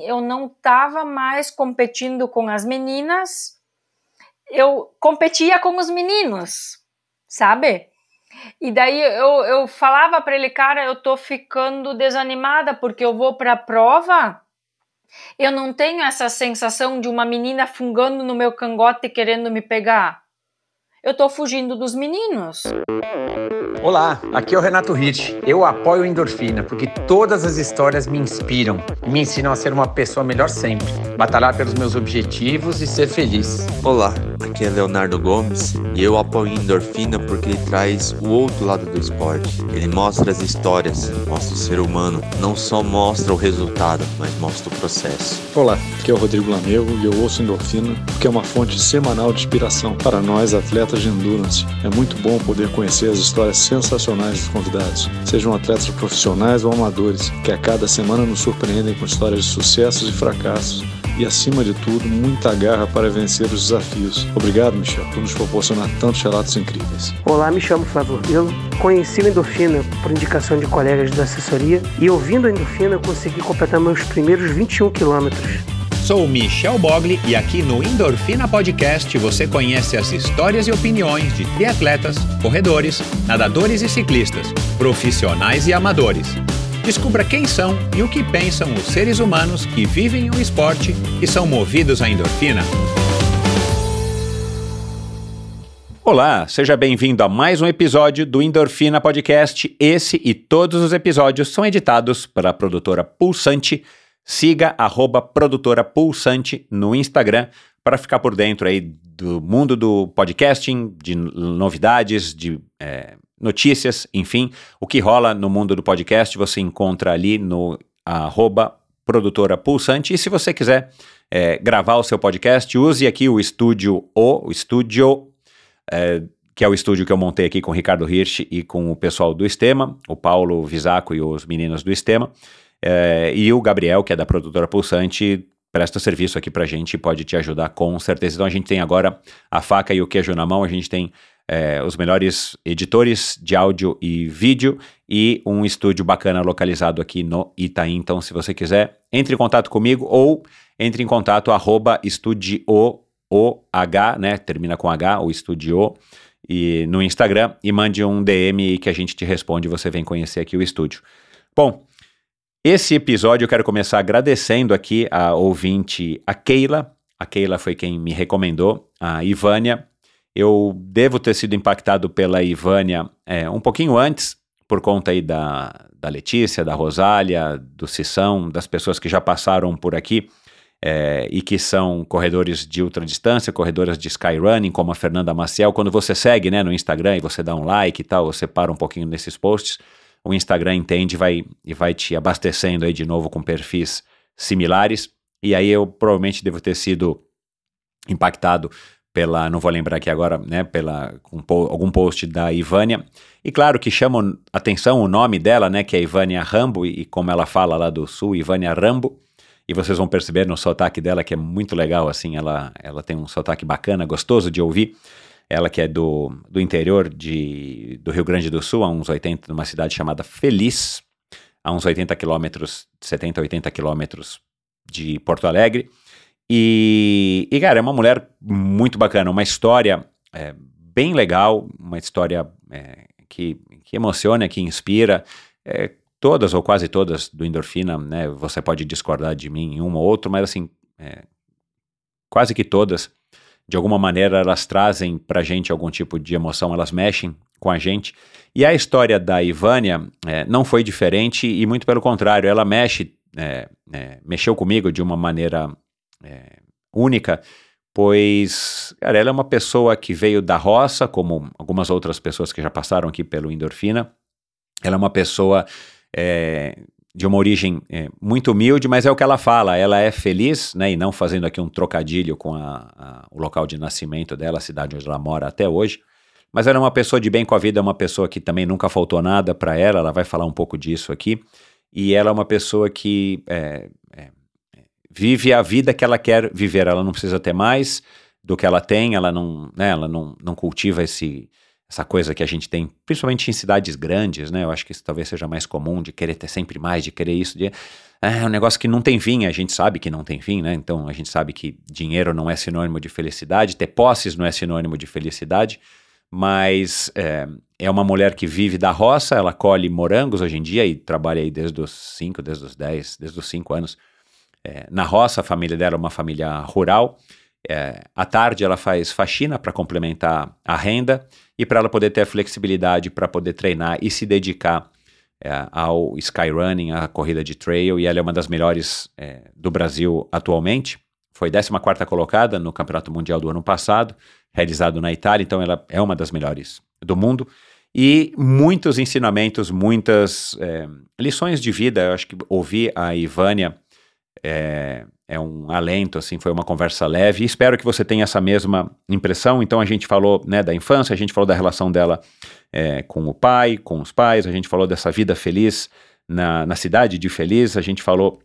Eu não estava mais competindo com as meninas, eu competia com os meninos, sabe? E daí eu, eu falava para ele, cara, eu tô ficando desanimada porque eu vou para a prova, eu não tenho essa sensação de uma menina fungando no meu cangote querendo me pegar. Eu tô fugindo dos meninos. Olá, aqui é o Renato Hirsch. Eu apoio Endorfina porque todas as histórias me inspiram e me ensinam a ser uma pessoa melhor sempre, batalhar pelos meus objetivos e ser feliz. Olá, aqui é Leonardo Gomes e eu apoio Endorfina porque ele traz o outro lado do esporte. Ele mostra as histórias, mostra o ser humano, não só mostra o resultado, mas mostra o processo. Olá, aqui é o Rodrigo Lamego e eu ouço Endorfina porque é uma fonte semanal de inspiração para nós atletas de endurance. É muito bom poder conhecer as histórias sensacionais dos convidados, sejam atletas profissionais ou amadores, que a cada semana nos surpreendem com histórias de sucessos e fracassos e, acima de tudo, muita garra para vencer os desafios. Obrigado, Michel, por nos proporcionar tantos relatos incríveis. Olá, me chamo Flávio Eu conheci o Endorfina por indicação de colegas da assessoria e, ouvindo a Endorfina, consegui completar meus primeiros 21 quilômetros. Sou Michel Bogli e aqui no Endorfina Podcast você conhece as histórias e opiniões de triatletas, corredores, nadadores e ciclistas, profissionais e amadores. Descubra quem são e o que pensam os seres humanos que vivem o esporte e são movidos à endorfina. Olá, seja bem-vindo a mais um episódio do Endorfina Podcast. Esse e todos os episódios são editados pela produtora Pulsante Siga arroba produtora Pulsante no Instagram para ficar por dentro aí do mundo do podcasting, de novidades, de é, notícias, enfim. O que rola no mundo do podcast você encontra ali no arroba produtora Pulsante. E se você quiser é, gravar o seu podcast, use aqui o estúdio O, o estúdio, é, que é o estúdio que eu montei aqui com o Ricardo Hirsch e com o pessoal do Estema, o Paulo Visaco e os meninos do Estema. É, e o Gabriel, que é da produtora Pulsante, presta serviço aqui pra gente e pode te ajudar com certeza. Então a gente tem agora a faca e o queijo na mão, a gente tem é, os melhores editores de áudio e vídeo e um estúdio bacana localizado aqui no Itaim. Então, se você quiser, entre em contato comigo ou entre em contato arroba estudio OH, né? Termina com H, o Estudio, e no Instagram e mande um DM que a gente te responde e você vem conhecer aqui o estúdio. Bom, esse episódio eu quero começar agradecendo aqui a ouvinte, a Keila. A Keila foi quem me recomendou, a Ivânia. Eu devo ter sido impactado pela Ivânia é, um pouquinho antes, por conta aí da, da Letícia, da Rosália, do Cissão, das pessoas que já passaram por aqui é, e que são corredores de ultradistância, corredoras de skyrunning, como a Fernanda Maciel. Quando você segue né, no Instagram e você dá um like e tal, você para um pouquinho nesses posts o Instagram entende vai, e vai te abastecendo aí de novo com perfis similares. E aí eu provavelmente devo ter sido impactado pela, não vou lembrar aqui agora, né, pela um, algum post da Ivânia. E claro que chama atenção o nome dela, né, que é Ivânia Rambo, e, e como ela fala lá do sul, Ivânia Rambo. E vocês vão perceber no sotaque dela que é muito legal, assim, ela, ela tem um sotaque bacana, gostoso de ouvir. Ela que é do, do interior de, do Rio Grande do Sul, a uns 80, numa cidade chamada Feliz, a uns 80 quilômetros, 70, 80 quilômetros de Porto Alegre. E, e, cara, é uma mulher muito bacana, uma história é, bem legal, uma história é, que, que emociona, que inspira. É, todas ou quase todas do Endorfina, né? Você pode discordar de mim em um ou outro, mas assim, é, quase que todas de alguma maneira elas trazem pra gente algum tipo de emoção, elas mexem com a gente. E a história da Ivânia é, não foi diferente e muito pelo contrário, ela mexe, é, é, mexeu comigo de uma maneira é, única, pois cara, ela é uma pessoa que veio da roça, como algumas outras pessoas que já passaram aqui pelo Endorfina. Ela é uma pessoa é, de uma origem é, muito humilde, mas é o que ela fala. Ela é feliz, né? E não fazendo aqui um trocadilho com a, a, o local de nascimento dela, a cidade onde ela mora até hoje. Mas ela é uma pessoa de bem com a vida, é uma pessoa que também nunca faltou nada para ela. Ela vai falar um pouco disso aqui. E ela é uma pessoa que é, é, vive a vida que ela quer viver. Ela não precisa ter mais do que ela tem. Ela não, né? Ela não, não cultiva esse essa coisa que a gente tem, principalmente em cidades grandes, né? Eu acho que isso talvez seja mais comum de querer ter sempre mais, de querer isso. De... é um negócio que não tem fim, a gente sabe que não tem fim, né? Então a gente sabe que dinheiro não é sinônimo de felicidade, ter posses não é sinônimo de felicidade, mas é, é uma mulher que vive da roça, ela colhe morangos hoje em dia e trabalha aí desde os 5, desde os 10, desde os 5 anos é, na roça, a família dela é uma família rural. É, à tarde ela faz faxina para complementar a renda e para ela poder ter a flexibilidade para poder treinar e se dedicar é, ao skyrunning, à corrida de trail, e ela é uma das melhores é, do Brasil atualmente. Foi 14 colocada no Campeonato Mundial do ano passado, realizado na Itália, então ela é uma das melhores do mundo. E muitos ensinamentos, muitas é, lições de vida. Eu acho que ouvi a Ivânia é, um alento, assim, foi uma conversa leve. Espero que você tenha essa mesma impressão. Então a gente falou né, da infância, a gente falou da relação dela é, com o pai, com os pais, a gente falou dessa vida feliz na, na cidade de Feliz, a gente falou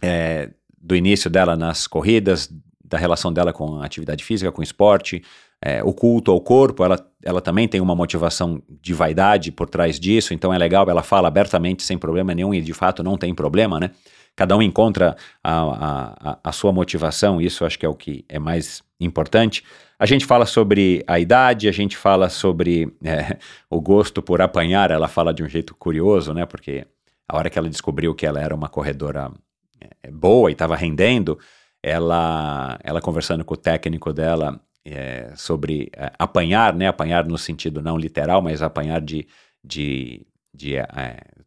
é, do início dela nas corridas, da relação dela com a atividade física, com o esporte, é, o culto ao corpo, ela, ela também tem uma motivação de vaidade por trás disso, então é legal, ela fala abertamente, sem problema nenhum, e de fato não tem problema, né? Cada um encontra a, a, a sua motivação, isso acho que é o que é mais importante. A gente fala sobre a idade, a gente fala sobre é, o gosto por apanhar, ela fala de um jeito curioso, né? Porque a hora que ela descobriu que ela era uma corredora é, boa e estava rendendo, ela, ela conversando com o técnico dela é, sobre é, apanhar, né? Apanhar no sentido não literal, mas apanhar de, de, de é,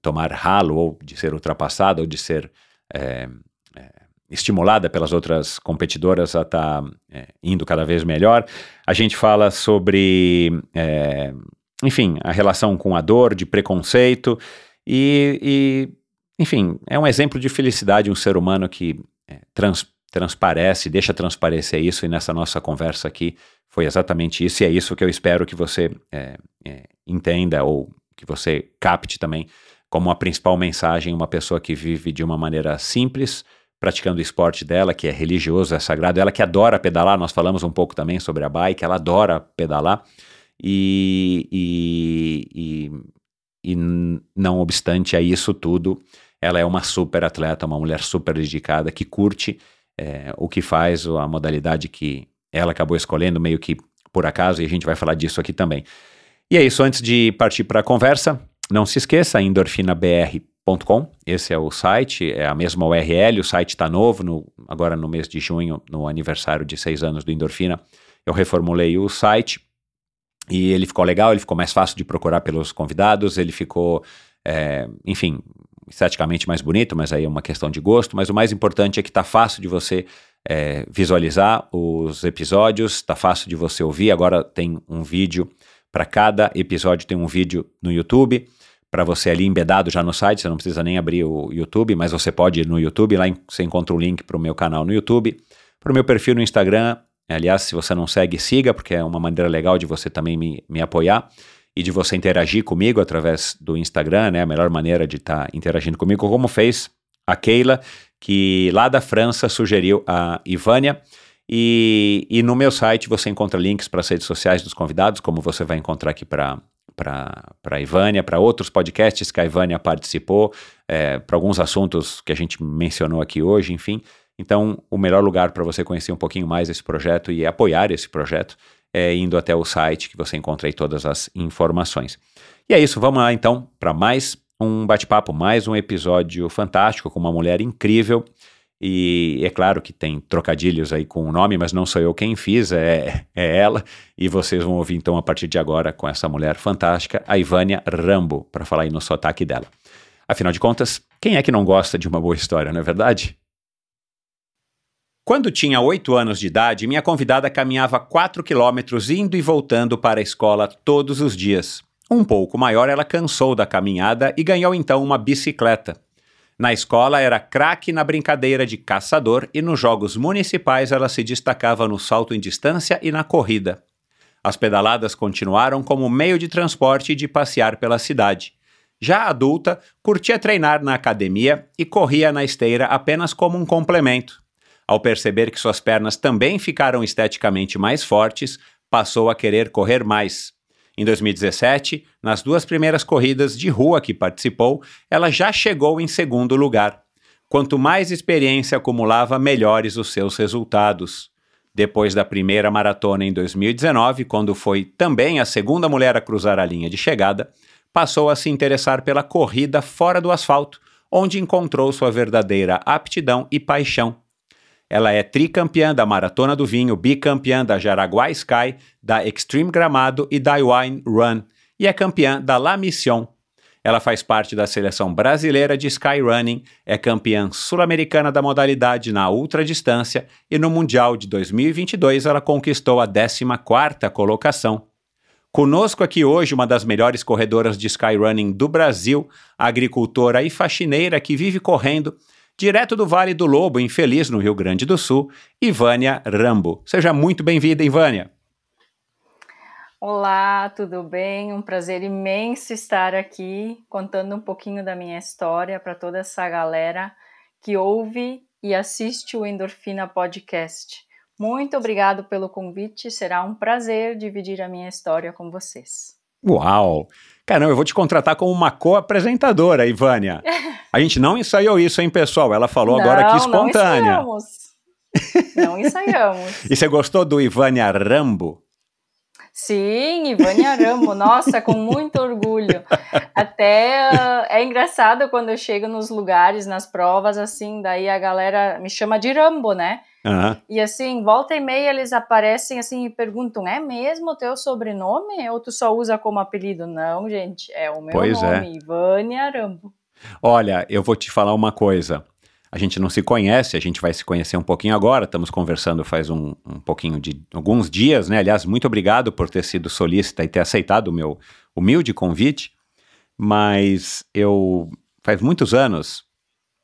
tomar ralo ou de ser ultrapassada ou de ser é, é, estimulada pelas outras competidoras a estar tá, é, indo cada vez melhor. A gente fala sobre, é, enfim, a relação com a dor, de preconceito e, e, enfim, é um exemplo de felicidade um ser humano que é, trans, transparece, deixa transparecer isso e nessa nossa conversa aqui foi exatamente isso e é isso que eu espero que você é, entenda ou que você capte também como a principal mensagem uma pessoa que vive de uma maneira simples, praticando o esporte dela, que é religioso, é sagrado, ela que adora pedalar, nós falamos um pouco também sobre a bike, ela adora pedalar, e, e, e, e não obstante a isso tudo, ela é uma super atleta, uma mulher super dedicada, que curte é, o que faz, a modalidade que ela acabou escolhendo, meio que por acaso, e a gente vai falar disso aqui também. E é isso, antes de partir para a conversa, não se esqueça, endorfinabr.com, esse é o site, é a mesma URL, o site está novo, no, agora no mês de junho, no aniversário de seis anos do Endorfina, eu reformulei o site e ele ficou legal, ele ficou mais fácil de procurar pelos convidados, ele ficou, é, enfim, esteticamente mais bonito, mas aí é uma questão de gosto, mas o mais importante é que está fácil de você é, visualizar os episódios, está fácil de você ouvir, agora tem um vídeo para cada episódio tem um vídeo no YouTube para você ali embedado já no site, você não precisa nem abrir o YouTube, mas você pode ir no YouTube, lá você encontra o link para o meu canal no YouTube, para o meu perfil no Instagram. Aliás, se você não segue, siga, porque é uma maneira legal de você também me, me apoiar e de você interagir comigo através do Instagram, né? A melhor maneira de estar tá interagindo comigo, como fez a Keila, que lá da França sugeriu a Ivânia. E, e no meu site você encontra links para as redes sociais dos convidados, como você vai encontrar aqui para para a Ivânia, para outros podcasts que a Ivânia participou, é, para alguns assuntos que a gente mencionou aqui hoje, enfim. Então, o melhor lugar para você conhecer um pouquinho mais esse projeto e apoiar esse projeto é indo até o site que você encontra aí todas as informações. E é isso, vamos lá então para mais um bate-papo, mais um episódio fantástico com uma mulher incrível e é claro que tem trocadilhos aí com o nome, mas não sou eu quem fiz, é, é ela. E vocês vão ouvir então a partir de agora com essa mulher fantástica, a Ivânia Rambo, para falar aí no sotaque dela. Afinal de contas, quem é que não gosta de uma boa história, não é verdade? Quando tinha oito anos de idade, minha convidada caminhava quatro quilômetros indo e voltando para a escola todos os dias. Um pouco maior, ela cansou da caminhada e ganhou então uma bicicleta. Na escola era craque na brincadeira de caçador e nos jogos municipais ela se destacava no salto em distância e na corrida. As pedaladas continuaram como meio de transporte e de passear pela cidade. Já adulta, curtia treinar na academia e corria na esteira apenas como um complemento. Ao perceber que suas pernas também ficaram esteticamente mais fortes, passou a querer correr mais. Em 2017, nas duas primeiras corridas de rua que participou, ela já chegou em segundo lugar. Quanto mais experiência acumulava, melhores os seus resultados. Depois da primeira maratona em 2019, quando foi também a segunda mulher a cruzar a linha de chegada, passou a se interessar pela corrida fora do asfalto, onde encontrou sua verdadeira aptidão e paixão. Ela é tricampeã da Maratona do Vinho, bicampeã da Jaraguá Sky, da Extreme Gramado e da Wine Run, e é campeã da La Mission. Ela faz parte da seleção brasileira de Skyrunning, é campeã sul-americana da modalidade na ultradistância e no Mundial de 2022 ela conquistou a 14ª colocação. Conosco aqui hoje uma das melhores corredoras de skyrunning do Brasil, agricultora e faxineira que vive correndo direto do Vale do Lobo, em Feliz, no Rio Grande do Sul, Ivânia Rambo. Seja muito bem-vinda, Ivânia. Olá, tudo bem? Um prazer imenso estar aqui contando um pouquinho da minha história para toda essa galera que ouve e assiste o Endorfina Podcast. Muito obrigado pelo convite, será um prazer dividir a minha história com vocês. Uau! Caramba, eu vou te contratar como uma co-apresentadora, Ivânia. A gente não ensaiou isso, hein, pessoal? Ela falou não, agora aqui espontânea. Não ensaiamos. Não ensaiamos. e você gostou do Ivânia Rambo? Sim, Ivânia Rambo, nossa, com muito orgulho. Até uh, é engraçado quando eu chego nos lugares, nas provas, assim, daí a galera me chama de Rambo, né? Uhum. E assim, volta e meia eles aparecem assim e perguntam: é mesmo o teu sobrenome? Ou tu só usa como apelido? Não, gente, é o meu pois é. nome, é. Ivânia Arambo. Olha, eu vou te falar uma coisa. A gente não se conhece, a gente vai se conhecer um pouquinho agora. Estamos conversando faz um, um pouquinho de alguns dias, né? Aliás, muito obrigado por ter sido solícita e ter aceitado o meu humilde convite. Mas eu faz muitos anos,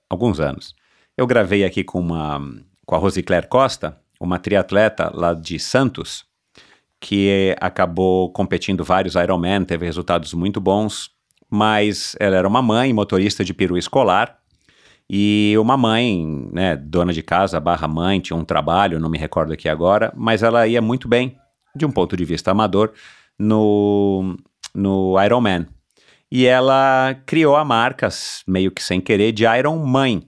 alguns anos, eu gravei aqui com uma com a Rosicler Costa, uma triatleta lá de Santos, que acabou competindo vários Ironman, teve resultados muito bons, mas ela era uma mãe, motorista de peru escolar, e uma mãe, né, dona de casa, barra mãe, tinha um trabalho, não me recordo aqui agora, mas ela ia muito bem, de um ponto de vista amador, no, no Ironman. E ela criou a marca, meio que sem querer, de Iron Mãe,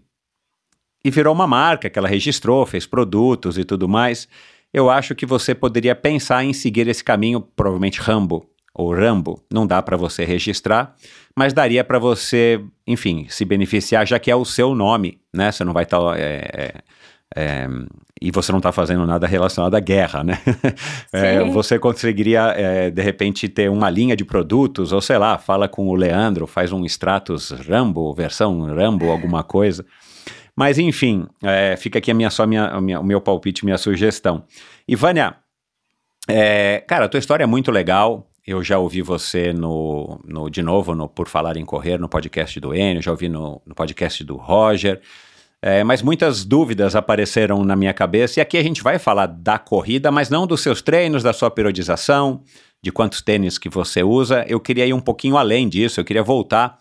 e virou uma marca que ela registrou, fez produtos e tudo mais. Eu acho que você poderia pensar em seguir esse caminho, provavelmente Rambo ou Rambo, não dá para você registrar, mas daria para você, enfim, se beneficiar, já que é o seu nome, né? Você não vai estar. Tá, é, é, é, e você não está fazendo nada relacionado à guerra, né? É, você conseguiria, é, de repente, ter uma linha de produtos, ou sei lá, fala com o Leandro, faz um Stratos Rambo, versão Rambo, alguma coisa. Mas enfim, é, fica aqui a minha, só minha, minha, o meu palpite, minha sugestão. Ivânia, é, cara, a tua história é muito legal. Eu já ouvi você no, no de novo no Por Falar em Correr, no podcast do Enio, já ouvi no, no podcast do Roger. É, mas muitas dúvidas apareceram na minha cabeça, e aqui a gente vai falar da corrida, mas não dos seus treinos, da sua periodização, de quantos tênis que você usa. Eu queria ir um pouquinho além disso, eu queria voltar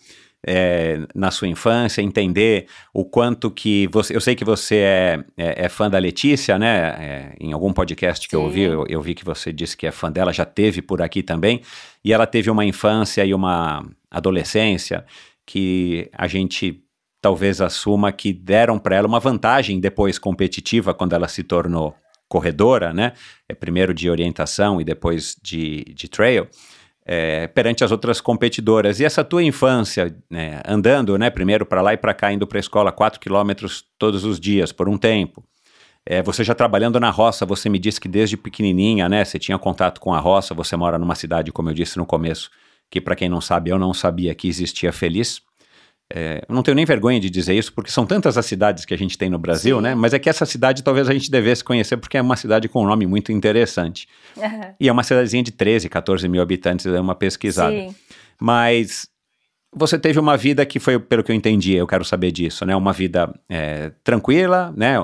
é, na sua infância, entender o quanto que você. Eu sei que você é, é, é fã da Letícia, né? É, em algum podcast que Sim. eu ouvi, eu, eu, vi que você disse que é fã dela, já teve por aqui também. E ela teve uma infância e uma adolescência que a gente talvez assuma que deram para ela uma vantagem depois competitiva quando ela se tornou corredora, né? É primeiro de orientação e depois de, de trail é, perante as outras competidoras. E essa tua infância, né, andando, né, primeiro para lá e para cá, indo para a escola 4 quilômetros todos os dias, por um tempo. É, você já trabalhando na roça, você me disse que desde pequenininha, né, você tinha contato com a roça, você mora numa cidade, como eu disse no começo, que para quem não sabe, eu não sabia que existia Feliz. É, eu não tenho nem vergonha de dizer isso, porque são tantas as cidades que a gente tem no Brasil, Sim. né? Mas é que essa cidade talvez a gente devesse conhecer, porque é uma cidade com um nome muito interessante. Uhum. E é uma cidadezinha de 13, 14 mil habitantes, é uma pesquisada. Sim. Mas você teve uma vida que foi, pelo que eu entendi, eu quero saber disso, né? Uma vida é, tranquila, né?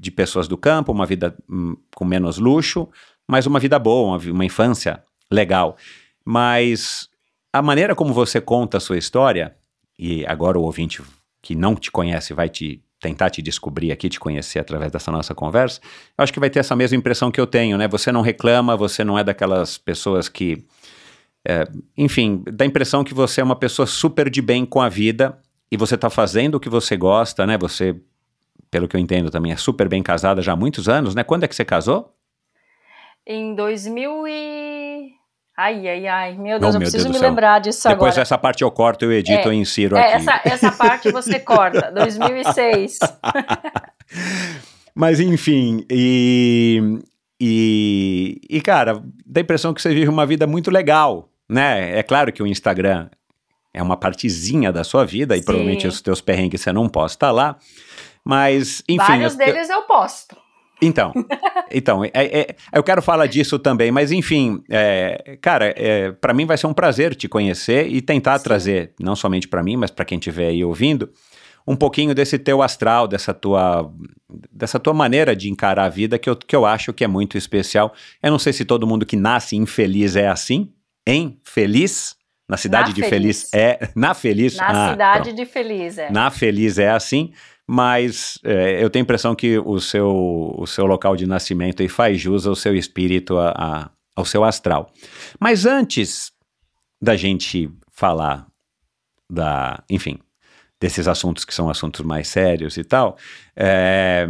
De pessoas do campo, uma vida hum, com menos luxo, mas uma vida boa, uma, uma infância legal. Mas a maneira como você conta a sua história e agora o ouvinte que não te conhece vai te tentar te descobrir aqui, te conhecer através dessa nossa conversa, eu acho que vai ter essa mesma impressão que eu tenho, né? Você não reclama, você não é daquelas pessoas que. É, enfim, dá a impressão que você é uma pessoa super de bem com a vida e você está fazendo o que você gosta, né? Você, pelo que eu entendo também, é super bem casada já há muitos anos, né? Quando é que você casou? Em 2000 e... Ai, ai, ai, meu Deus, Oh, eu meu preciso Deus me lembrar disso Depois agora. essa parte eu corto, eu edito É, e insiro É, aqui. essa, essa parte você corta, 2006. Mas enfim, e, e, e cara, dá a impressão que você vive uma vida muito legal, né? É claro que o Instagram é uma partezinha da sua vida e Sim. provavelmente os teus perrengues você não posta lá, mas enfim. Vários as- deles eu posto. Então, então é- é- eu quero falar disso também, mas enfim, é, cara, é, para mim vai ser um prazer te conhecer e tentar Sim. trazer, não somente para mim, mas para quem estiver aí ouvindo, um pouquinho desse teu astral, dessa tua, dessa tua maneira de encarar a vida que eu, que eu acho que é muito especial. Eu não sei se todo mundo que nasce infeliz é assim, em feliz, na cidade Na de feliz. Feliz. é, na feliz. Na ah, cidade pronto. de Feliz, é. Na Feliz é assim, mas é, eu tenho a impressão que o seu, o seu local de nascimento aí faz jus ao seu espírito, a- a- ao seu astral. Mas antes da gente falar da, enfim, desses assuntos que são assuntos mais sérios e tal, é,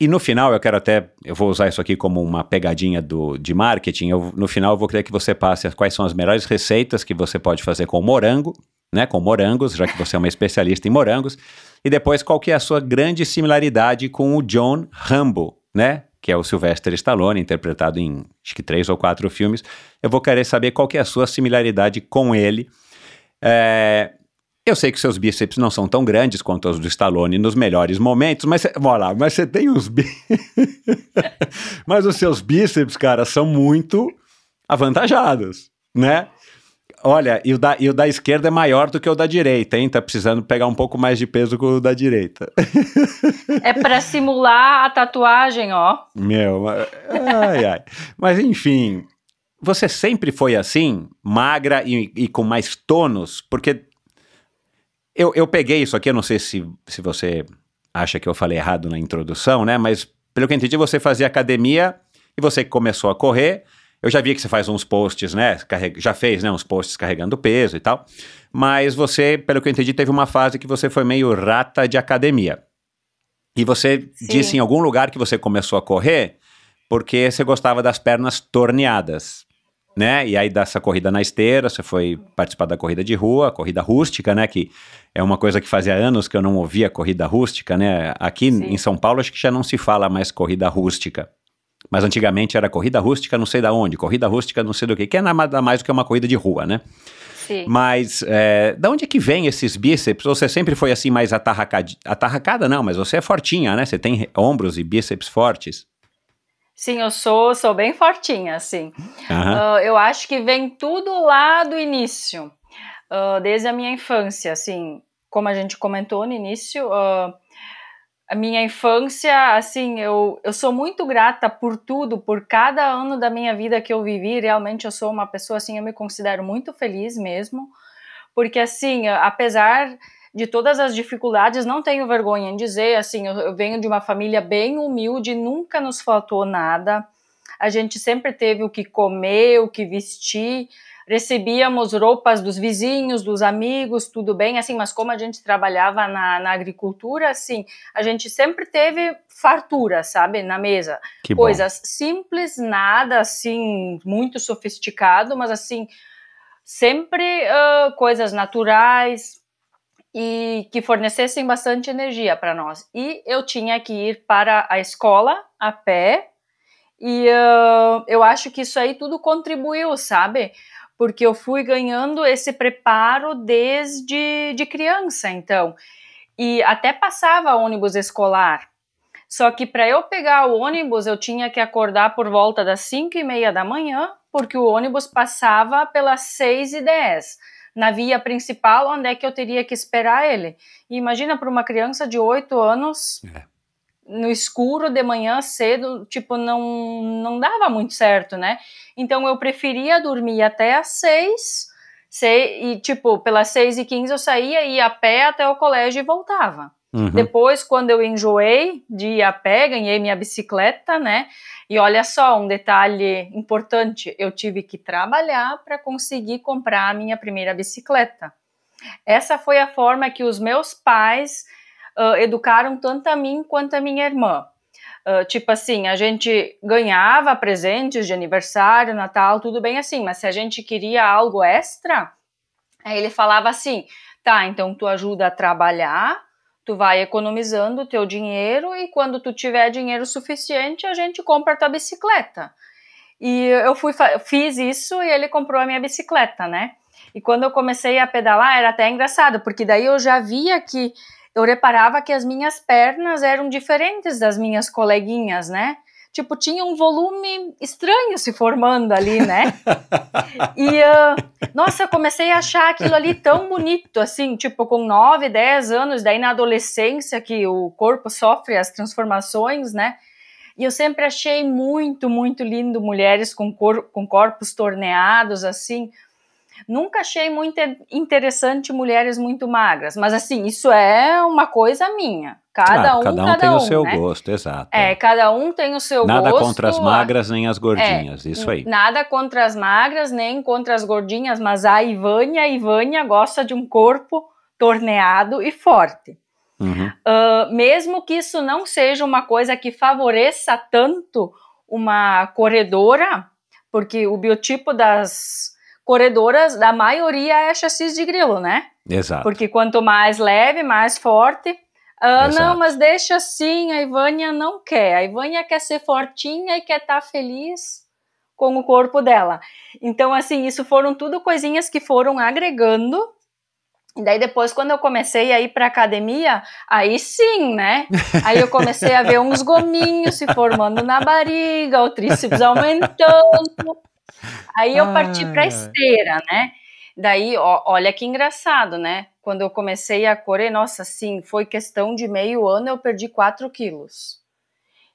e no final eu quero até, eu vou usar isso aqui como uma pegadinha do, de marketing, eu, no final eu vou querer que você passe as- quais são as melhores receitas que você pode fazer com morango, né, com morangos, já que você é uma especialista em morangos, e depois qual que é a sua grande similaridade com o John Rambo, né, que é o Sylvester Stallone, interpretado em acho que três ou quatro filmes. Eu vou querer saber qual que é a sua similaridade com ele. É, eu sei que seus bíceps não são tão grandes quanto os do Stallone nos melhores momentos, mas vamos lá, mas você tem bí... mas os seus bíceps, cara, são muito avantajados, né? Olha, e o, da, e o da esquerda é maior do que o da direita, hein? Tá precisando pegar um pouco mais de peso que o da direita. É pra simular a tatuagem, ó. Meu, ai, ai. Mas enfim, você sempre foi assim, magra e, e com mais tônus? Porque eu, eu peguei isso aqui, eu não sei se, se você acha que eu falei errado na introdução, né? Mas pelo que eu entendi, você fazia academia e você começou a correr. Eu já vi que você faz uns posts, né? carrega- já fez, né? Uns posts carregando peso e tal. Mas você, pelo que eu entendi, teve uma fase que você foi meio rata de academia. E você Sim. disse em algum lugar que você começou a correr porque você gostava das pernas torneadas, né? E aí dessa corrida na esteira, você foi participar da corrida de rua, corrida rústica, né? Que é uma coisa que fazia anos que eu não ouvia corrida rústica, né? Aqui Sim. em São Paulo acho que já não se fala mais corrida rústica. Mas antigamente era corrida rústica, não sei da onde, corrida rústica, não sei do que, que é nada mais do que uma corrida de rua, né? Sim. Mas é, da onde é que vem esses bíceps? Você sempre foi assim mais atarracada? Atarracada não, mas você é fortinha, né? Você tem ombros e bíceps fortes. Sim, eu sou, sou bem fortinha, assim. Aham. Ah, eu acho que vem tudo lá do início, Ah, desde a minha infância, assim, como a gente comentou no início, ah, a minha infância, assim, eu, eu sou muito grata por tudo, por cada ano da minha vida que eu vivi, realmente eu sou uma pessoa, assim, eu me considero muito feliz mesmo, porque, assim, apesar de todas as dificuldades, não tenho vergonha em dizer, assim, eu, eu venho de uma família bem humilde, nunca nos faltou nada, a gente sempre teve o que comer, o que vestir, recebíamos roupas dos vizinhos, dos amigos, tudo bem, assim, mas como a gente trabalhava na, na agricultura, assim, a gente sempre teve fartura, sabe, na mesa. Que bom. Coisas simples, nada, assim, muito sofisticado, mas, assim, sempre ah, coisas naturais e que fornecessem bastante energia para nós. E eu tinha que ir para a escola a pé, e ah, eu acho que isso aí tudo contribuiu, sabe? Porque eu fui ganhando esse preparo desde de criança, então. E até passava ônibus escolar. Só que para eu pegar o ônibus, eu tinha que acordar por volta das 5 e meia da manhã, porque o ônibus passava pelas 6 e 10 na via principal, onde é que eu teria que esperar ele. E imagina para uma criança de 8 anos, É. no escuro, de manhã cedo, tipo, não, não dava muito certo, né? Então eu preferia dormir até às 6, e tipo, pelas 6 e 15 eu saía, ia a pé até o colégio e voltava. Uhum. Depois, quando eu enjoei de ir a pé, ganhei minha bicicleta, né? E olha só, um detalhe importante: eu tive que trabalhar para conseguir comprar a minha primeira bicicleta. Essa foi a forma que os meus pais uh, educaram tanto a mim quanto a minha irmã. Uh, tipo assim, a gente ganhava presentes de aniversário, Natal, tudo bem assim, mas se a gente queria algo extra, aí ele falava assim: tá, então tu ajuda a trabalhar, tu vai economizando o teu dinheiro e quando tu tiver dinheiro suficiente, a gente compra a tua bicicleta. E eu fui fiz isso e ele comprou a minha bicicleta, né? E quando eu comecei a pedalar era até engraçado, porque daí eu já via que eu reparava que as minhas pernas eram diferentes das minhas coleguinhas, né? Tipo, tinha um volume estranho se formando ali, né? e, uh, nossa, eu comecei a achar aquilo ali tão bonito, assim, tipo, com 9, 10 anos, daí na adolescência, que o corpo sofre as transformações, né? E eu sempre achei muito, muito lindo mulheres com, cor, com corpos torneados, assim, Nunca achei muito interessante mulheres muito magras, mas assim, isso é uma coisa minha. Cada ah, um, cada um cada tem um, o seu né? gosto, exato. É, cada um tem o seu nada gosto. Nada contra as magras nem as gordinhas, é, isso aí. Nada contra as magras nem contra as gordinhas, mas a Ivânia, a Ivânia gosta de um corpo torneado e forte. Uhum. Uh, mesmo que isso não seja uma coisa que favoreça tanto uma corredora, porque o biotipo das corredoras, da maioria é chassis de grilo, né? Exato. Porque quanto mais leve, mais forte. Ah, não, mas deixa assim, a Ivânia não quer. A Ivânia quer ser fortinha e quer estar tá feliz com o corpo dela. Então, assim, isso foram tudo coisinhas que foram agregando. E daí depois, quando eu comecei a ir para academia, aí sim, né? Aí eu comecei a ver uns gominhos se formando na barriga, o tríceps aumentando. Aí eu parti para esteira, né? Daí, ó, olha que engraçado, né? Quando eu comecei a correr, nossa, sim, foi questão de meio ano, eu perdi 4 quilos.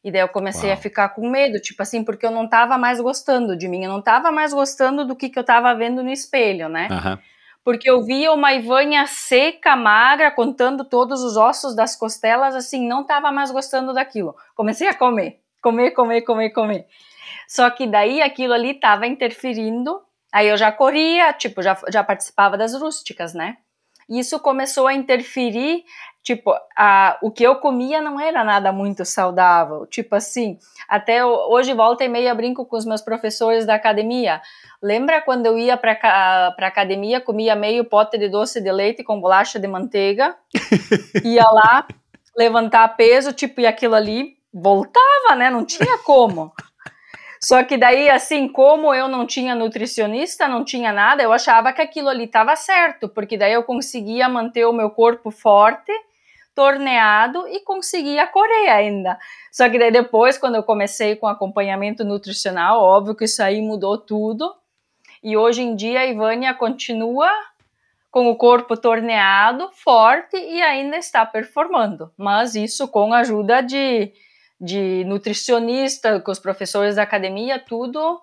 E daí eu comecei Uau. a ficar com medo, tipo assim, porque eu não tava mais gostando de mim, eu não tava mais gostando do que, que eu tava vendo no espelho, né? Uhum. Porque eu via uma Ivânia seca, magra, contando todos os ossos das costelas, assim, não tava mais gostando daquilo. Comecei a comer, comer, comer, comer, comer. Só que daí aquilo ali estava interferindo. Aí eu já corria, tipo, já, já participava das rústicas, né? E isso começou a interferir, tipo, a, o que eu comia não era nada muito saudável. Tipo assim, até hoje volta e meia brinco com os meus professores da academia. Lembra quando eu ia para a academia, comia meio pote de doce de leite com bolacha de manteiga, ia lá levantar peso, tipo, e aquilo ali voltava, né? Não tinha como. Só que daí, assim, como eu não tinha nutricionista, não tinha nada, eu achava que aquilo ali estava certo, porque daí eu conseguia manter o meu corpo forte, torneado e conseguia correr ainda. Só que daí depois, quando eu comecei com acompanhamento nutricional, óbvio que isso aí mudou tudo. E hoje em dia a Ivânia continua com o corpo torneado, forte e ainda está performando, mas isso com a ajuda de de nutricionista, com os professores da academia, tudo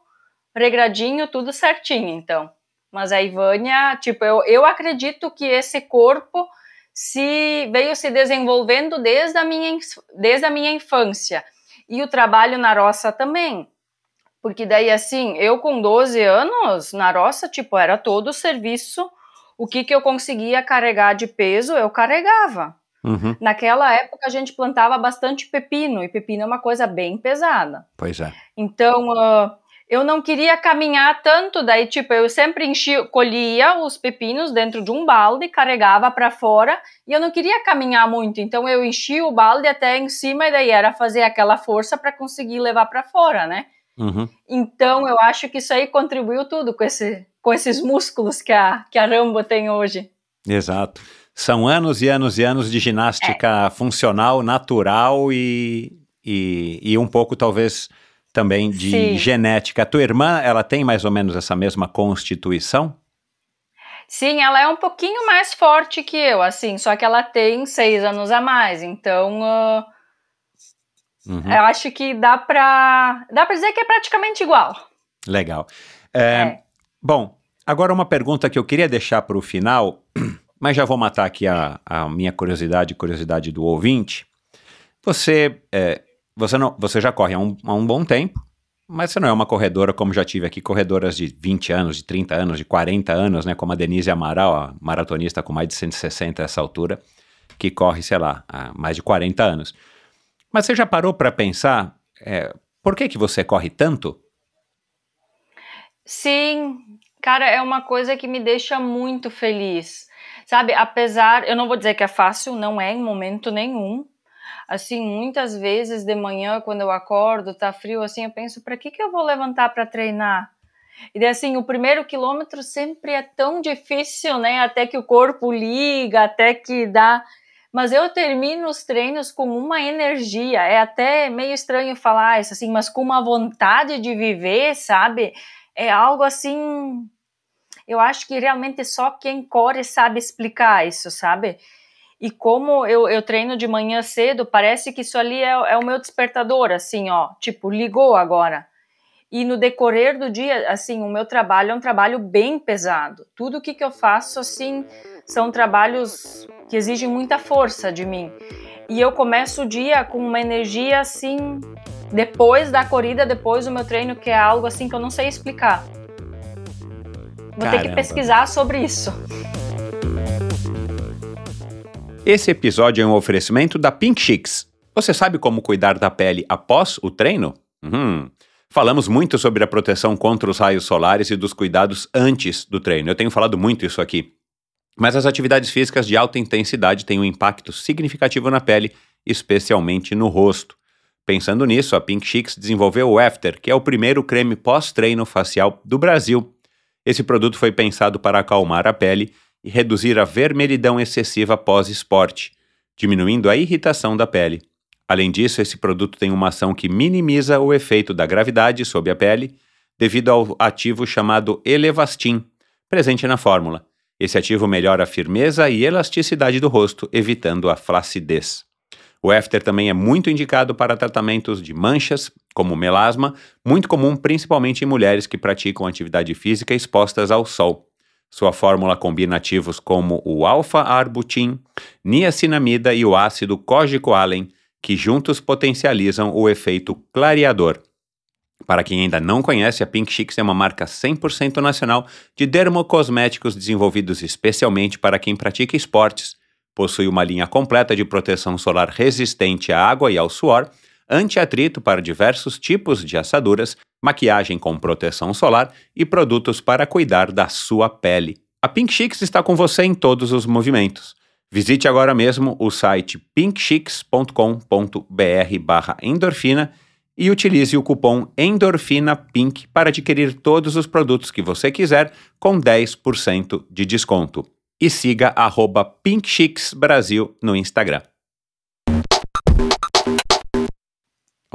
regradinho, tudo certinho, então. Mas a Ivânia, tipo, eu, eu acredito que esse corpo se veio se desenvolvendo desde a minha, desde a minha infância. E o trabalho na roça também. Porque daí, assim, eu com 12 anos, na roça, tipo, era todo o serviço. O que, que eu conseguia carregar de peso, eu carregava. Uhum. Naquela época a gente plantava bastante pepino, e pepino é uma coisa bem pesada. Pois é. Então, uh, eu não queria caminhar tanto, daí, tipo, eu sempre enchia, colhia os pepinos dentro de um balde, carregava para fora, e eu não queria caminhar muito, então eu enchia o balde até em cima, e daí era fazer aquela força para conseguir levar para fora, né? Uhum. Então, eu acho que isso aí contribuiu tudo com, esse, com esses músculos que a, que a Rambo tem hoje. Exato. São anos e anos e anos de ginástica é. funcional, natural e, e, e, um pouco, talvez, também de Sim. genética. A tua irmã, ela tem mais ou menos essa mesma constituição? Sim, ela é um pouquinho mais forte que eu, assim, só que ela tem seis anos a mais, então uh, uhum. eu acho que dá pra, dá pra dizer que é praticamente igual. Legal. É, é. Bom, agora uma pergunta que eu queria deixar para o final mas já vou matar aqui a, a minha curiosidade, curiosidade do ouvinte. Você, é, você, não, você já corre há um, há um bom tempo, Mas você não é uma corredora, como já tive aqui, corredoras de 20 anos, de 30 anos, de 40 anos, né? Como a Denise Amaral, a maratonista com mais de 160 a essa altura, que corre, sei lá, há mais de 40 anos. Mas você já parou para pensar é, por que, que você corre tanto? Sim, cara, é uma coisa que me deixa muito feliz. Sabe, apesar, eu não vou dizer que é fácil, não é em momento nenhum, assim, muitas vezes de manhã, quando eu acordo, tá frio, assim, eu penso, para que que eu vou levantar para treinar? E daí, assim, o primeiro quilômetro sempre é tão difícil, né? Até que o corpo liga, até que dá. Mas eu termino os treinos com uma energia. É até meio estranho falar isso, assim, mas com uma vontade de viver, sabe? É algo assim. Eu acho que realmente só quem corre sabe explicar isso, sabe? E como eu, eu treino de manhã cedo, parece que isso ali é, é o meu despertador, assim, ó, tipo, ligou agora. E no decorrer do dia, assim, o meu trabalho é um trabalho bem pesado. Tudo o que, que eu faço, assim, são trabalhos que exigem muita força de mim. E eu começo o dia com uma energia, assim, depois da corrida, depois do meu treino, que é algo, assim, que eu não sei explicar. Vou Caramba. ter que pesquisar sobre isso. Esse episódio é um oferecimento da Pink Chicks. Você sabe como cuidar da pele após o treino? Uhum. Falamos muito sobre a proteção contra os raios solares e dos cuidados antes do treino. Eu tenho falado muito isso aqui. Mas as atividades físicas de alta intensidade têm um impacto significativo na pele, especialmente no rosto. Pensando nisso, a Pink Chicks desenvolveu o After, que é o primeiro creme pós-treino facial do Brasil. Esse produto foi pensado para acalmar a pele e reduzir a vermelhidão excessiva pós-esporte, diminuindo a irritação da pele. Além disso, esse produto tem uma ação que minimiza o efeito da gravidade sobre a pele devido ao ativo chamado Elevastin, presente na fórmula. Esse ativo melhora a firmeza e elasticidade do rosto, evitando a flacidez. O After também é muito indicado para tratamentos de manchas, como melasma, muito comum principalmente em mulheres que praticam atividade física expostas ao sol. Sua fórmula combina ativos como o alfa-arbutin, niacinamida e o ácido cógico-alen, que juntos potencializam o efeito clareador. Para quem ainda não conhece, a Pink Chicks é uma marca 100% nacional de dermocosméticos desenvolvidos especialmente para quem pratica esportes. Possui uma linha completa de proteção solar resistente à água e ao suor, anti-atrito para diversos tipos de assaduras, maquiagem com proteção solar e produtos para cuidar da sua pele. A Pink Chicks está com você em todos os movimentos. Visite agora mesmo o site pinkchicks.com.br endorfina e utilize o cupom ENDORFINAPINK para adquirir todos os produtos que você quiser com 10% de desconto. E siga arroba Brasil no Instagram.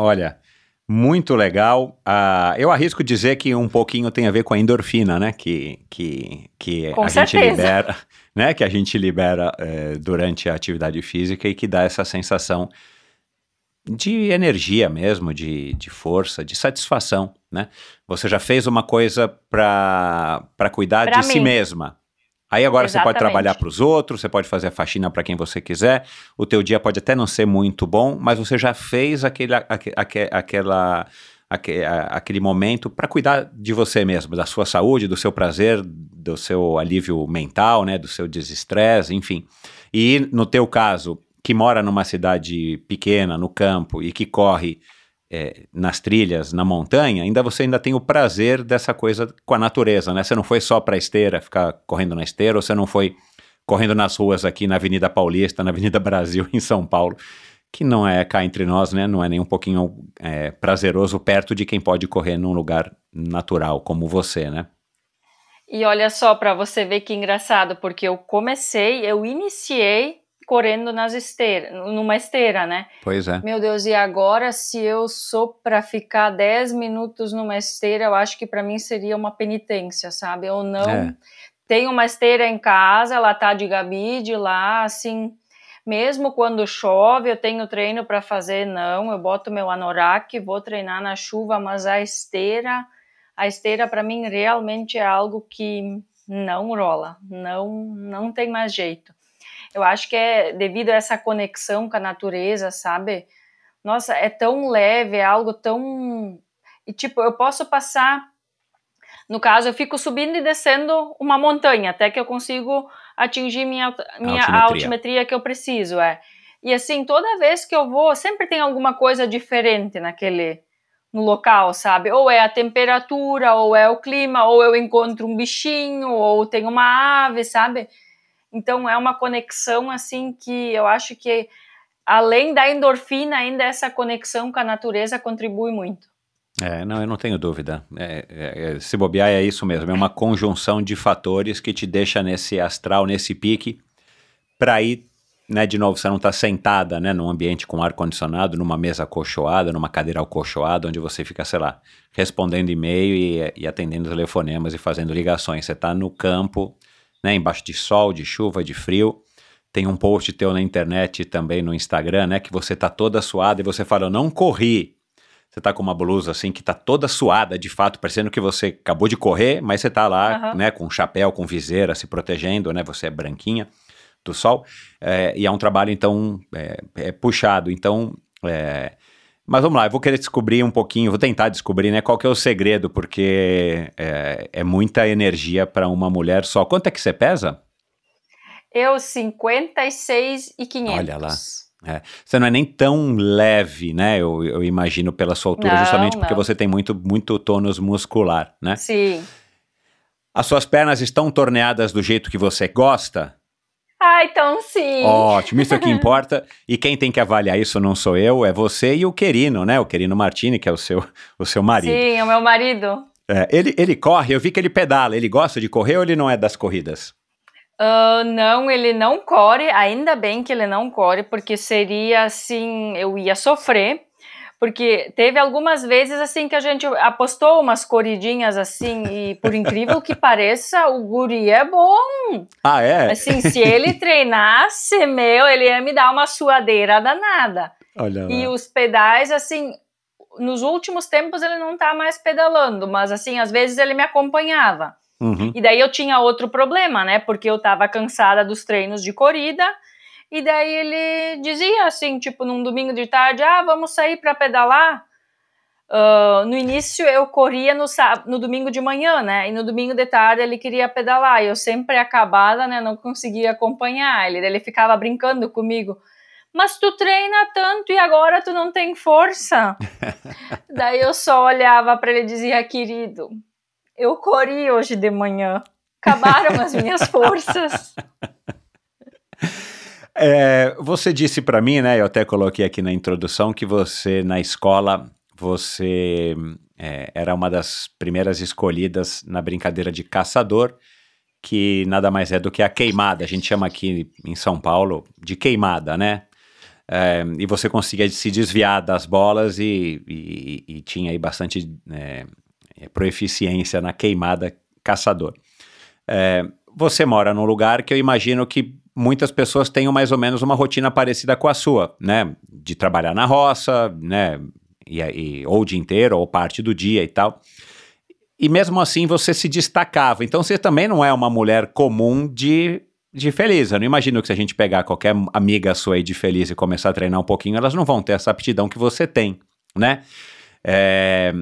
Olha, muito legal. Uh, eu arrisco dizer que um pouquinho tem a ver com a endorfina, né? Que, que, que com a certeza. gente libera, né? Que a gente libera é, durante a atividade física e que dá essa sensação de energia mesmo, de, de força, de satisfação, né? Você já fez uma coisa para cuidar pra de mim. si mesma, Aí agora Exatamente. você pode trabalhar para os outros, você pode fazer a faxina para quem você quiser. O teu dia pode até não ser muito bom, mas você já fez aquele, aquele, aquela, aquele, aquele momento para cuidar de você mesmo, da sua saúde, do seu prazer, do seu alívio mental, né, do seu desestresse, enfim. E no teu caso, que mora numa cidade pequena, no campo e que corre é, nas trilhas, na montanha, ainda você ainda tem o prazer dessa coisa com a natureza, né? Você não foi só para esteira, ficar correndo na esteira, ou você não foi correndo nas ruas aqui na Avenida Paulista, na Avenida Brasil, em São Paulo, que não é cá entre nós, né? Não é nem um pouquinho é, prazeroso perto de quem pode correr num lugar natural como você, né? E olha só, para você ver que engraçado, porque eu comecei, eu iniciei correndo nas esteiras, numa esteira, né? Pois é. Meu Deus, e agora se eu sou para ficar 10 minutos numa esteira, eu acho que para mim seria uma penitência, sabe? Eu não é. tenho uma esteira em casa, ela tá de gabide lá, assim, mesmo quando chove, eu tenho treino para fazer, não, eu boto meu anorak, vou treinar na chuva, mas a esteira, a esteira para mim realmente é algo que não rola, não não tem mais jeito. Eu acho que é devido a essa conexão com a natureza, sabe? Nossa, é tão leve, é algo tão. E tipo, eu posso passar no caso, eu fico subindo e descendo uma montanha até que eu consigo atingir minha, minha altimetria. altimetria que eu preciso, é. E assim, toda vez que eu vou, sempre tem alguma coisa diferente naquele no local, sabe? Ou é a temperatura, ou é o clima, ou eu encontro um bichinho, ou tem uma ave, sabe? Então é uma conexão assim que eu acho que além da endorfina, ainda essa conexão com a natureza contribui muito. É, não, eu não tenho dúvida. É, é, é, se bobear é isso mesmo, é uma conjunção de fatores que te deixa nesse astral, nesse pique, para ir, né, de novo, você não está sentada, né, num ambiente com ar-condicionado, numa mesa acolchoada, numa cadeira acolchoada, onde você fica, sei lá, respondendo e-mail e, e atendendo telefonemas e fazendo ligações. Você está no campo, né, embaixo de sol, de chuva, de frio. Tem um post teu na internet também no Instagram, né, que você está toda suada e você fala, eu não corri, você tá com uma blusa assim que tá toda suada, de fato, parecendo que você acabou de correr, mas você tá lá, uhum. né, com chapéu, com viseira, se protegendo, né? Você é branquinha do sol. É, e é um trabalho, então, é, é puxado. Então, é, mas vamos lá, eu vou querer descobrir um pouquinho, vou tentar descobrir, né, qual que é o segredo, porque é, é muita energia para uma mulher só. Quanto é que você pesa? Eu, 56 e 500. Olha lá. É. Você não é nem tão leve, né? Eu, eu imagino pela sua altura, não, justamente porque não. você tem muito, muito tônus muscular, né? Sim. As suas pernas estão torneadas do jeito que você gosta? Ah, então sim. Ótimo, isso é que importa. E quem tem que avaliar isso não sou eu, é você e o Querino, né? O Querino Martini, que é o seu, o seu marido. Sim, é o meu marido. É, ele, ele corre, eu vi que ele pedala. Ele gosta de correr ou ele não é das corridas? Uh, não, ele não corre, ainda bem que ele não corre, porque seria assim, eu ia sofrer, porque teve algumas vezes assim que a gente apostou umas corridinhas assim, e por incrível que pareça, o guri é bom. Ah, é? Assim, se ele treinasse, meu, ele ia me dar uma suadeira danada. Olha lá. E os pedais, assim, nos últimos tempos ele não tá mais pedalando, mas assim, às vezes ele me acompanhava. Uhum. E daí eu tinha outro problema, né? Porque eu tava cansada dos treinos de corrida. E daí ele dizia assim, tipo, num domingo de tarde, ah, vamos sair para pedalar. Uh, no início eu corria no, no domingo de manhã, né? E no domingo de tarde ele queria pedalar. E eu sempre acabada, né? Não conseguia acompanhar ele. Ele ficava brincando comigo. Mas tu treina tanto e agora tu não tem força. Daí eu só olhava para ele e dizia, querido, eu corri hoje de manhã. Acabaram as minhas forças. É, você disse para mim, né? Eu até coloquei aqui na introdução que você na escola você é, era uma das primeiras escolhidas na brincadeira de caçador, que nada mais é do que a queimada. A gente chama aqui em São Paulo de queimada, né? É, e você conseguia se desviar das bolas e, e, e tinha aí bastante é, é, proeficiência na queimada caçador. É, você mora num lugar que eu imagino que muitas pessoas tenham mais ou menos uma rotina parecida com a sua, né? De trabalhar na roça, né? E, e, ou o dia inteiro, ou parte do dia e tal. E mesmo assim você se destacava. Então você também não é uma mulher comum de, de feliz. Eu não imagino que se a gente pegar qualquer amiga sua aí de feliz e começar a treinar um pouquinho, elas não vão ter essa aptidão que você tem, né? É,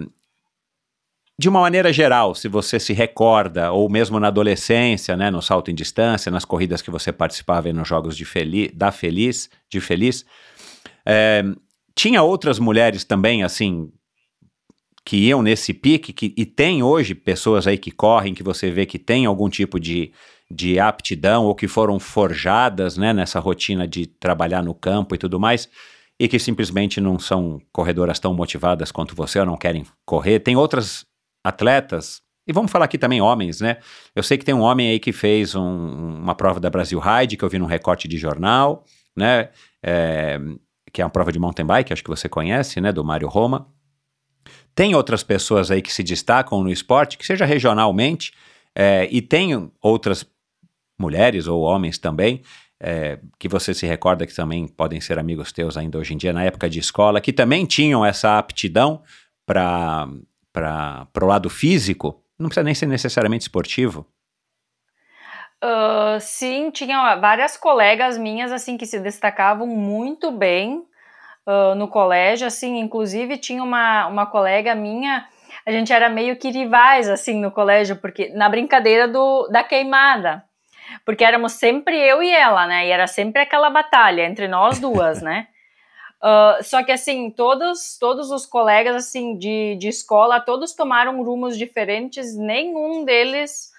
de uma maneira geral, se você se recorda, ou mesmo na adolescência, né, no salto em distância, nas corridas que você participava nos jogos de Feliz, da Feliz, de Feliz, é, tinha outras mulheres também, assim, que iam nesse pique, que, e tem hoje pessoas aí que correm, que você vê que tem algum tipo de, de aptidão, ou que foram forjadas, né, nessa rotina de trabalhar no campo e tudo mais, e que simplesmente não são corredoras tão motivadas quanto você, ou não querem correr. Tem outras atletas, e vamos falar aqui também homens, né? Eu sei que tem um homem aí que fez um, uma prova da Brasil Ride, que eu vi num recorte de jornal, né? É, que é uma prova de mountain bike, acho que você conhece, né? Do Mário Roma. Tem outras pessoas aí que se destacam no esporte, que seja regionalmente, é, e tem outras mulheres ou homens também, é, que você se recorda que também podem ser amigos teus ainda hoje em dia, na época de escola, que também tinham essa aptidão para para o lado físico, não precisa nem ser necessariamente esportivo? Uh, sim, tinha várias colegas minhas assim que se destacavam muito bem. uh, no colégio, assim, inclusive tinha uma, uma colega minha, a gente era meio que rivais, assim, no colégio, porque na brincadeira do, da queimada, porque éramos sempre eu e ela, né, e era sempre aquela batalha entre nós duas, né, uh, só que, assim, todos, todos os colegas, assim, de, de escola, todos tomaram rumos diferentes, nenhum deles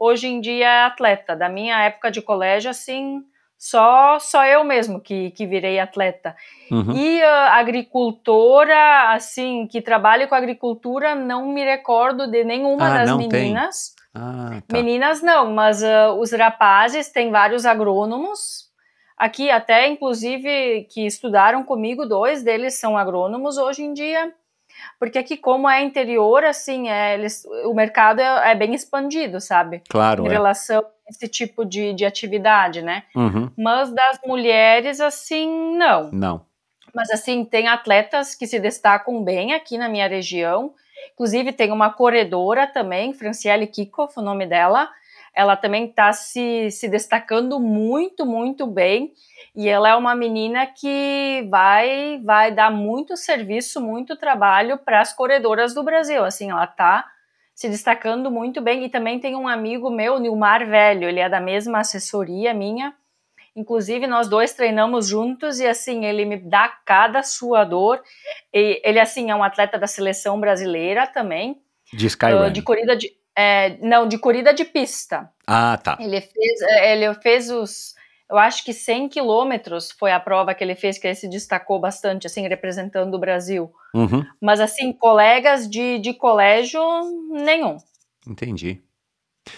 hoje em dia é atleta, da minha época de colégio, assim, só só eu mesmo que, que virei atleta. Uhum. E a agricultora, assim, que trabalha com agricultura, não me recordo de nenhuma ah, das meninas. Ah, tá. Meninas não, mas uh, os rapazes têm vários agrônomos. Aqui até, inclusive, que estudaram comigo, dois deles são agrônomos hoje em dia. Porque aqui, como é interior, assim, é, eles, o mercado é, é bem expandido, sabe? Claro. Em é. relação esse tipo de, de atividade, né? Uhum. Mas das mulheres, assim, não. Não. Mas, assim, tem atletas que se destacam bem aqui na minha região. Inclusive, tem uma corredora também, Franciele Kikoff, o nome dela. Ela também está se, se destacando muito, muito bem. E ela é uma menina que vai, vai dar muito serviço, muito trabalho para as corredoras do Brasil. Assim, ela está se destacando muito bem. E também tem um amigo meu, Nilmar Velho, ele é da mesma assessoria minha. Inclusive, nós dois treinamos juntos e, assim, ele me dá cada suador. E ele, assim, é um atleta da seleção brasileira também. De Skyrun. Uh, de corrida de... É, não, de corrida de pista. Ah, tá. Ele fez, é, ele fez os eu acho que 100 quilômetros foi a prova que ele fez, que ele se destacou bastante, assim, representando o Brasil. Uhum. Mas, assim, colegas de, de colégio, nenhum. Entendi.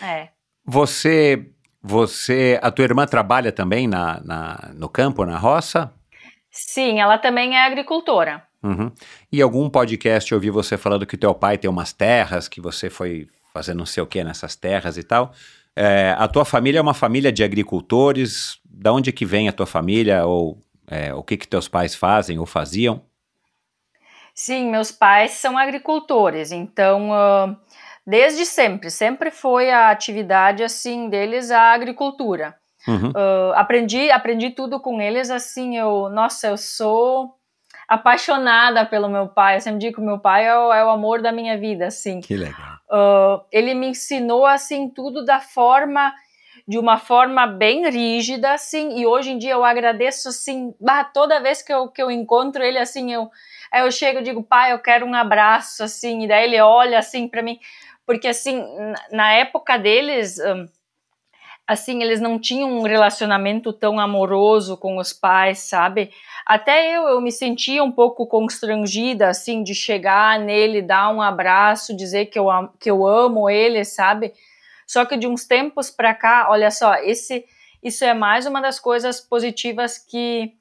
É. Você, você, a tua irmã trabalha também na, na no campo, na roça? Sim, ela também é agricultora. Uhum. E algum podcast eu ouvi você falando que teu pai tem umas terras, que você foi fazer não sei o que nessas terras e tal. É, a tua família é uma família de agricultores? Da onde que vem a tua família? Ou é, o que que teus pais fazem ou faziam? Sim, meus pais são agricultores, então uh, desde sempre, sempre foi a atividade assim deles a agricultura. Uhum. Uh, aprendi, aprendi tudo com eles assim. Eu, nossa, eu sou apaixonada pelo meu pai. Eu sempre digo que meu pai é o, é o amor da minha vida, assim. Que legal. Uh, ele me ensinou assim tudo da forma de uma forma bem rígida, assim, e hoje em dia eu agradeço, assim, toda vez que eu, que eu encontro ele, assim, eu, eu chego e digo, pai, eu quero um abraço, assim, e daí ele olha, assim, para mim, porque, assim, na época deles, um, assim, eles não tinham um relacionamento tão amoroso com os pais, sabe? Até eu, eu me sentia um pouco constrangida, assim, de chegar nele, dar um abraço, dizer que eu, que eu amo ele, sabe? Só que de uns tempos para cá, olha só, esse, isso é mais uma das coisas positivas que,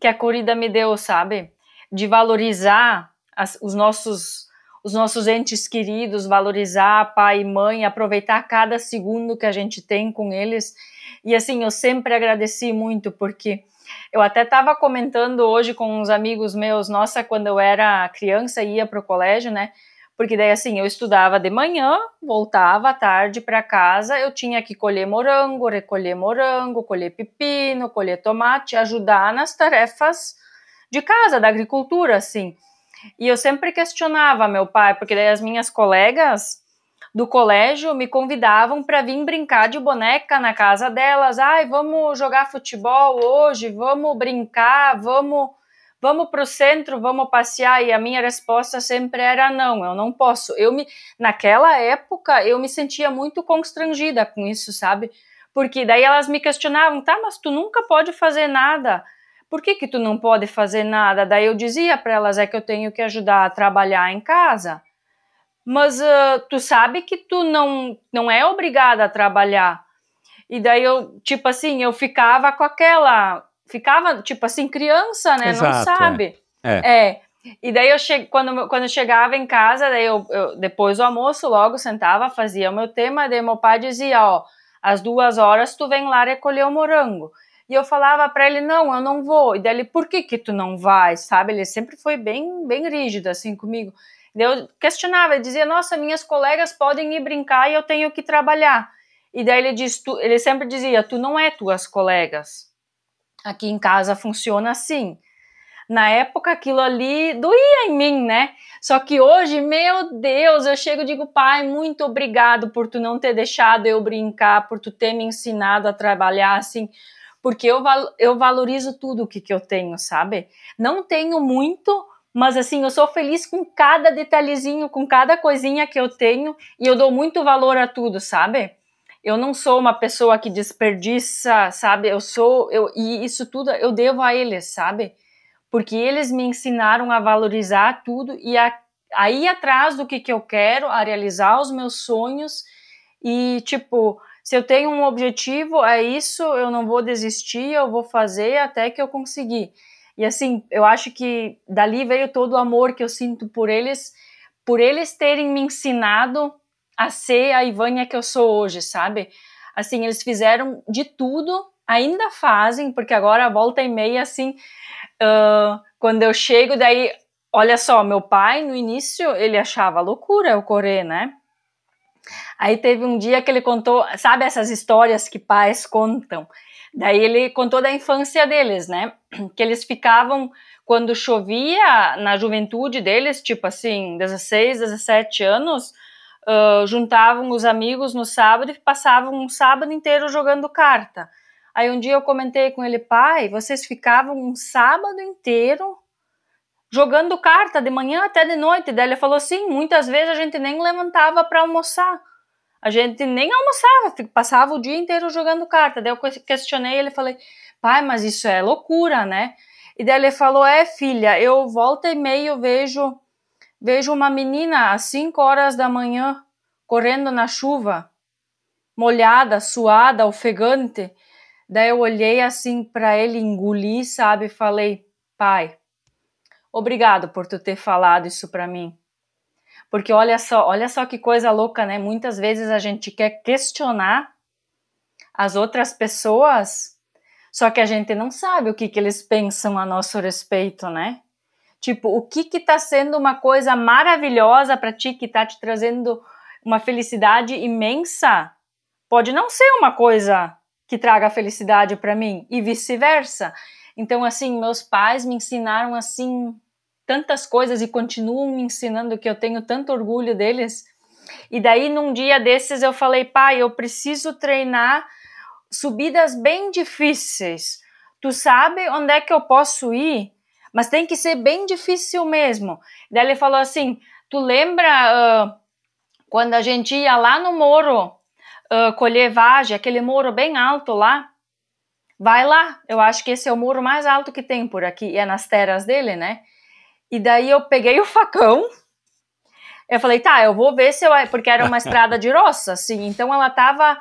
que a corrida me deu, sabe? De valorizar as, os nossos os nossos entes queridos, valorizar pai e mãe, aproveitar cada segundo que a gente tem com eles. E assim, eu sempre agradeci muito, porque eu até estava comentando hoje com uns amigos meus, nossa, quando eu era criança ia para o colégio, né? Porque daí assim, eu estudava de manhã, voltava à tarde para casa, eu tinha que colher morango, recolher morango, colher pepino, colher tomate, ajudar nas tarefas de casa, da agricultura, assim. E eu sempre questionava meu pai, porque daí as minhas colegas do colégio me convidavam para vir brincar de boneca na casa delas. Ai, vamos jogar futebol hoje, vamos brincar, vamos vamos para o centro, vamos passear. E a minha resposta sempre era não, eu não posso. Eu me naquela época eu me sentia muito constrangida com isso, sabe? Porque daí elas me questionavam, tá, mas tu nunca pode fazer nada por que que tu não pode fazer nada? Daí eu dizia para elas, é que eu tenho que ajudar a trabalhar em casa. Mas uh, tu sabe que tu não, não é obrigada a trabalhar. E daí eu, tipo assim, eu ficava com aquela, ficava, tipo assim, criança, né? Exato, não sabe. É. é. é. E daí eu che... quando, quando eu chegava em casa, daí eu, eu, depois do almoço, logo sentava, fazia o meu tema, daí meu pai dizia, ó, às duas horas tu vem lá recolher o morango. E eu falava para ele, não, eu não vou. E daí ele, por que que tu não vai, sabe? Ele sempre foi bem, bem rígido assim comigo. E eu questionava, ele dizia, nossa, minhas colegas podem ir brincar e eu tenho que trabalhar. E daí ele diz, tu, ele sempre dizia, tu não é tuas colegas. Aqui em casa funciona assim. na época aquilo ali doía em mim, né? Só que hoje, meu Deus, eu chego e digo, pai, muito obrigado por tu não ter deixado eu brincar, por tu ter me ensinado a trabalhar assim, porque eu, eu valorizo tudo o que, que eu tenho, sabe? Não tenho muito, mas assim, eu sou feliz com cada detalhezinho, com cada coisinha que eu tenho, e eu dou muito valor a tudo, sabe? Eu não sou uma pessoa que desperdiça, sabe? Eu sou, eu, e isso tudo eu devo a eles, sabe? porque eles me ensinaram a valorizar tudo e a, a ir atrás do que, que eu quero, a realizar os meus sonhos e, tipo, se eu tenho um objetivo, é isso, eu não vou desistir, eu vou fazer até que eu conseguir. E assim, eu acho que dali veio todo o amor que eu sinto por eles, por eles terem me ensinado a ser a Ivânia que eu sou hoje, sabe? Assim, eles fizeram de tudo, ainda fazem, porque agora volta e meia, assim, Uh, quando eu chego, daí, olha só, meu pai no início ele achava loucura eu correr, né? Aí teve um dia que ele contou, sabe essas histórias que pais contam? Daí ele contou da infância deles, né? Que eles ficavam, quando chovia na juventude deles, tipo assim, 16, 17 anos, uh, juntavam os amigos no sábado e passavam um sábado inteiro jogando carta. Aí um dia eu comentei com ele, pai, vocês ficavam um sábado inteiro jogando carta de manhã até de noite. Daí ele falou, sim, muitas vezes a gente nem levantava para almoçar. A gente nem almoçava, passava o dia inteiro jogando carta. Daí eu questionei ele, falei, pai, mas isso é loucura, né? E daí ele falou, é filha, eu volta e meio vejo vejo uma menina às 5 horas da manhã correndo na chuva, molhada, suada, ofegante. Daí eu olhei assim para ele, engoli, sabe? Falei, pai, obrigado por tu ter falado isso para mim. Porque olha só, olha só que coisa louca, né? Muitas vezes a gente quer questionar as outras pessoas, só que a gente não sabe o que, que eles pensam a nosso respeito, né? Tipo, o que que tá sendo uma coisa maravilhosa para ti, que tá te trazendo uma felicidade imensa, pode não ser uma coisa que traga felicidade para mim e vice-versa. Então, assim, meus pais me ensinaram assim tantas coisas e continuam me ensinando que eu tenho tanto orgulho deles. E daí, num dia desses, eu falei, pai, eu preciso treinar subidas bem difíceis. Tu sabe onde é que eu posso ir? Mas tem que ser bem difícil mesmo. Daí ele falou assim: Tu lembra uh, quando a gente ia lá no Moro uh, colher vagem, aquele muro bem alto lá, vai lá. Eu acho que esse é o muro mais alto que tem por aqui, é nas terras dele, né? E daí eu peguei o facão, eu falei, tá, eu vou ver se eu. Porque era uma estrada de roça, assim, então ela tava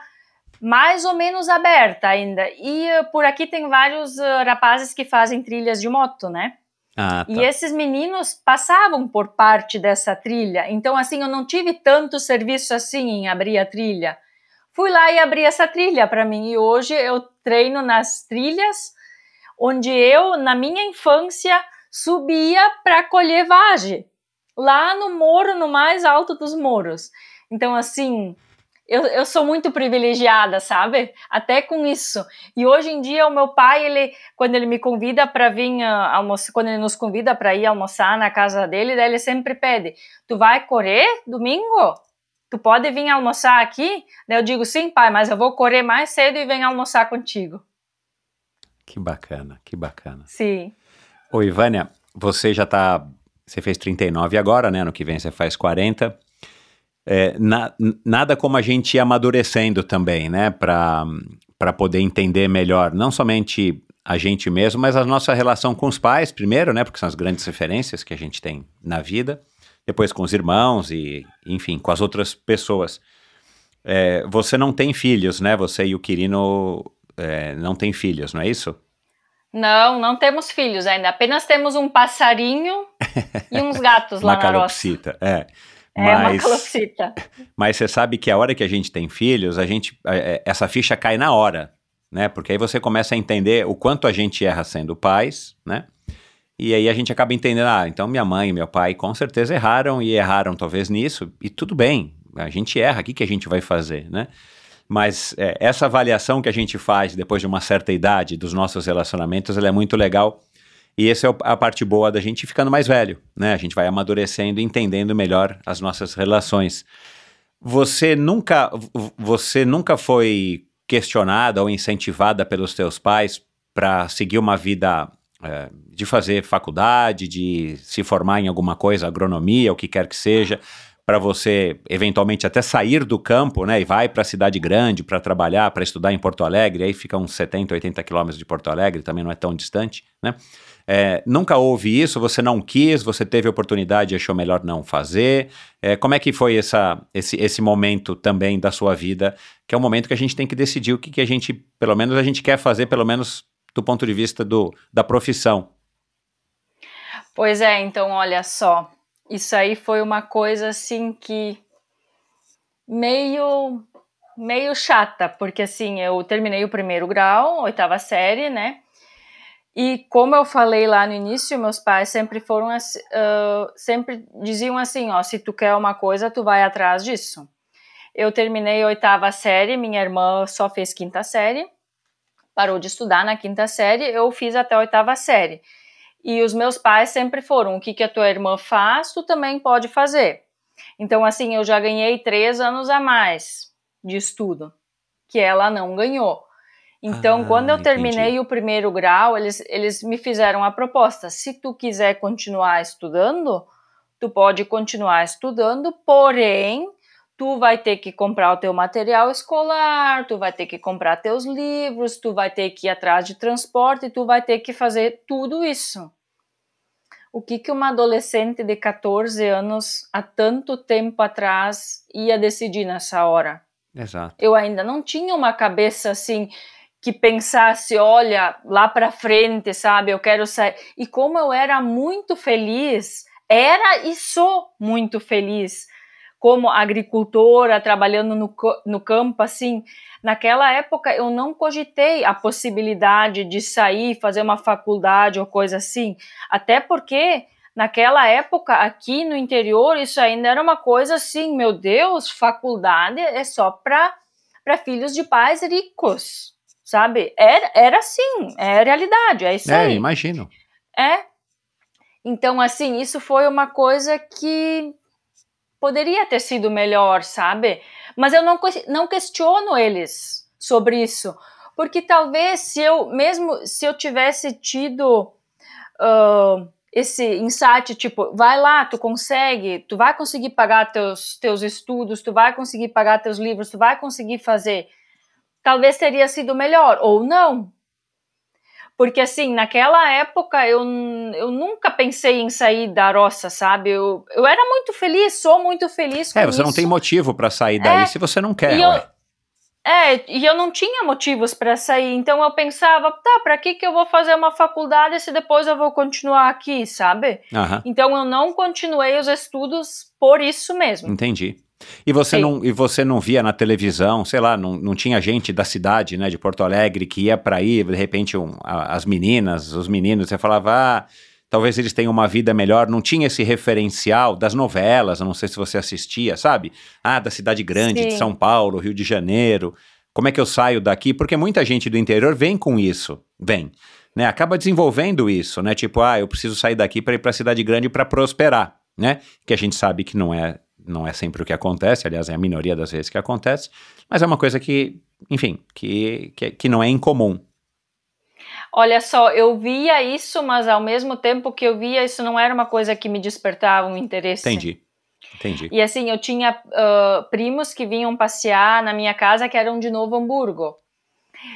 mais ou menos aberta ainda. E uh, por aqui tem vários uh, rapazes que fazem trilhas de moto, né? Ah, tá. E esses meninos passavam por parte dessa trilha. Então, assim, eu não tive tanto serviço assim em abrir a trilha fui lá e abri essa trilha para mim. E hoje eu treino nas trilhas onde eu, na minha infância, subia para colher vagem, lá no moro, no mais alto dos moros. Então, assim, eu, eu sou muito privilegiada, sabe? Até com isso. E hoje em dia, o meu pai, ele, quando ele me convida para vir uh, almoçar, quando ele nos convida para ir almoçar na casa dele, ele sempre pede: Tu vai correr domingo? tu pode vir almoçar aqui? Daí eu digo, sim, pai, mas eu vou correr mais cedo e venho almoçar contigo. Que bacana, que bacana. Sim. Ô, Ivânia, você já tá. Você fez 39 agora, né? No que vem você faz 40. É, na, nada como a gente ir amadurecendo também, né? Para poder entender melhor, não somente a gente mesmo, mas a nossa relação com os pais, primeiro, né? Porque são as grandes referências que a gente tem na vida depois com os irmãos e, enfim, com as outras pessoas. É, você não tem filhos, né? Você e o Quirino é, não têm filhos, não é isso? Não, não temos filhos ainda. Apenas temos um passarinho e uns gatos lá na roça. É. É mas, uma calopsita. Mas você sabe que a hora que a gente tem filhos, a gente, é, essa ficha cai na hora, né? Porque aí você começa a entender o quanto a gente erra sendo pais, né? E aí a gente acaba entendendo, ah, então minha mãe e meu pai com certeza erraram e erraram talvez nisso, e tudo bem, a gente erra, o que, que a gente vai fazer, né? Mas é, essa avaliação que a gente faz depois de uma certa idade dos nossos relacionamentos, ela é muito legal E essa é a parte boa da gente ficando mais velho, né? A gente vai amadurecendo, entendendo melhor as nossas relações. Você nunca, você nunca foi questionada ou incentivada pelos teus pais para seguir uma vida é, de fazer faculdade, de se formar em alguma coisa, agronomia, o que quer que seja, para você eventualmente até sair do campo, né, e vai para a cidade grande para trabalhar, para estudar em Porto Alegre, aí fica uns 70, 80 quilômetros de Porto Alegre, também não é tão distante, né? É, nunca houve isso, você não quis, você teve oportunidade e achou melhor não fazer. É, como é que foi essa, esse, esse momento também da sua vida, que é um momento que a gente tem que decidir o que, que a gente, pelo menos a gente quer fazer, pelo menos do ponto de vista do, da profissão? Pois é, então olha só, isso aí foi uma coisa assim que meio meio chata, porque assim, eu terminei o primeiro grau, oitava série, né? E como eu falei lá no início, meus pais sempre foram uh, sempre diziam assim, ó, se tu quer uma coisa, tu vai atrás disso. Eu terminei oitava série, minha irmã só fez quinta série, parou de estudar na quinta série, eu fiz até oitava série. E os meus pais sempre foram, o que, que a tua irmã faz, tu também pode fazer. Então, assim, eu já ganhei três anos a mais de estudo, que ela não ganhou. Então, ah, quando eu terminei entendi. o primeiro grau, eles, eles me fizeram a proposta: se tu quiser continuar estudando, tu pode continuar estudando, porém, tu vai ter que comprar o teu material escolar, tu vai ter que comprar teus livros, tu vai ter que ir atrás de transporte, tu vai ter que fazer tudo isso. O que, que uma adolescente de 14 anos, há tanto tempo atrás, ia decidir nessa hora? Exato. Eu ainda não tinha uma cabeça assim que pensasse, olha, lá para frente, sabe? Eu quero sair. E como eu era muito feliz, era e sou muito feliz como agricultora, trabalhando no, no campo, assim, naquela época eu não cogitei a possibilidade de sair, fazer uma faculdade ou coisa assim, até porque naquela época aqui no interior isso ainda era uma coisa assim, meu Deus, faculdade é só para para filhos de pais ricos sabe? Era, era assim, é realidade, é isso é, aí. imagino. É. Então, assim, isso foi uma coisa que poderia ter sido melhor, sabe? Mas eu não, não questiono eles sobre isso, porque talvez se eu, mesmo se eu tivesse tido uh, esse insight, tipo, vai lá, tu consegue, tu vai conseguir pagar teus, teus estudos, tu vai conseguir pagar teus livros, tu vai conseguir fazer talvez teria sido melhor, ou não. Porque, assim, naquela época eu, eu nunca pensei em sair da roça, sabe? Eu, eu era muito feliz, sou muito feliz com É, você isso. não tem motivo para sair daí é, se você não quer, eu, É, e eu não tinha motivos para sair, então eu pensava, tá, para que que eu vou fazer uma faculdade se depois eu vou continuar aqui, sabe? Uhum. Então eu não continuei os estudos por isso mesmo. Entendi. E você, não, e você não via na televisão, sei lá, não, não tinha gente da cidade, né, de Porto Alegre, que ia para aí, de repente, um, a, as meninas, os meninos, você falava, ah, talvez eles tenham uma vida melhor, não tinha esse referencial das novelas, não sei se você assistia, sabe? Ah, da cidade grande, Sim. de São Paulo, Rio de Janeiro, como é que eu saio daqui? Porque muita gente do interior vem com isso, vem, né, acaba desenvolvendo isso, né, tipo, ah, eu preciso sair daqui para ir para a cidade grande para prosperar, né, que a gente sabe que não é não é sempre o que acontece, aliás, é a minoria das vezes que acontece, mas é uma coisa que, enfim, que, que, que não é incomum. Olha só, eu via isso, mas ao mesmo tempo que eu via, isso não era uma coisa que me despertava um interesse. Entendi. Entendi. E assim, eu tinha uh, primos que vinham passear na minha casa que eram de Novo Hamburgo.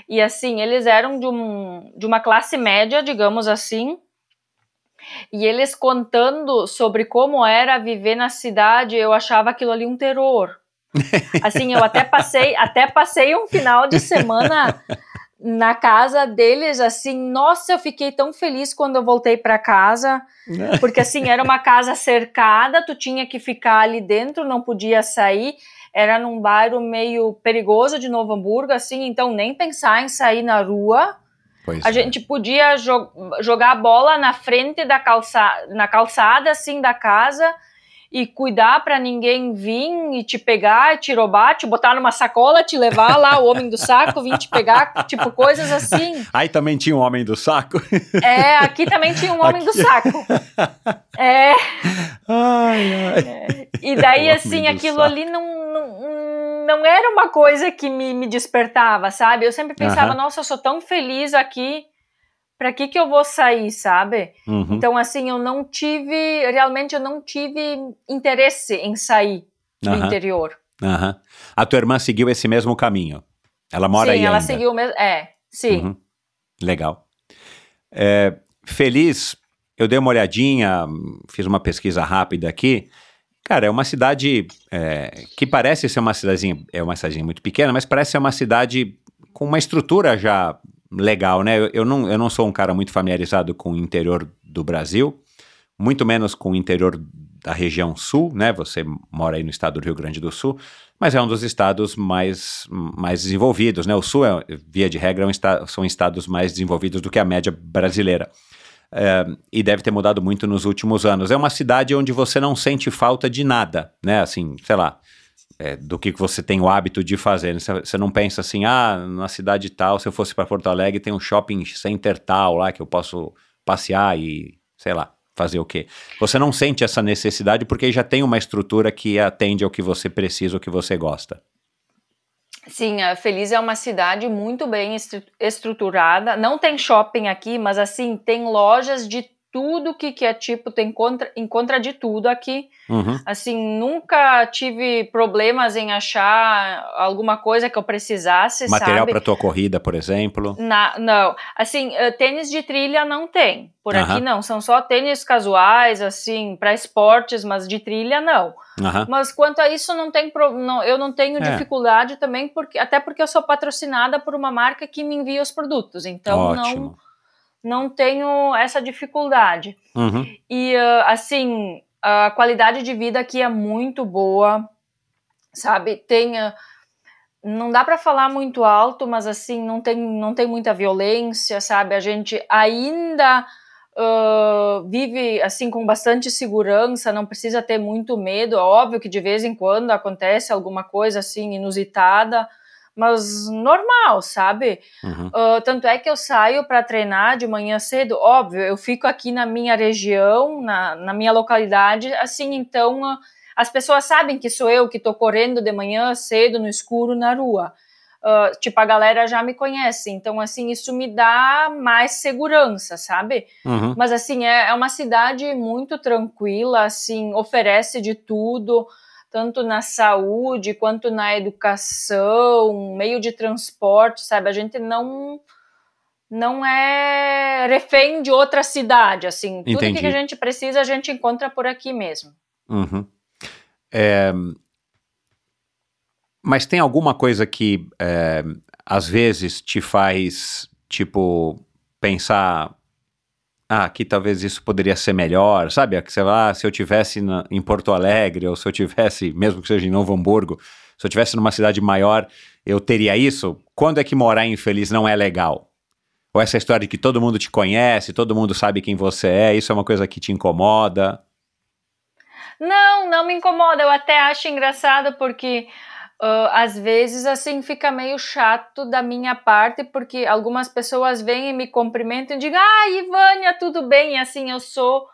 E assim, eles eram de, um, de uma classe média, digamos assim, e eles contando sobre como era viver na cidade, eu achava aquilo ali um terror. Assim, eu até passei, até passei um final de semana na casa deles, assim, nossa, eu fiquei tão feliz quando eu voltei para casa, porque assim, era uma casa cercada, tu tinha que ficar ali dentro, não podia sair, era num bairro meio perigoso de Novo Hamburgo, assim, então nem pensar em sair na rua, Pois a é. gente podia jo jogar a bola na frente da calçada, na calçada assim da casa e cuidar para ninguém vir e te pegar, te roubar, te botar numa sacola, te levar lá, o homem do saco vir te pegar, tipo coisas assim. Aí também tinha um homem do saco? É, aqui também tinha um homem aqui... do saco. É. Ai, ai. É. E daí, assim, aquilo saco. ali não, não, não era uma coisa que me, me despertava, sabe? Eu sempre pensava, nossa, eu sou tão feliz aqui para que que eu vou sair, sabe? Uhum. Então assim, eu não tive, realmente eu não tive interesse em sair do uhum. interior. Uhum. A tua irmã seguiu esse mesmo caminho? Ela mora sim, aí ela ainda? seguiu mesmo, é, sim. Uhum. Legal. É, feliz, eu dei uma olhadinha, fiz uma pesquisa rápida aqui. Cara, é uma cidade é, que parece ser uma cidadezinha, é uma cidadezinha muito pequena, mas parece ser uma cidade com uma estrutura já legal, né? Eu, eu, não, eu não sou um cara muito familiarizado com o interior do Brasil, muito menos com o interior da região sul, né? Você mora aí no estado do Rio Grande do Sul, mas é um dos estados mais, mais desenvolvidos, né? O sul, é, via de regra, é um esta são estados mais desenvolvidos do que a média brasileira. É, e deve ter mudado muito nos últimos anos. É uma cidade onde você não sente falta de nada, né? Assim, sei lá, é, do que você tem o hábito de fazer. Né? Você não pensa assim, ah, na cidade tal, se eu fosse para Porto Alegre, tem um shopping center tal lá que eu posso passear e, sei lá, fazer o quê. Você não sente essa necessidade porque já tem uma estrutura que atende ao que você precisa, ao que você gosta. Sim, a Feliz é uma cidade muito bem estruturada. Não tem shopping aqui, mas assim, tem lojas de tudo que, que é tipo, tem encontra, encontra de tudo aqui. Uhum. Assim, nunca tive problemas em achar alguma coisa que eu precisasse, Material para tua corrida, por exemplo? Na, não. Assim, eh, tênis de trilha não tem. Por uhum. aqui não. São só tênis casuais, assim, para esportes, mas de trilha não. Uhum. Mas quanto a isso, não tem não, eu não tenho é. dificuldade também, porque, até porque eu sou patrocinada por uma marca que me envia os produtos. Então, Ótimo. não não tenho essa dificuldade. Uhum. E, uh, assim, a qualidade de vida aqui é muito boa, sabe? Tem. Uh, não dá para falar muito alto, mas assim, não tem, não tem muita violência, sabe? A gente ainda uh, vive assim com bastante segurança, não precisa ter muito medo. É óbvio que de vez em quando acontece alguma coisa assim inusitada, mas normal, sabe? Uhum. Uh, tanto é que eu saio para treinar de manhã cedo, óbvio, eu fico aqui na minha região, na, na minha localidade, assim, então uh, as pessoas sabem que sou eu que estou correndo de manhã cedo no escuro na rua. Uh, tipo, a galera já me conhece, então, assim, isso me dá mais segurança, sabe? Uhum. Mas, assim, é, é uma cidade muito tranquila, assim, oferece de tudo tanto na saúde quanto na educação, meio de transporte, sabe? A gente não não é refém de outra cidade, assim. Tudo Entendi. que a gente precisa a gente encontra por aqui mesmo. Uhum. É... Mas tem alguma coisa que é, às vezes te faz, tipo, pensar ah, aqui talvez isso poderia ser melhor, sabe? Sei lá, se eu tivesse na, em Porto Alegre, ou se eu tivesse, mesmo que seja em Novo Hamburgo, se eu tivesse numa cidade maior, eu teria isso? Quando é que morar infeliz não é legal? Ou essa história de que todo mundo te conhece, todo mundo sabe quem você é, isso é uma coisa que te incomoda? Não, não me incomoda. Eu até acho engraçado porque Uh, às vezes assim fica meio chato da minha parte, porque algumas pessoas vêm e me cumprimentam e digam, ah, Ivânia, tudo bem? E assim, eu sou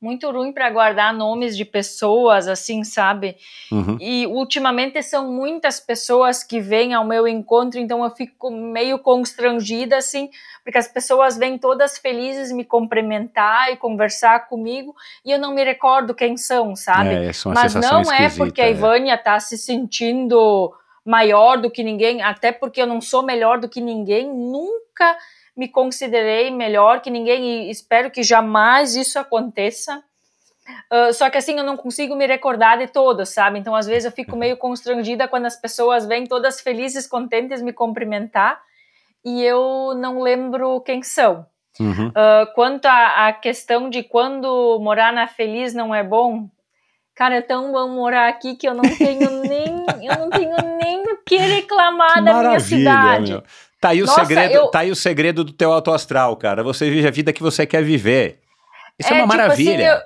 muito ruim para guardar nomes de pessoas, assim, sabe? Uhum. E ultimamente são muitas pessoas que vêm ao meu encontro, então eu fico meio constrangida, assim, porque as pessoas vêm todas felizes me cumprimentar e conversar comigo, e eu não me recordo quem são, sabe? É, Mas não é porque a é. Ivânia está se sentindo maior do que ninguém, até porque eu não sou melhor do que ninguém, nunca me considerei melhor que ninguém e espero que jamais isso aconteça. Uh, só que assim eu não consigo me recordar de todos, sabe? Então às vezes eu fico meio constrangida quando as pessoas vêm todas felizes, contentes me cumprimentar e eu não lembro quem são. Uhum. Uh, quanto à questão de quando morar na Feliz não é bom, cara, é tão bom morar aqui que eu não tenho nem eu não tenho nem o que reclamar que da minha cidade. Meu. Tá aí, o Nossa, segredo, eu... tá aí o segredo do teu auto astral, cara. Você vive a vida que você quer viver. Isso é, é uma tipo assim, maravilha. Assim,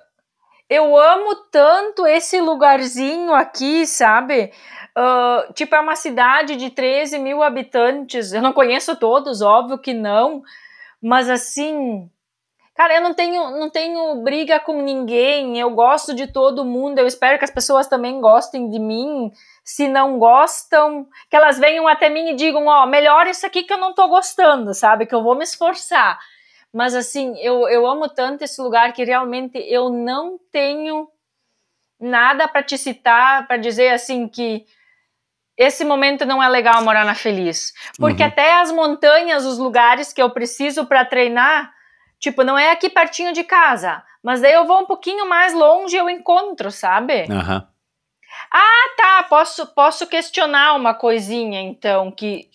eu amo tanto esse lugarzinho aqui, sabe? Uh, tipo, é uma cidade de 13 mil habitantes. Eu não conheço todos, óbvio que não. Mas assim, cara, eu não tenho, não tenho briga com ninguém. Eu gosto de todo mundo. Eu espero que as pessoas também gostem de mim. Se não gostam, que elas venham até mim e digam: Ó, oh, melhor isso aqui que eu não tô gostando, sabe? Que eu vou me esforçar. Mas assim, eu, eu amo tanto esse lugar que realmente eu não tenho nada para te citar, para dizer assim que esse momento não é legal morar na Feliz. Porque uhum. até as montanhas, os lugares que eu preciso para treinar, tipo, não é aqui pertinho de casa. Mas daí eu vou um pouquinho mais longe e eu encontro, sabe? Uhum. Ah, tá. Posso, posso questionar uma coisinha, então, que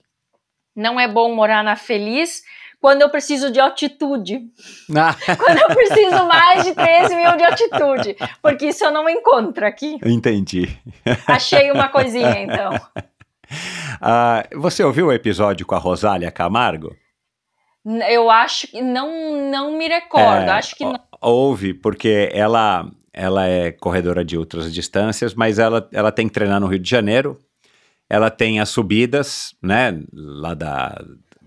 não é bom morar na Feliz quando eu preciso de altitude. Ah. quando eu preciso mais de 13 mil de altitude. Porque isso eu não encontro aqui. Entendi. Achei uma coisinha, então. Ah, você ouviu o episódio com a Rosália Camargo? Eu acho que não, não me recordo. É, acho que não. Houve, porque ela, ela é corredora de outras distâncias, mas ela, ela tem que treinar no Rio de Janeiro. Ela tem as subidas, né, lá da,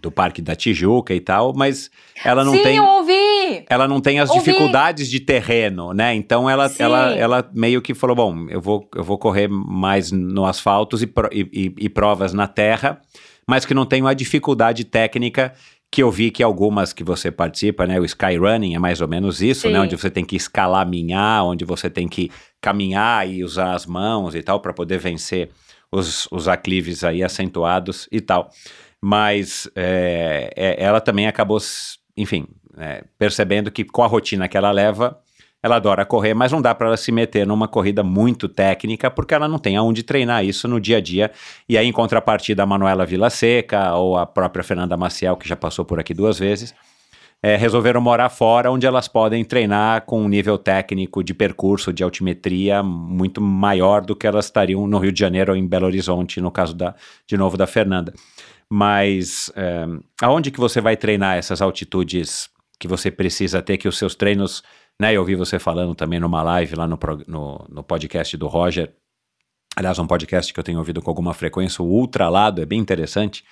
do Parque da Tijuca e tal, mas ela não Sim, tem. Eu ouvi. Ela não tem as ouvi. dificuldades de terreno, né? Então ela, ela, ela meio que falou: bom, eu vou, eu vou correr mais no asfalto e, e, e provas na terra, mas que não tenho a dificuldade técnica que eu vi que algumas que você participa, né? O Skyrunning é mais ou menos isso, né? Sim. né? Onde você tem que escalaminhar, onde você tem que caminhar e usar as mãos e tal para poder vencer os, os aclives aí acentuados e tal mas é, é, ela também acabou, enfim, é, percebendo que com a rotina que ela leva, ela adora correr, mas não dá para ela se meter numa corrida muito técnica, porque ela não tem aonde treinar isso no dia a dia. E aí, em contrapartida, a Manuela Vila Seca ou a própria Fernanda Maciel, que já passou por aqui duas vezes, é, resolveram morar fora, onde elas podem treinar com um nível técnico de percurso, de altimetria muito maior do que elas estariam no Rio de Janeiro ou em Belo Horizonte, no caso da, de novo da Fernanda. Mas é, aonde que você vai treinar essas altitudes que você precisa ter, que os seus treinos, né? Eu ouvi você falando também numa live lá no, no, no podcast do Roger, aliás, um podcast que eu tenho ouvido com alguma frequência, o Ultralado, é bem interessante.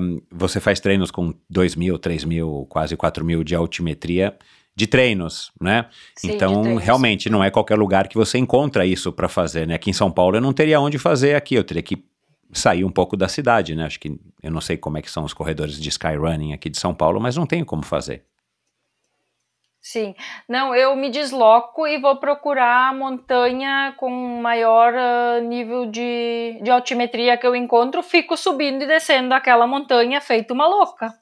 Um, você faz treinos com 2 mil, 3 mil, quase 4 mil de altimetria de treinos, né? Sim, então, treinos. realmente, não é qualquer lugar que você encontra isso para fazer, né? Aqui em São Paulo eu não teria onde fazer aqui, eu teria que sair um pouco da cidade, né? Acho que eu não sei como é que são os corredores de skyrunning aqui de São Paulo, mas não tenho como fazer. Sim, não, eu me desloco e vou procurar a montanha com maior uh, nível de, de altimetria que eu encontro, fico subindo e descendo aquela montanha feito uma louca.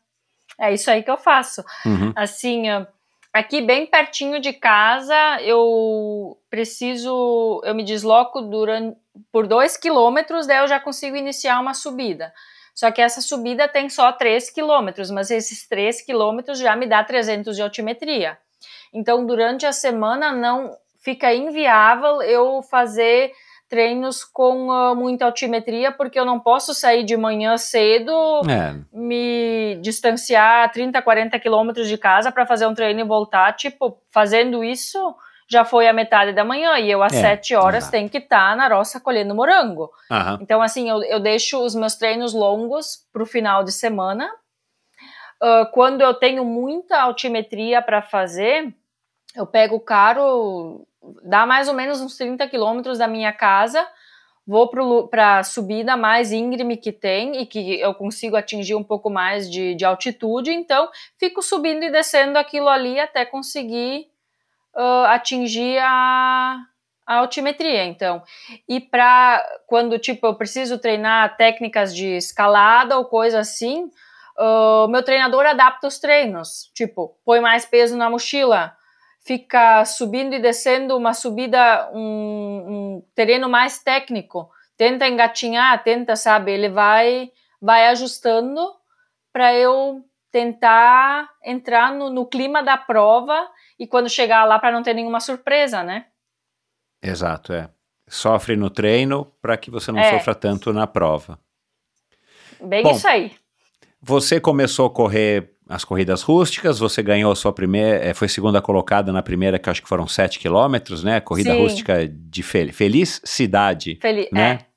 É isso aí que eu faço. Uhum. Assim, uh, aqui bem pertinho de casa, eu preciso, eu me desloco durante por dois quilômetros, daí eu já consigo iniciar uma subida. Só que essa subida tem só 3 quilômetros, mas esses 3 quilômetros já me dá 300 de altimetria. Então, durante a semana, não fica inviável eu fazer treinos com uh, muita altimetria, porque eu não posso sair de manhã cedo, é. me distanciar 30, 40 quilômetros de casa para fazer um treino e voltar. Tipo, fazendo isso, já foi a metade da manhã e eu às é, sete horas exato. tenho que estar tá na roça colhendo morango. Uhum. Então, assim, eu, eu deixo os meus treinos longos para o final de semana. Uh, quando eu tenho muita altimetria para fazer, eu pego o carro, dá mais ou menos uns 30 quilômetros da minha casa, vou para a subida mais íngreme que tem e que eu consigo atingir um pouco mais de, de altitude, então fico subindo e descendo aquilo ali até conseguir uh, atingir a, a altimetria, então. E para quando tipo eu preciso treinar técnicas de escalada ou coisa assim, uh, meu treinador adapta os treinos, tipo põe mais peso na mochila, fica subindo e descendo uma subida, um, um terreno mais técnico, tenta engatinhar, tenta, sabe, ele vai vai ajustando para eu tentar entrar no, no clima da prova e quando chegar lá para não ter nenhuma surpresa, né? Exato, é. Sofre no treino para que você não é. sofra tanto na prova. Bem Bom, isso aí. Você começou a correr as corridas rústicas, você ganhou a sua primeira, eh, foi segunda colocada na primeira, que acho que foram 7 quilômetros, né? Corrida Sim. rústica de Fel Feliz Cidade, Feli né? é.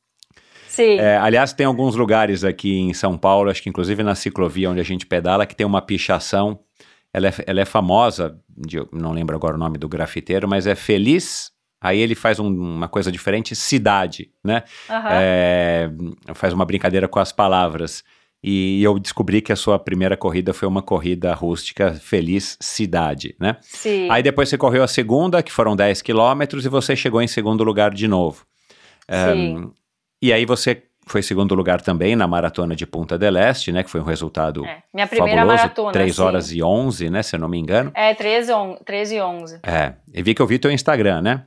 Sim. É, aliás, tem alguns lugares aqui em São Paulo, acho que inclusive na ciclovia onde a gente pedala, que tem uma pichação. Ela é, ela é famosa, de- não lembro agora o nome do grafiteiro, mas é Feliz. Aí ele faz um- uma coisa diferente, cidade, né? aham. É, faz uma brincadeira com as palavras. E eu descobri que a sua primeira corrida foi uma corrida rústica Feliz Cidade, né? Sim. Aí depois você correu a segunda, que foram 10 quilômetros, e você chegou em segundo lugar de novo. Sim. E aí você foi segundo lugar também na maratona de Punta del Este, né? Que foi um resultado É, Minha primeira fabuloso, maratona. 3 sim. horas e 11, né? Se eu não me engano. É, 13, on, 13 e 11. É, e vi que eu vi teu Instagram, né?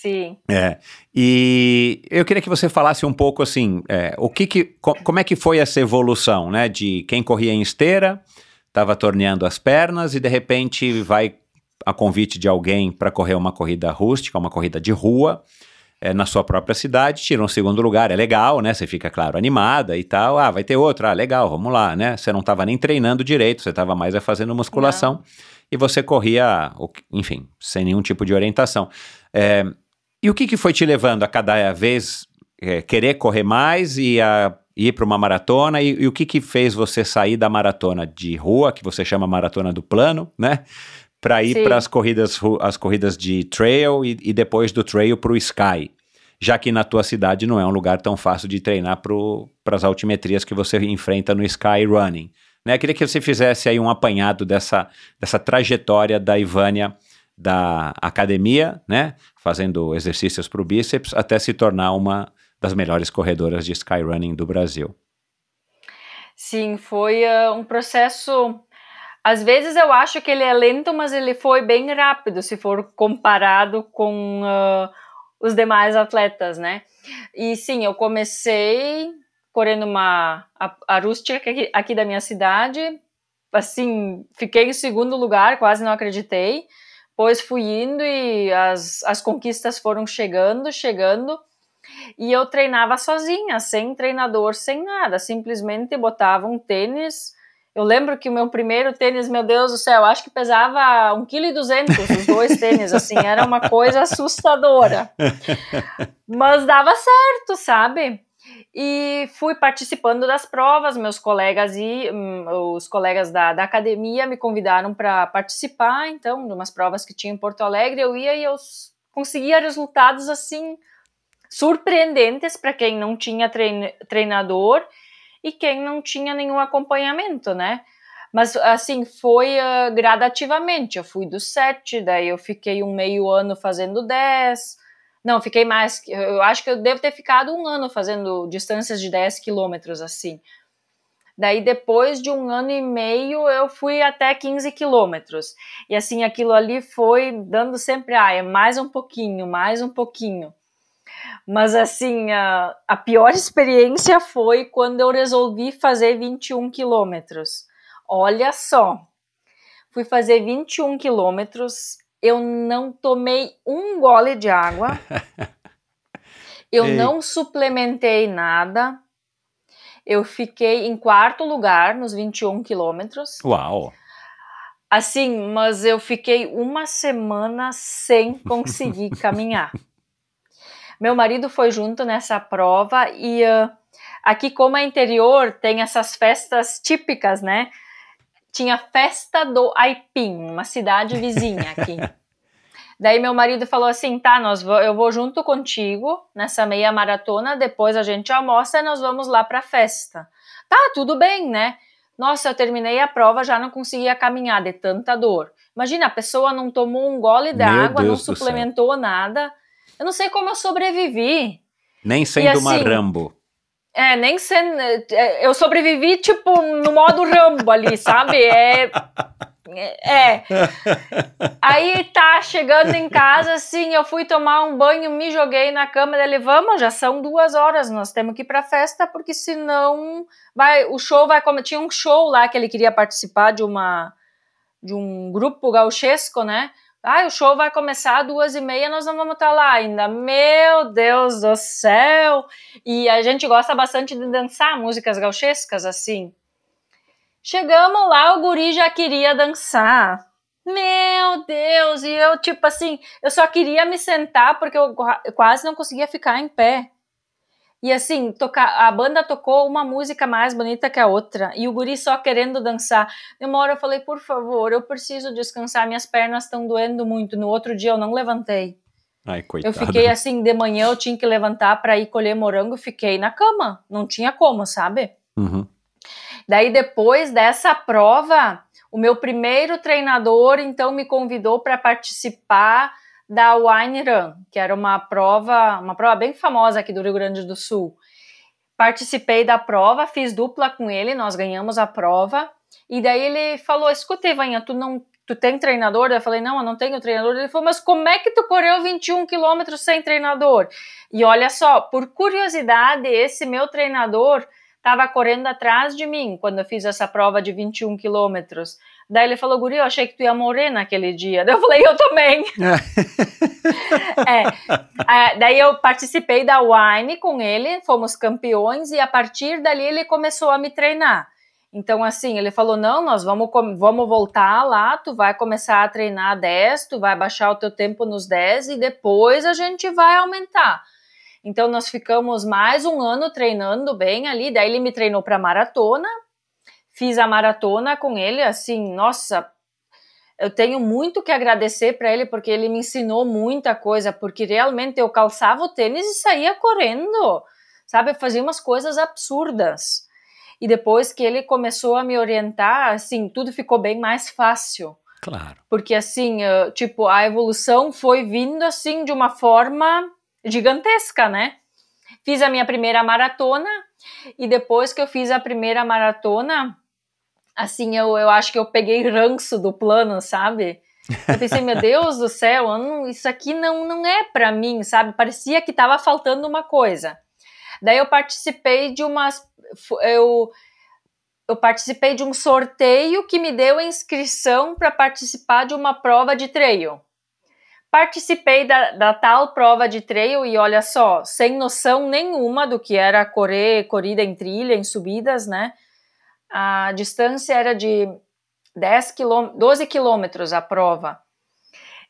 Sim. É, e eu queria que você falasse um pouco assim, é, o que que, co- como é que foi essa evolução, né? De quem corria em esteira, estava torneando as pernas e de repente vai a convite de alguém para correr uma corrida rústica, uma corrida de rua, é, na sua própria cidade, tira um segundo lugar, é legal, né? Você fica, claro, animada e tal. Ah, vai ter outra, ah, legal, vamos lá, né? Você não estava nem treinando direito, você estava mais é, fazendo musculação e você corria, enfim, sem nenhum tipo de orientação. É, e o que, que foi te levando a cada vez é, querer correr mais e a ir para uma maratona? E, e o que, que fez você sair da maratona de rua, que você chama maratona do plano, né? Para ir para as corridas, as corridas de trail e, e depois do trail para o sky? Já que na tua cidade não é um lugar tão fácil de treinar para as altimetrias que você enfrenta no sky running. Né? Queria que você fizesse aí um apanhado dessa, dessa trajetória da Ivânia da academia, né, fazendo exercícios para o bíceps, até se tornar uma das melhores corredoras de skyrunning do Brasil. Sim, foi ah, um processo. Às vezes eu acho que ele é lento, mas ele foi bem rápido se for comparado com ah, os demais atletas, né? E sim, eu comecei correndo uma a, a rústica aqui, aqui da minha cidade. Assim, fiquei em segundo lugar, quase não acreditei. Depois fui indo e as, as conquistas foram chegando, chegando. E eu treinava sozinha, sem treinador, sem nada. Simplesmente botava um tênis. Eu lembro que o meu primeiro tênis, meu Deus do céu, acho que pesava 1,2 kg os dois tênis, assim, era uma coisa assustadora. Mas dava certo, sabe? E fui participando das provas, meus colegas e hum, os colegas da, da academia me convidaram para participar, então, de umas provas que tinha em Porto Alegre, eu ia e eu conseguia resultados assim surpreendentes para quem não tinha trein- treinador e quem não tinha nenhum acompanhamento, né? Mas assim, foi ah, gradativamente. Eu fui do 7, daí eu fiquei um meio ano fazendo 10. Não, fiquei mais. Eu acho que eu devo ter ficado um ano fazendo distâncias de 10 quilômetros, assim. Daí, depois de um ano e meio, eu fui até 15 quilômetros. E assim, aquilo ali foi dando sempre, ah, é mais um pouquinho, mais um pouquinho. Mas assim, a, a pior experiência foi quando eu resolvi fazer 21 quilômetros. Olha só, fui fazer 21 quilômetros, eu não tomei um gole de água, eu Ei. não suplementei nada, eu fiquei em quarto lugar nos 21 quilômetros. Uau! Assim, mas eu fiquei uma semana sem conseguir caminhar. Meu marido foi junto nessa prova e ah, aqui, como é interior, tem essas festas típicas, né? Tinha festa do Aipim, uma cidade vizinha aqui. Daí meu marido falou assim, tá, nós eu vou junto contigo nessa meia maratona, depois a gente almoça e nós vamos lá pra festa. Tá, tudo bem, né? Nossa, eu terminei a prova, já não conseguia caminhar de tanta dor. Imagina, a pessoa não tomou um gole de água, não do céu. suplementou nada. Eu não sei como eu sobrevivi. Nem sendo uma assim, Rambo. É, nem sendo. é, Eu sobrevivi, tipo, no modo Rambo ali, sabe? É. É. Aí tá, chegando em casa, assim, eu fui tomar um banho, me joguei na cama dele, vamos, já são duas horas, nós temos que ir pra festa, porque senão vai, o show vai começar. Tinha um show lá que ele queria participar de uma de um grupo gauchesco, né? Ah, o show vai começar às duas e meia, nós não vamos estar lá ainda. Meu Deus do céu! E a gente gosta bastante de dançar músicas gauchescas, assim. Chegamos lá, o guri já queria dançar. Meu Deus, e eu, tipo assim, eu só queria me sentar porque eu quase não conseguia ficar em pé. E assim, tocar, a banda tocou uma música mais bonita que a outra, e o guri só querendo dançar. De uma hora eu falei, por favor, eu preciso descansar, minhas pernas estão doendo muito. No outro dia eu não levantei. Ai, eu fiquei assim, de manhã eu tinha que levantar para ir colher morango, fiquei na cama, não tinha como, sabe? Uhum. Daí depois dessa prova, o meu primeiro treinador então me convidou para participar da Wine Run, que era uma prova, uma prova bem famosa aqui do Rio Grande do Sul. Participei da prova, fiz dupla com ele, nós ganhamos a prova. E daí ele falou: "Escuta, Ivanha, tu não tu tem treinador? Eu falei, não, eu não tenho treinador. Ele falou, mas como é que tu correu 21 quilômetros sem treinador? E olha só, por curiosidade, esse meu treinador estava correndo atrás de mim quando eu fiz essa prova de 21 quilômetros. Daí ele falou, Guri, eu achei que tu ia morrer naquele dia. Daí eu falei, eu também. é. é. Daí eu participei da Wine com ele, fomos campeões, e a partir dali ele começou a me treinar. Então, assim, ele falou: não, nós vamos, vamos voltar lá, tu vai começar a treinar 10, tu vai baixar o teu tempo nos 10 e depois a gente vai aumentar. Então, nós ficamos mais um ano treinando bem ali. Daí, ele me treinou para maratona, fiz a maratona com ele. Assim, nossa, eu tenho muito que agradecer para ele porque ele me ensinou muita coisa. Porque realmente eu calçava o tênis e saía correndo, sabe? Fazia umas coisas absurdas. E depois que ele começou a me orientar, assim, tudo ficou bem mais fácil. Claro. Porque assim, tipo, a evolução foi vindo assim de uma forma gigantesca, né? Fiz a minha primeira maratona e depois que eu fiz a primeira maratona, assim, eu, eu acho que eu peguei ranço do plano, sabe? Eu pensei, meu Deus do céu, não, isso aqui não, não é para mim, sabe? Parecia que estava faltando uma coisa. Daí eu participei de umas eu, eu participei de um sorteio que me deu a inscrição para participar de uma prova de trail. Participei da, da, tal prova de trail e olha só, sem noção nenhuma do que era correr, corrida em trilha, em subidas, né? A distância era de 10 quilô, 12 quilômetros a prova.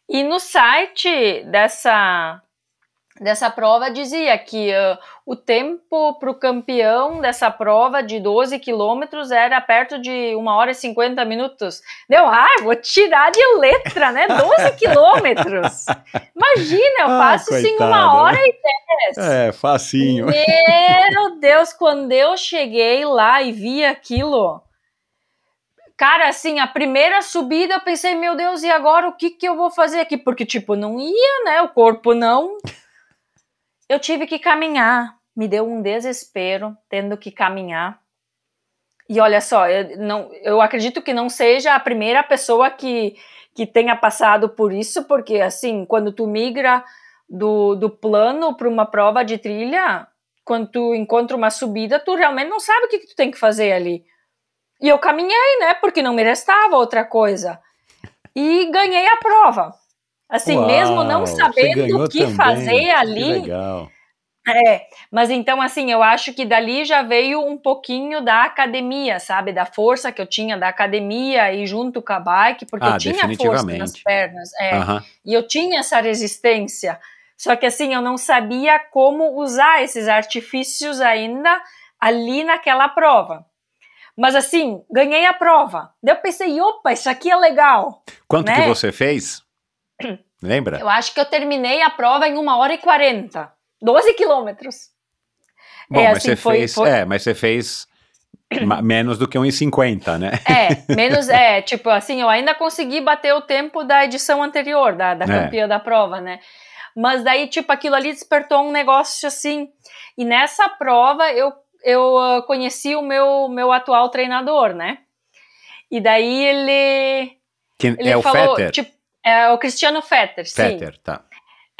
E no site dessa dessa prova dizia que uh, o tempo para o campeão dessa prova de 12 quilômetros era perto de 1 hora e 50 minutos. Deu, ah, vou tirar de letra, né? 12 quilômetros. Imagina, eu faço ah, isso em uma hora e dez. É, facinho. Meu Deus, quando eu cheguei lá e vi aquilo, cara, assim, a primeira subida eu pensei, meu Deus, e agora o que que eu vou fazer aqui? Porque, tipo, não ia, né? O corpo não. Eu tive que caminhar, me deu um desespero tendo que caminhar. E olha só, eu, não, eu acredito que não seja a primeira pessoa que, que tenha passado por isso, porque assim, quando tu migra do, do plano para uma prova de trilha, quando tu encontra uma subida, tu realmente não sabe o que, que tu tem que fazer ali. E eu caminhei, né? Porque não me restava outra coisa. E ganhei a prova. Assim, Uau, mesmo não sabendo o que também. fazer ali. Que legal. É, mas então assim, eu acho que dali já veio um pouquinho da academia, sabe? Da força que eu tinha da academia e junto com a bike, porque ah, eu tinha força nas pernas. É. E eu tinha essa resistência. Só que assim, eu não sabia como usar esses artifícios ainda ali naquela prova. Mas assim, ganhei a prova. Daí eu pensei, opa, isso aqui é legal. Quanto né? que você fez? Lembra? Eu acho que eu terminei a prova em uma hora e quarenta. 12 quilômetros. Bom, é, mas assim, você foi, fez. Foi... É, mas você fez menos do que 1,50, né? É, menos, é, tipo assim, eu ainda consegui bater o tempo da edição anterior, da, da é. campeã da prova, né? Mas daí, tipo, aquilo ali despertou um negócio assim. E nessa prova eu, eu uh, conheci o meu, meu atual treinador, né? E daí ele. Quem, ele é o falou, Fetter? Tipo, é o Cristiano Fetter, sim. Fetter, tá.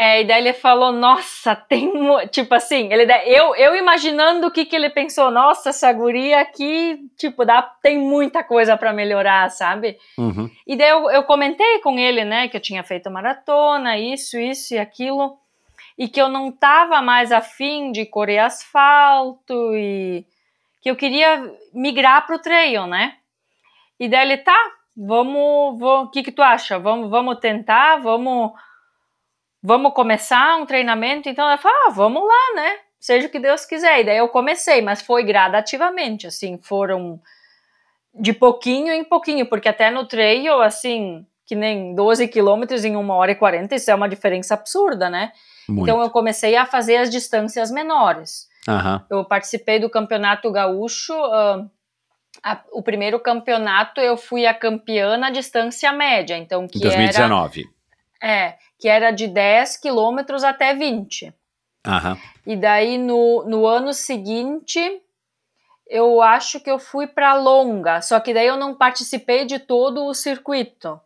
É, e daí ele falou, nossa, tem. Tipo assim, ele, eu, eu imaginando o que, que ele pensou, nossa, essa guria aqui, tipo, dá, tem muita coisa para melhorar, sabe? Uhum. E daí eu, eu comentei com ele, né, que eu tinha feito maratona, isso, isso e aquilo, e que eu não tava mais afim de correr asfalto e que eu queria migrar pro trail, né? E daí ele, tá, vamos, o que que tu acha? Vamos, vamos tentar, vamos, vamos começar um treinamento? Então ela falou, ah, vamos lá, né? Seja o que Deus quiser. E daí eu comecei, mas foi gradativamente, assim, foram de pouquinho em pouquinho, porque até no trail, assim, que nem 12 quilômetros em 1 hora e 40, isso é uma diferença absurda, né? Muito. Então eu comecei a fazer as distâncias menores. Uhum. Eu participei do campeonato gaúcho. Uh, a, o primeiro campeonato eu fui a campeã na distância média, então que 2019. era é que era de 10 quilômetros até 20. Uhum. E daí no, no ano seguinte eu acho que eu fui para longa, só que daí eu não participei de todo o circuito.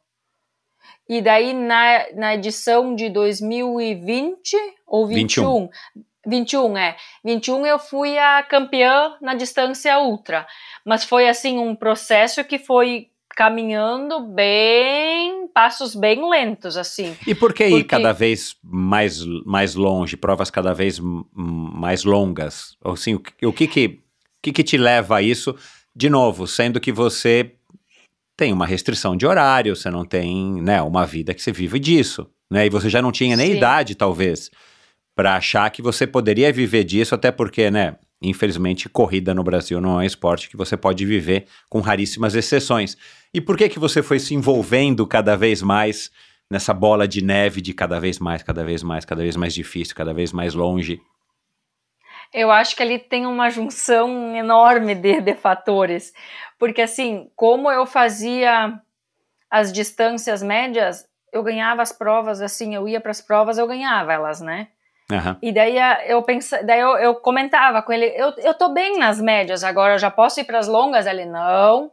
E daí na, na edição de 2020 ou 21, 21, 21 é, 21 eu fui a campeã na distância ultra, mas foi assim um processo que foi caminhando bem, passos bem lentos, assim. E por que ir cada vez mais, mais longe, provas cada vez mais longas? Assim, o, o que que que, que te leva a isso? De novo, sendo que você tem uma restrição de horário, você não tem né, uma vida que você vive disso. Né? E você já não tinha nem Sim. idade, talvez, para achar que você poderia viver disso, até porque, né? Infelizmente, corrida no Brasil não é um esporte que você pode viver com raríssimas exceções. E por que que você foi se envolvendo cada vez mais nessa bola de neve de cada vez mais, cada vez mais, cada vez mais difícil, cada vez mais longe? Eu acho que ali tem uma junção enorme de, de fatores, porque assim, como eu fazia as distâncias médias, eu ganhava as provas, assim, eu ia para as provas, eu ganhava elas, né? Uhum. E daí eu pensa, daí eu, eu, comentava com ele, eu, eu tô bem nas médias, agora eu já posso ir para as longas? Ele, não,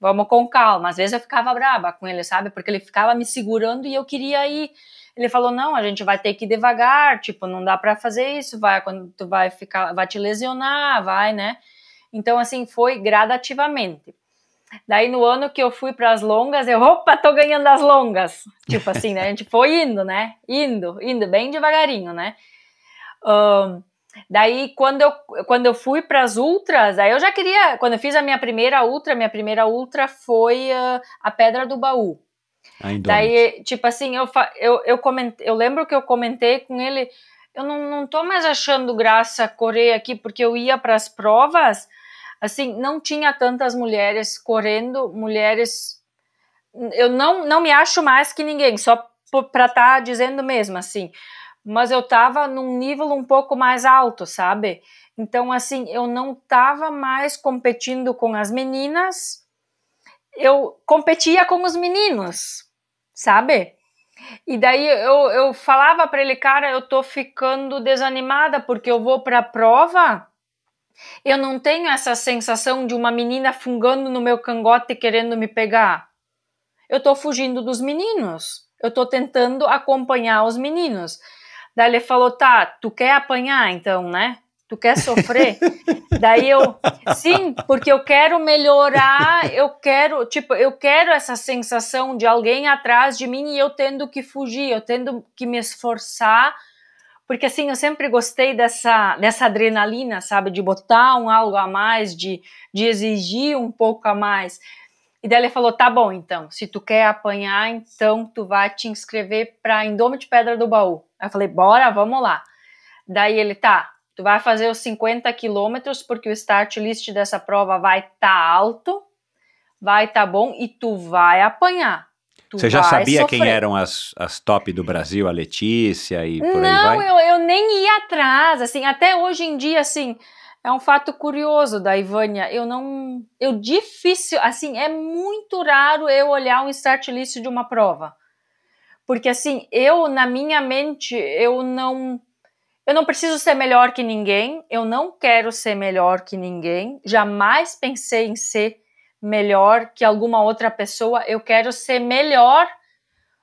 vamos com calma. Às vezes eu ficava braba com ele, sabe? Porque ele ficava me segurando e eu queria ir. Ele falou: "Não, a gente vai ter que ir devagar, tipo, não dá para fazer isso, vai quando tu vai ficar, vai te lesionar, vai, né?" Então assim, foi gradativamente. Daí no ano que eu fui para as longas, eu, opa, tô ganhando as longas. Tipo assim, né? A gente foi indo, né? Indo, indo bem devagarinho, né? Um, daí quando eu, quando eu fui para as ultras, aí eu já queria, quando eu fiz a minha primeira ultra, minha primeira ultra foi uh, a Pedra do Baú. Daí, tipo assim, eu, eu, eu, comentei, eu lembro que eu comentei com ele, eu não, não tô mais achando graça correr aqui, porque eu ia para as provas, assim, não tinha tantas mulheres correndo, mulheres. Eu não, não me acho mais que ninguém, só para estar tá dizendo mesmo, assim. Mas eu tava num nível um pouco mais alto, sabe? Então, assim, eu não tava mais competindo com as meninas, eu competia com os meninos, sabe? E daí eu, eu falava para ele, cara, eu tô ficando desanimada porque eu vou para a prova, eu não tenho essa sensação de uma menina fungando no meu cangote querendo me pegar. Eu tô fugindo dos meninos. Eu tô tentando acompanhar os meninos. Daí ele falou: "Tá, tu quer apanhar então, né? Tu quer sofrer? Daí eu, sim, porque eu quero melhorar, eu quero, tipo, eu quero essa sensação de alguém atrás de mim e eu tendo que fugir, eu tendo que me esforçar, porque assim, eu sempre gostei dessa, dessa adrenalina, sabe, de botar um algo a mais, de, de exigir um pouco a mais. E daí ele falou: tá bom, então, se tu quer apanhar, então tu vai te inscrever para Indômito de Pedra do Baú. Aí eu falei: bora, vamos lá. Daí ele, tá, Tu vai fazer os 50 quilômetros porque o start list dessa prova vai estar tá alto, vai estar tá bom e tu vai apanhar. Tu Você já sabia sofrer. quem eram as, as top do Brasil, a Letícia e por Não, aí vai? eu, eu nem ia atrás, assim, até hoje em dia, assim, é um fato curioso da Ivânia, eu não, eu difícil, assim, é muito raro eu olhar um start list de uma prova, porque assim, eu, na minha mente, eu não, eu não preciso ser melhor que ninguém, eu não quero ser melhor que ninguém, jamais pensei em ser melhor que alguma outra pessoa, eu quero ser melhor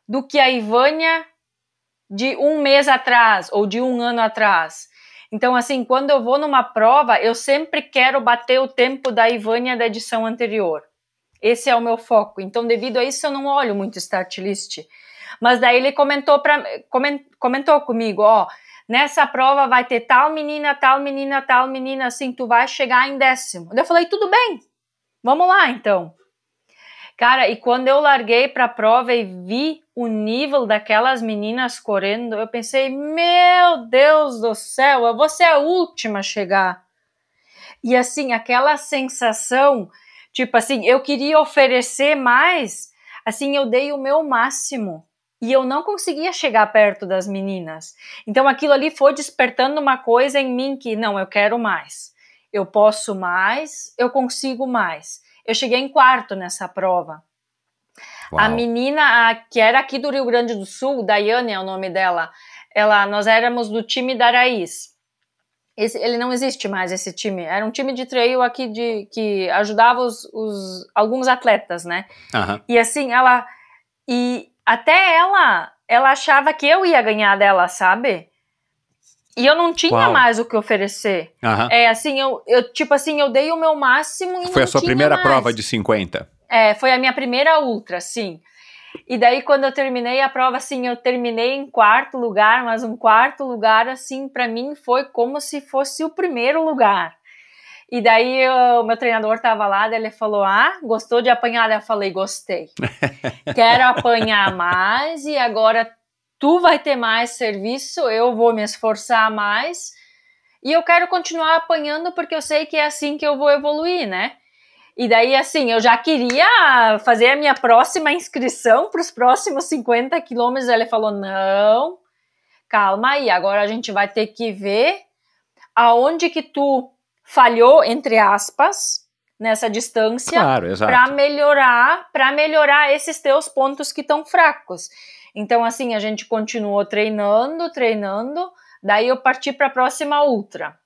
do que a Ivânia de um mês atrás ou de um ano atrás. Então, assim, quando eu vou numa prova, eu sempre quero bater o tempo da Ivânia da edição anterior. Esse é o meu foco. Então, devido a isso, eu não olho muito start list. Mas daí ele comentou, pra, comentou comigo, ó, nessa prova vai ter tal menina, tal menina, tal menina, assim, tu vai chegar em décimo. Eu falei, tudo bem, vamos lá então. Cara, e quando eu larguei para a prova e vi o nível daquelas meninas correndo, eu pensei, meu Deus do céu, eu vou ser a última a chegar. E assim, aquela sensação, tipo assim, eu queria oferecer mais, assim, eu dei o meu máximo. E eu não conseguia chegar perto das meninas. Então aquilo ali foi despertando uma coisa em mim que, não, eu quero mais. Eu posso mais, eu consigo mais. Eu cheguei em quarto nessa prova. Uau. A menina a, que era aqui do Rio Grande do Sul, Daiane é o nome dela, ela, nós éramos do time da Raiz. Esse, ele não existe mais esse time. Era um time de trail aqui de que ajudava os, os alguns atletas, né? Uhum. E assim, ela e até ela, ela achava que eu ia ganhar dela, sabe? E eu não tinha Uau. mais o que oferecer. Uhum. É assim, eu, eu tipo assim, eu dei o meu máximo e Foi a sua primeira mais. prova de 50? É, foi a minha primeira ultra, sim. E daí, quando eu terminei a prova, assim, eu terminei em quarto lugar, mas um quarto lugar, assim, para mim foi como se fosse o primeiro lugar. E daí o meu treinador tava lá, daí ele falou: Ah, gostou de apanhar? Eu falei: Gostei. Quero apanhar mais e agora tu vai ter mais serviço, eu vou me esforçar mais. E eu quero continuar apanhando porque eu sei que é assim que eu vou evoluir, né? E daí, assim, eu já queria fazer a minha próxima inscrição para os próximos 50 quilômetros. Ele falou: não, calma aí, agora a gente vai ter que ver aonde que tu falhou, entre aspas, nessa distância claro, para melhorar, para melhorar esses teus pontos que estão fracos. Então, assim, a gente continuou treinando, treinando. Daí eu parti para a próxima ultra,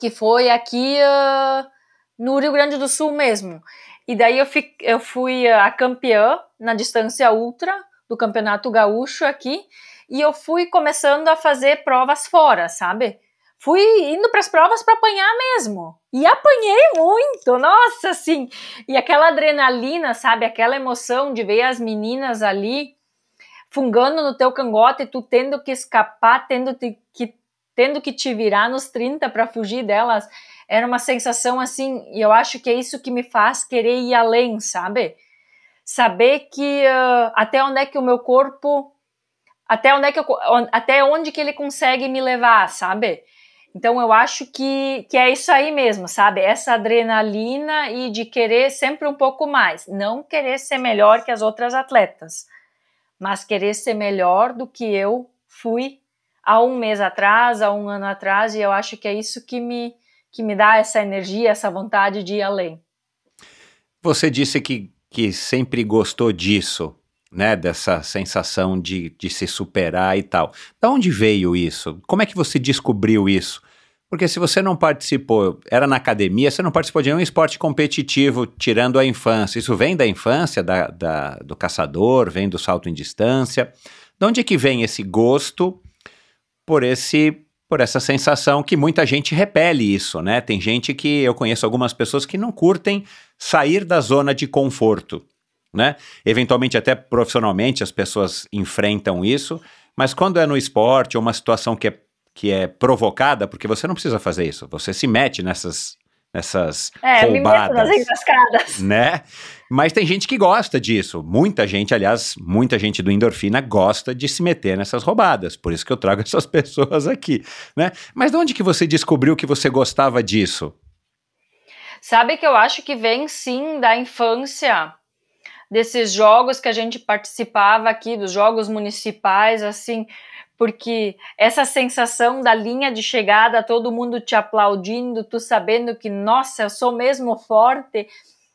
que foi aqui. Uh, no Rio Grande do Sul mesmo. E daí eu, fi, eu fui a campeã na distância ultra do Campeonato Gaúcho aqui, e eu fui começando a fazer provas fora, sabe? Fui indo para as provas para apanhar mesmo. E apanhei muito, nossa, assim. E aquela adrenalina, sabe? Aquela emoção de ver as meninas ali fungando no teu cangote, tu tendo que escapar, tendo que, tendo que te virar nos 30 para fugir delas era uma sensação assim, e eu acho que é isso que me faz querer ir além, sabe? Saber que uh, até onde é que o meu corpo, até onde é que eu, até onde que ele consegue me levar, sabe? Então eu acho que, que é isso aí mesmo, sabe? Essa adrenalina e de querer sempre um pouco mais. Não querer ser melhor que as outras atletas, mas querer ser melhor do que eu fui há um mês atrás, há um ano atrás, e eu acho que é isso que me, que me dá essa energia, essa vontade de ir além. Você disse que, que sempre gostou disso, né? Dessa sensação de, de se superar e tal. Da onde veio isso? Como é que você descobriu isso? Porque se você não participou, era na academia, você não participou de nenhum esporte competitivo, tirando a infância. Isso vem da infância, da, da, do caçador, vem do salto em distância. De onde é que vem esse gosto por esse por essa sensação que muita gente repele isso, né? Tem gente que eu conheço algumas pessoas que não curtem sair da zona de conforto, né? Eventualmente até profissionalmente as pessoas enfrentam isso, mas quando é no esporte ou uma situação que é, que é provocada, porque você não precisa fazer isso, você se mete nessas nessas é, roubadas, me né? Mas tem gente que gosta disso. Muita gente, aliás, muita gente do endorfina gosta de se meter nessas roubadas. Por isso que eu trago essas pessoas aqui, né? Mas de onde que você descobriu que você gostava disso? Sabe que eu acho que vem sim da infância, desses jogos que a gente participava aqui, dos jogos municipais, assim, porque essa sensação da linha de chegada, todo mundo te aplaudindo, tu sabendo que, nossa, eu sou mesmo forte,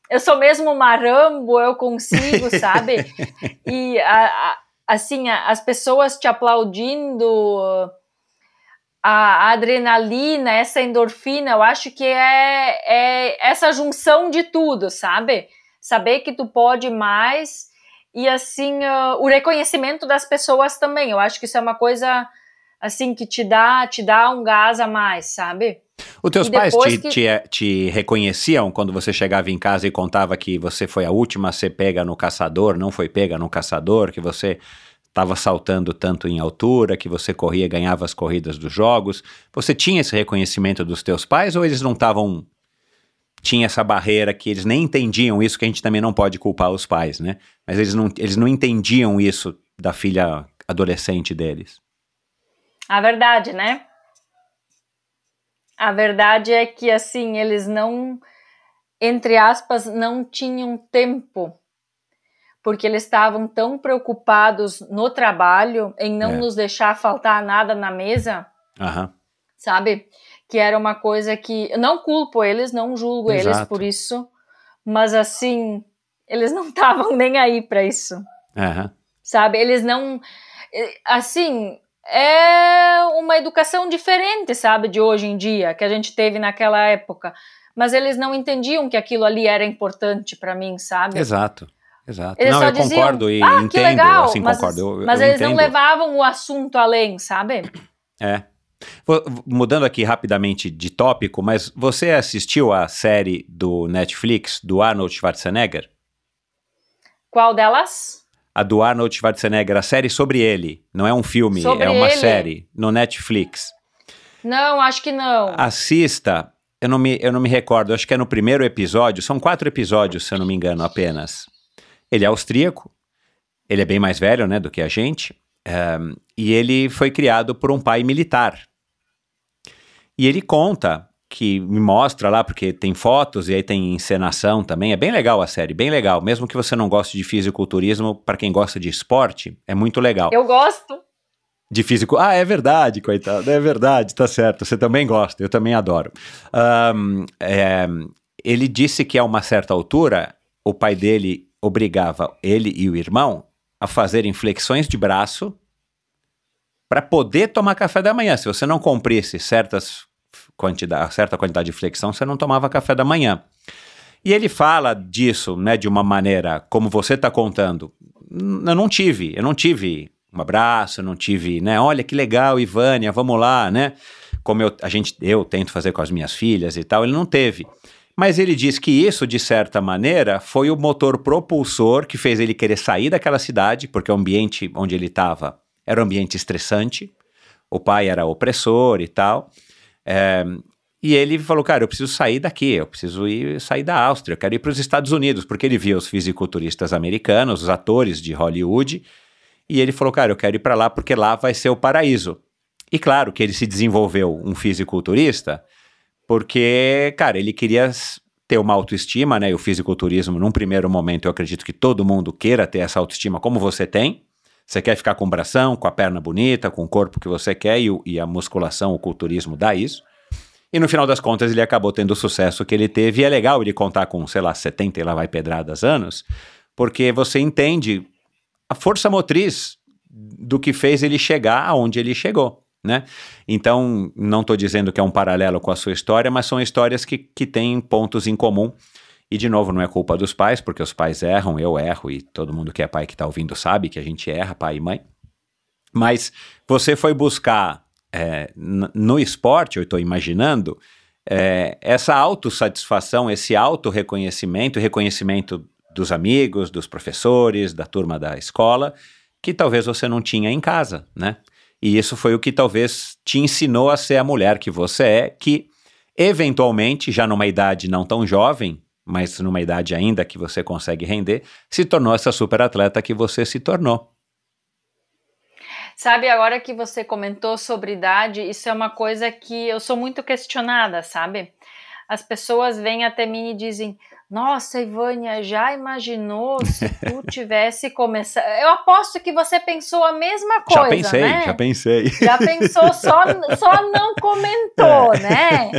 eu sou mesmo marambo, eu consigo, sabe? e a, a, assim, a, as pessoas te aplaudindo, a, adrenalina, essa endorfina, eu acho que é, é essa junção de tudo, sabe? Saber que tu pode mais e assim uh, o reconhecimento das pessoas também. Eu acho que isso é uma coisa assim que te dá te dá um gás a mais, sabe? Os teus pais te, que... te, te, reconheciam quando você chegava em casa e contava que você foi a última a ser pega no caçador, não foi pega no caçador, que você estava saltando tanto em altura, que você corria, ganhava as corridas dos jogos. Você tinha esse reconhecimento dos teus pais ou eles não estavam tinha essa barreira que eles nem entendiam isso, que a gente também não pode culpar os pais, né? Mas eles não, eles não entendiam isso da filha adolescente deles. A verdade, né? A verdade é que, assim, eles não, entre aspas, não tinham tempo porque eles estavam tão preocupados no trabalho, em não é. nos deixar faltar nada na mesa, uhum. sabe? Que era uma coisa que. Não culpo eles, não julgo Exato. eles por isso, mas assim, eles não estavam nem aí para isso. Uhum. Sabe? Eles não. Assim, é uma educação diferente, sabe, de hoje em dia, que a gente teve naquela época. Mas eles não entendiam que aquilo ali era importante para mim, sabe? Exato. Exato. Eles não, eu diziam, concordo e ah, entendo, legal, assim, mas, concordo. Eu, mas eu eles entendo. não levavam o assunto além, sabe? É. Mudando aqui rapidamente de tópico, mas você assistiu a série do Netflix do Arnold Schwarzenegger? Qual delas? A do Arnold Schwarzenegger, a série sobre ele. Não é um filme, sobre é uma ele? série no Netflix. Não, acho que não. Assista. Eu não, me, eu não me recordo, acho que é no primeiro episódio. São quatro episódios, se eu não me engano, apenas. Ele é austríaco, ele é bem mais velho né, do que a gente, um, e ele foi criado por um pai militar. E ele conta que me mostra lá, porque tem fotos e aí tem encenação também. É bem legal a série, bem legal. Mesmo que você não goste de fisiculturismo, para quem gosta de esporte, é muito legal. Eu gosto. De físico. Ah, é verdade, coitado. É verdade, tá certo. Você também gosta, eu também adoro. Um, é, ele disse que a uma certa altura, o pai dele obrigava ele e o irmão a fazerem flexões de braço para poder tomar café da manhã. Se você não cumprisse certas quantidade, certa quantidade de flexão, você não tomava café da manhã. E ele fala disso, né, de uma maneira como você está contando. Eu não tive, eu não tive um abraço, eu não tive, né, olha que legal, Ivânia, vamos lá, né? Como eu, a gente, eu tento fazer com as minhas filhas e tal, ele não teve. Mas ele diz que isso, de certa maneira, foi o motor propulsor que fez ele querer sair daquela cidade, porque o ambiente onde ele estava era um ambiente estressante, o pai era opressor e tal. É, e ele falou, cara, eu preciso sair daqui, eu preciso ir sair da Áustria, eu quero ir para os Estados Unidos, porque ele via os fisiculturistas americanos, os atores de Hollywood, e ele falou, cara, eu quero ir para lá porque lá vai ser o paraíso. E claro que ele se desenvolveu um fisiculturista porque, cara, ele queria ter uma autoestima, né? E o fisiculturismo, num primeiro momento, eu acredito que todo mundo queira ter essa autoestima como você tem. Você quer ficar com o bração, com a perna bonita, com o corpo que você quer, e, e a musculação, o culturismo dá isso. E no final das contas, ele acabou tendo o sucesso que ele teve. E é legal ele contar com, sei lá, 70 e lá vai pedradas anos, porque você entende a força motriz do que fez ele chegar aonde ele chegou né? Então, não estou dizendo que é um paralelo com a sua história, mas são histórias que, que têm pontos em comum. E, de novo, não é culpa dos pais, porque os pais erram, eu erro, e todo mundo que é pai que está ouvindo sabe que a gente erra, pai e mãe. Mas você foi buscar é, no esporte, eu estou imaginando, é, essa autossatisfação, esse auto-reconhecimento, reconhecimento dos amigos, dos professores, da turma da escola, que talvez você não tinha em casa, né? E isso foi o que talvez te ensinou a ser a mulher que você é, que eventualmente, já numa idade não tão jovem, mas numa idade ainda que você consegue render, se tornou essa super atleta que você se tornou. Sabe, agora que você comentou sobre idade, isso é uma coisa que eu sou muito questionada, sabe? As pessoas vêm até mim e dizem: nossa, Ivânia, já imaginou se tu tivesse começado? Eu aposto que você pensou a mesma coisa, Já pensei, né? já pensei. Já pensou, só, só não comentou, é. né?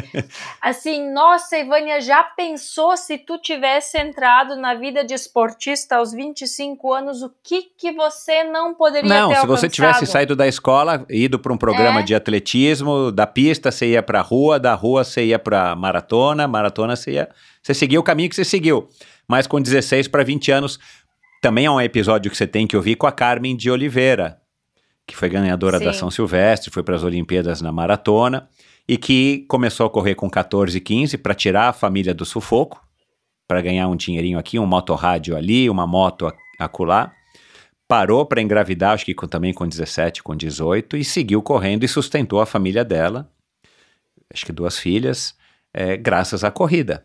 Assim, nossa, Ivânia, já pensou se tu tivesse entrado na vida de esportista aos 25 anos, o que que você não poderia não, ter Não, se você tivesse saído da escola, ido para um programa é. de atletismo, da pista você ia para a rua, da rua você ia para maratona, maratona você ia você seguiu o caminho que você seguiu. Mas com 16 para 20 anos, também é um episódio que você tem que ouvir com a Carmen de Oliveira, que foi ganhadora Sim. da São Silvestre, foi para as Olimpíadas na maratona e que começou a correr com 14 e 15 para tirar a família do sufoco, para ganhar um dinheirinho aqui, um motorrádio ali, uma moto acolá. Parou para engravidar, acho que com, também com 17, com 18, e seguiu correndo e sustentou a família dela, acho que duas filhas, é, graças à corrida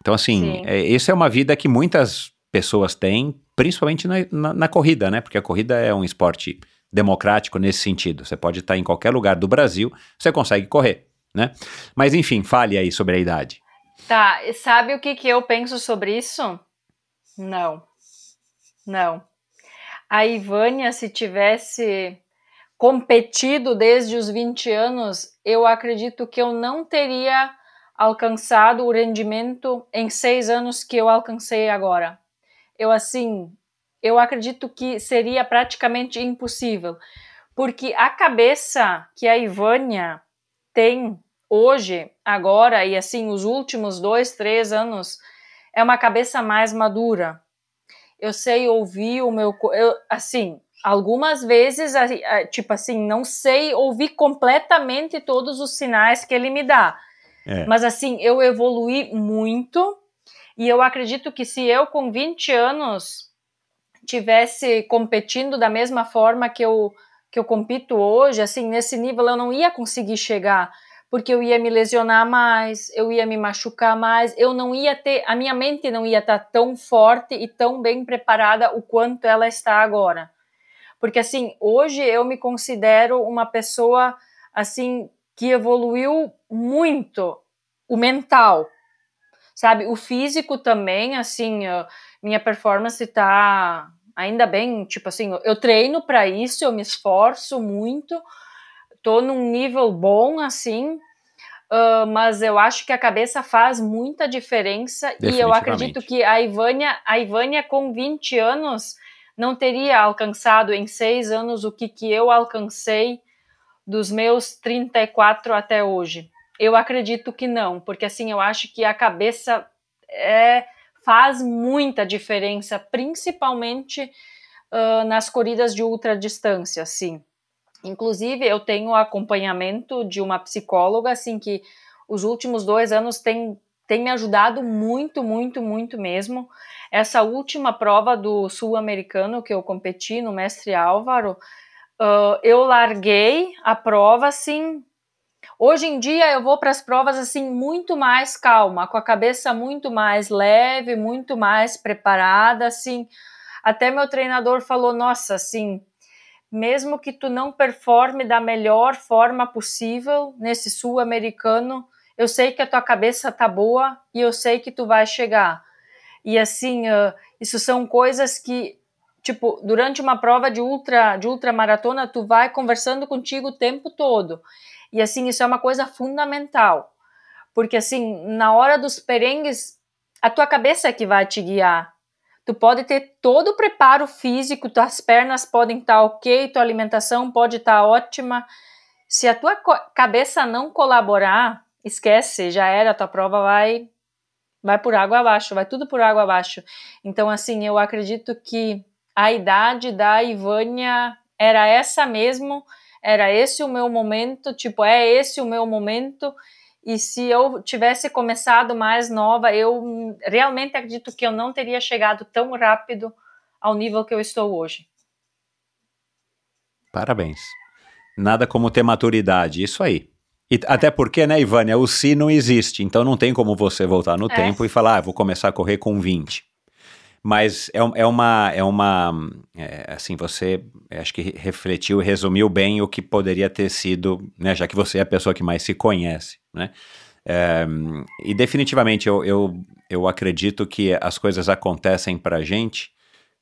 Então, assim, é, essa é uma vida que muitas pessoas têm, principalmente na, na, na, corrida, né? Porque a corrida é um esporte democrático nesse sentido. Você pode estar em qualquer lugar do Brasil, você consegue correr, né? Mas, enfim, fale aí sobre a idade. Tá, sabe o que, que eu penso sobre isso? Não. Não. A Ivânia, se tivesse competido desde os 20 anos, eu acredito que eu não teria alcançado o rendimento em seis anos que eu alcancei agora. Eu, assim, eu acredito que seria praticamente impossível, porque a cabeça que a Ivânia tem hoje, agora e assim, os últimos dois, três anos, é uma cabeça mais madura. Eu sei ouvir o meu. Eu, assim, algumas vezes, tipo assim, não sei ouvir completamente todos os sinais que ele me dá é. Mas assim, eu evolui muito e eu acredito que se eu com 20 anos tivesse competindo da mesma forma que eu que eu compito hoje, assim, nesse nível eu não ia conseguir chegar, porque eu ia me lesionar mais, eu ia me machucar mais, eu não ia ter, a minha mente não ia estar tão forte e tão bem preparada o quanto ela está agora. Porque assim, hoje eu me considero uma pessoa assim que evoluiu muito o mental, sabe? O físico também, assim, minha performance tá ainda bem, tipo assim, eu treino para isso, eu me esforço muito, tô num nível bom, assim, uh, mas eu acho que a cabeça faz muita diferença e eu acredito que a Ivânia, a Ivânia com 20 anos não teria alcançado em seis anos o que, que eu alcancei dos meus 34 até hoje? Eu acredito que não, porque assim eu acho que a cabeça é, faz muita diferença, principalmente uh, nas corridas de ultra distância, assim. Inclusive, eu tenho acompanhamento de uma psicóloga, assim, que os últimos dois anos tem, tem me ajudado muito, muito, muito mesmo. Essa última prova do sul-americano que eu competi no Mestre Álvaro, Uh, eu larguei a prova assim. Hoje em dia eu vou para as provas assim muito mais calma, com a cabeça muito mais leve, muito mais preparada, assim. Até meu treinador falou: "Nossa, assim, mesmo que tu não performe da melhor forma possível nesse sul-americano, eu sei que a tua cabeça tá boa e eu sei que tu vai chegar". E assim, uh, isso são coisas que tipo, durante uma prova de ultra de ultramaratona, tu vai conversando contigo o tempo todo. E assim, isso é uma coisa fundamental. Porque assim, na hora dos perengues, a tua cabeça é que vai te guiar. Tu pode ter todo o preparo físico, tuas pernas podem estar tá ok, tua alimentação pode estar tá ótima. Se a tua cabeça não colaborar, esquece, já era, a tua prova vai vai por água abaixo, vai tudo por água abaixo. Então assim, eu acredito que a idade da Ivânia era essa mesmo, era esse o meu momento, tipo, é esse o meu momento. E se eu tivesse começado mais nova, eu realmente acredito que eu não teria chegado tão rápido ao nível que eu estou hoje. Parabéns. Nada como ter maturidade, isso aí. E, até porque, né, Ivânia, o si não existe, então não tem como você voltar no é. tempo e falar, ah, vou começar a correr com 20. Mas é, é uma. É uma é, assim, você acho que refletiu e resumiu bem o que poderia ter sido, né? Já que você é a pessoa que mais se conhece, né? É, e definitivamente eu, eu, eu acredito que as coisas acontecem pra gente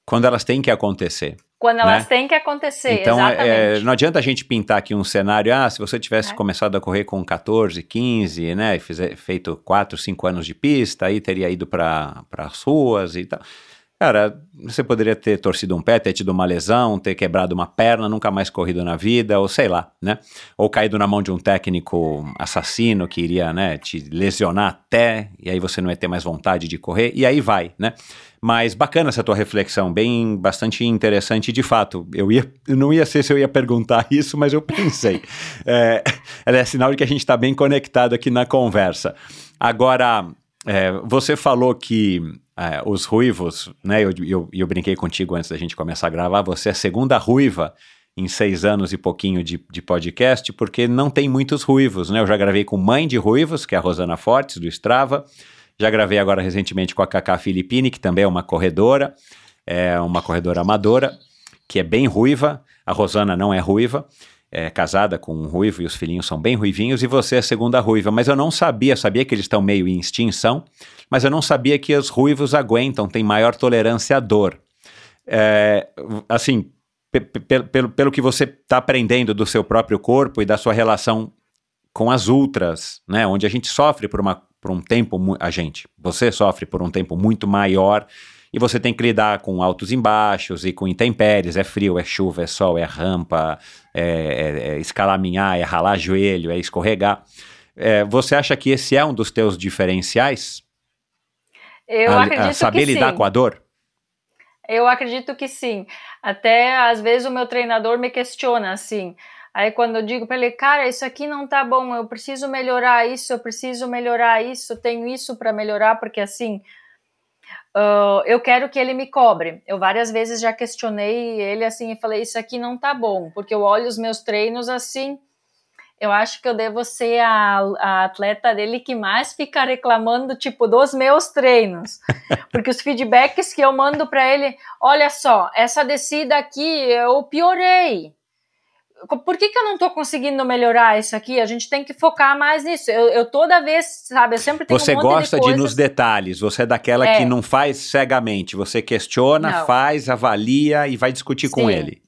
quando elas têm que acontecer. Quando elas né? têm que acontecer, então, é, não adianta a gente pintar aqui um cenário, ah, se você tivesse é. começado a correr com 14, 15, né, e fizer, feito 4, 5 anos de pista, aí teria ido para as ruas e tal. Cara, você poderia ter torcido um pé, ter tido uma lesão, ter quebrado uma perna, nunca mais corrido na vida, ou sei lá, né? Ou caído na mão de um técnico assassino que iria, né, te lesionar até, e aí você não ia ter mais vontade de correr, e aí vai, né? Mas bacana essa tua reflexão, bem, bastante interessante de fato. Eu ia, eu não ia ser se eu ia perguntar isso, mas eu pensei. é, é sinal de que a gente está bem conectado aqui na conversa. Agora, é, você falou que é, os ruivos, né? Eu, eu, eu brinquei contigo antes da gente começar a gravar. Você é a segunda ruiva em seis anos e pouquinho de, de podcast, porque não tem muitos ruivos, né? Eu já gravei com mãe de ruivos, que é a Rosana Fortes, do Strava, Já gravei agora recentemente com a Cacá Filippini, que também é uma corredora, é uma corredora amadora, que é bem ruiva. A Rosana não é ruiva, é casada com um ruivo e os filhinhos são bem ruivinhos, e você é a segunda ruiva. Mas eu não sabia, sabia que eles estão meio em extinção, mas eu não sabia que os ruivos aguentam, têm maior tolerância à dor. É, assim, pelo, pelo que você está aprendendo do seu próprio corpo e da sua relação com as ultras, né, onde a gente sofre por, uma, por um tempo, a gente, você sofre por um tempo muito maior e você tem que lidar com altos e baixos e com intempéries, é frio, é chuva, é sol, é rampa, é, é, é escalaminhar, é ralar joelho, é escorregar. É, você acha que esse é um dos teus diferenciais? Eu a, acredito a saber que lidar sim. com a dor? Eu acredito que sim. Até às vezes o meu treinador me questiona assim. Aí quando eu digo para ele, cara, isso aqui não tá bom, eu preciso melhorar isso, eu preciso melhorar isso, tenho isso para melhorar, porque assim, uh, eu quero que ele me cobre. Eu várias vezes já questionei ele assim e falei, isso aqui não tá bom, porque eu olho os meus treinos assim, eu acho que eu devo ser a, a, atleta dele que mais fica reclamando, tipo, dos meus treinos. Porque os feedbacks que eu mando para ele, olha só, essa descida aqui eu piorei por que, que eu não estou conseguindo melhorar isso aqui? A gente tem que focar mais nisso. Eu, eu toda vez, sabe, eu sempre tenho Você um gosta de, de nos detalhes, você é daquela é. que não faz cegamente, você questiona, não. faz, avalia e vai discutir Sim. com ele.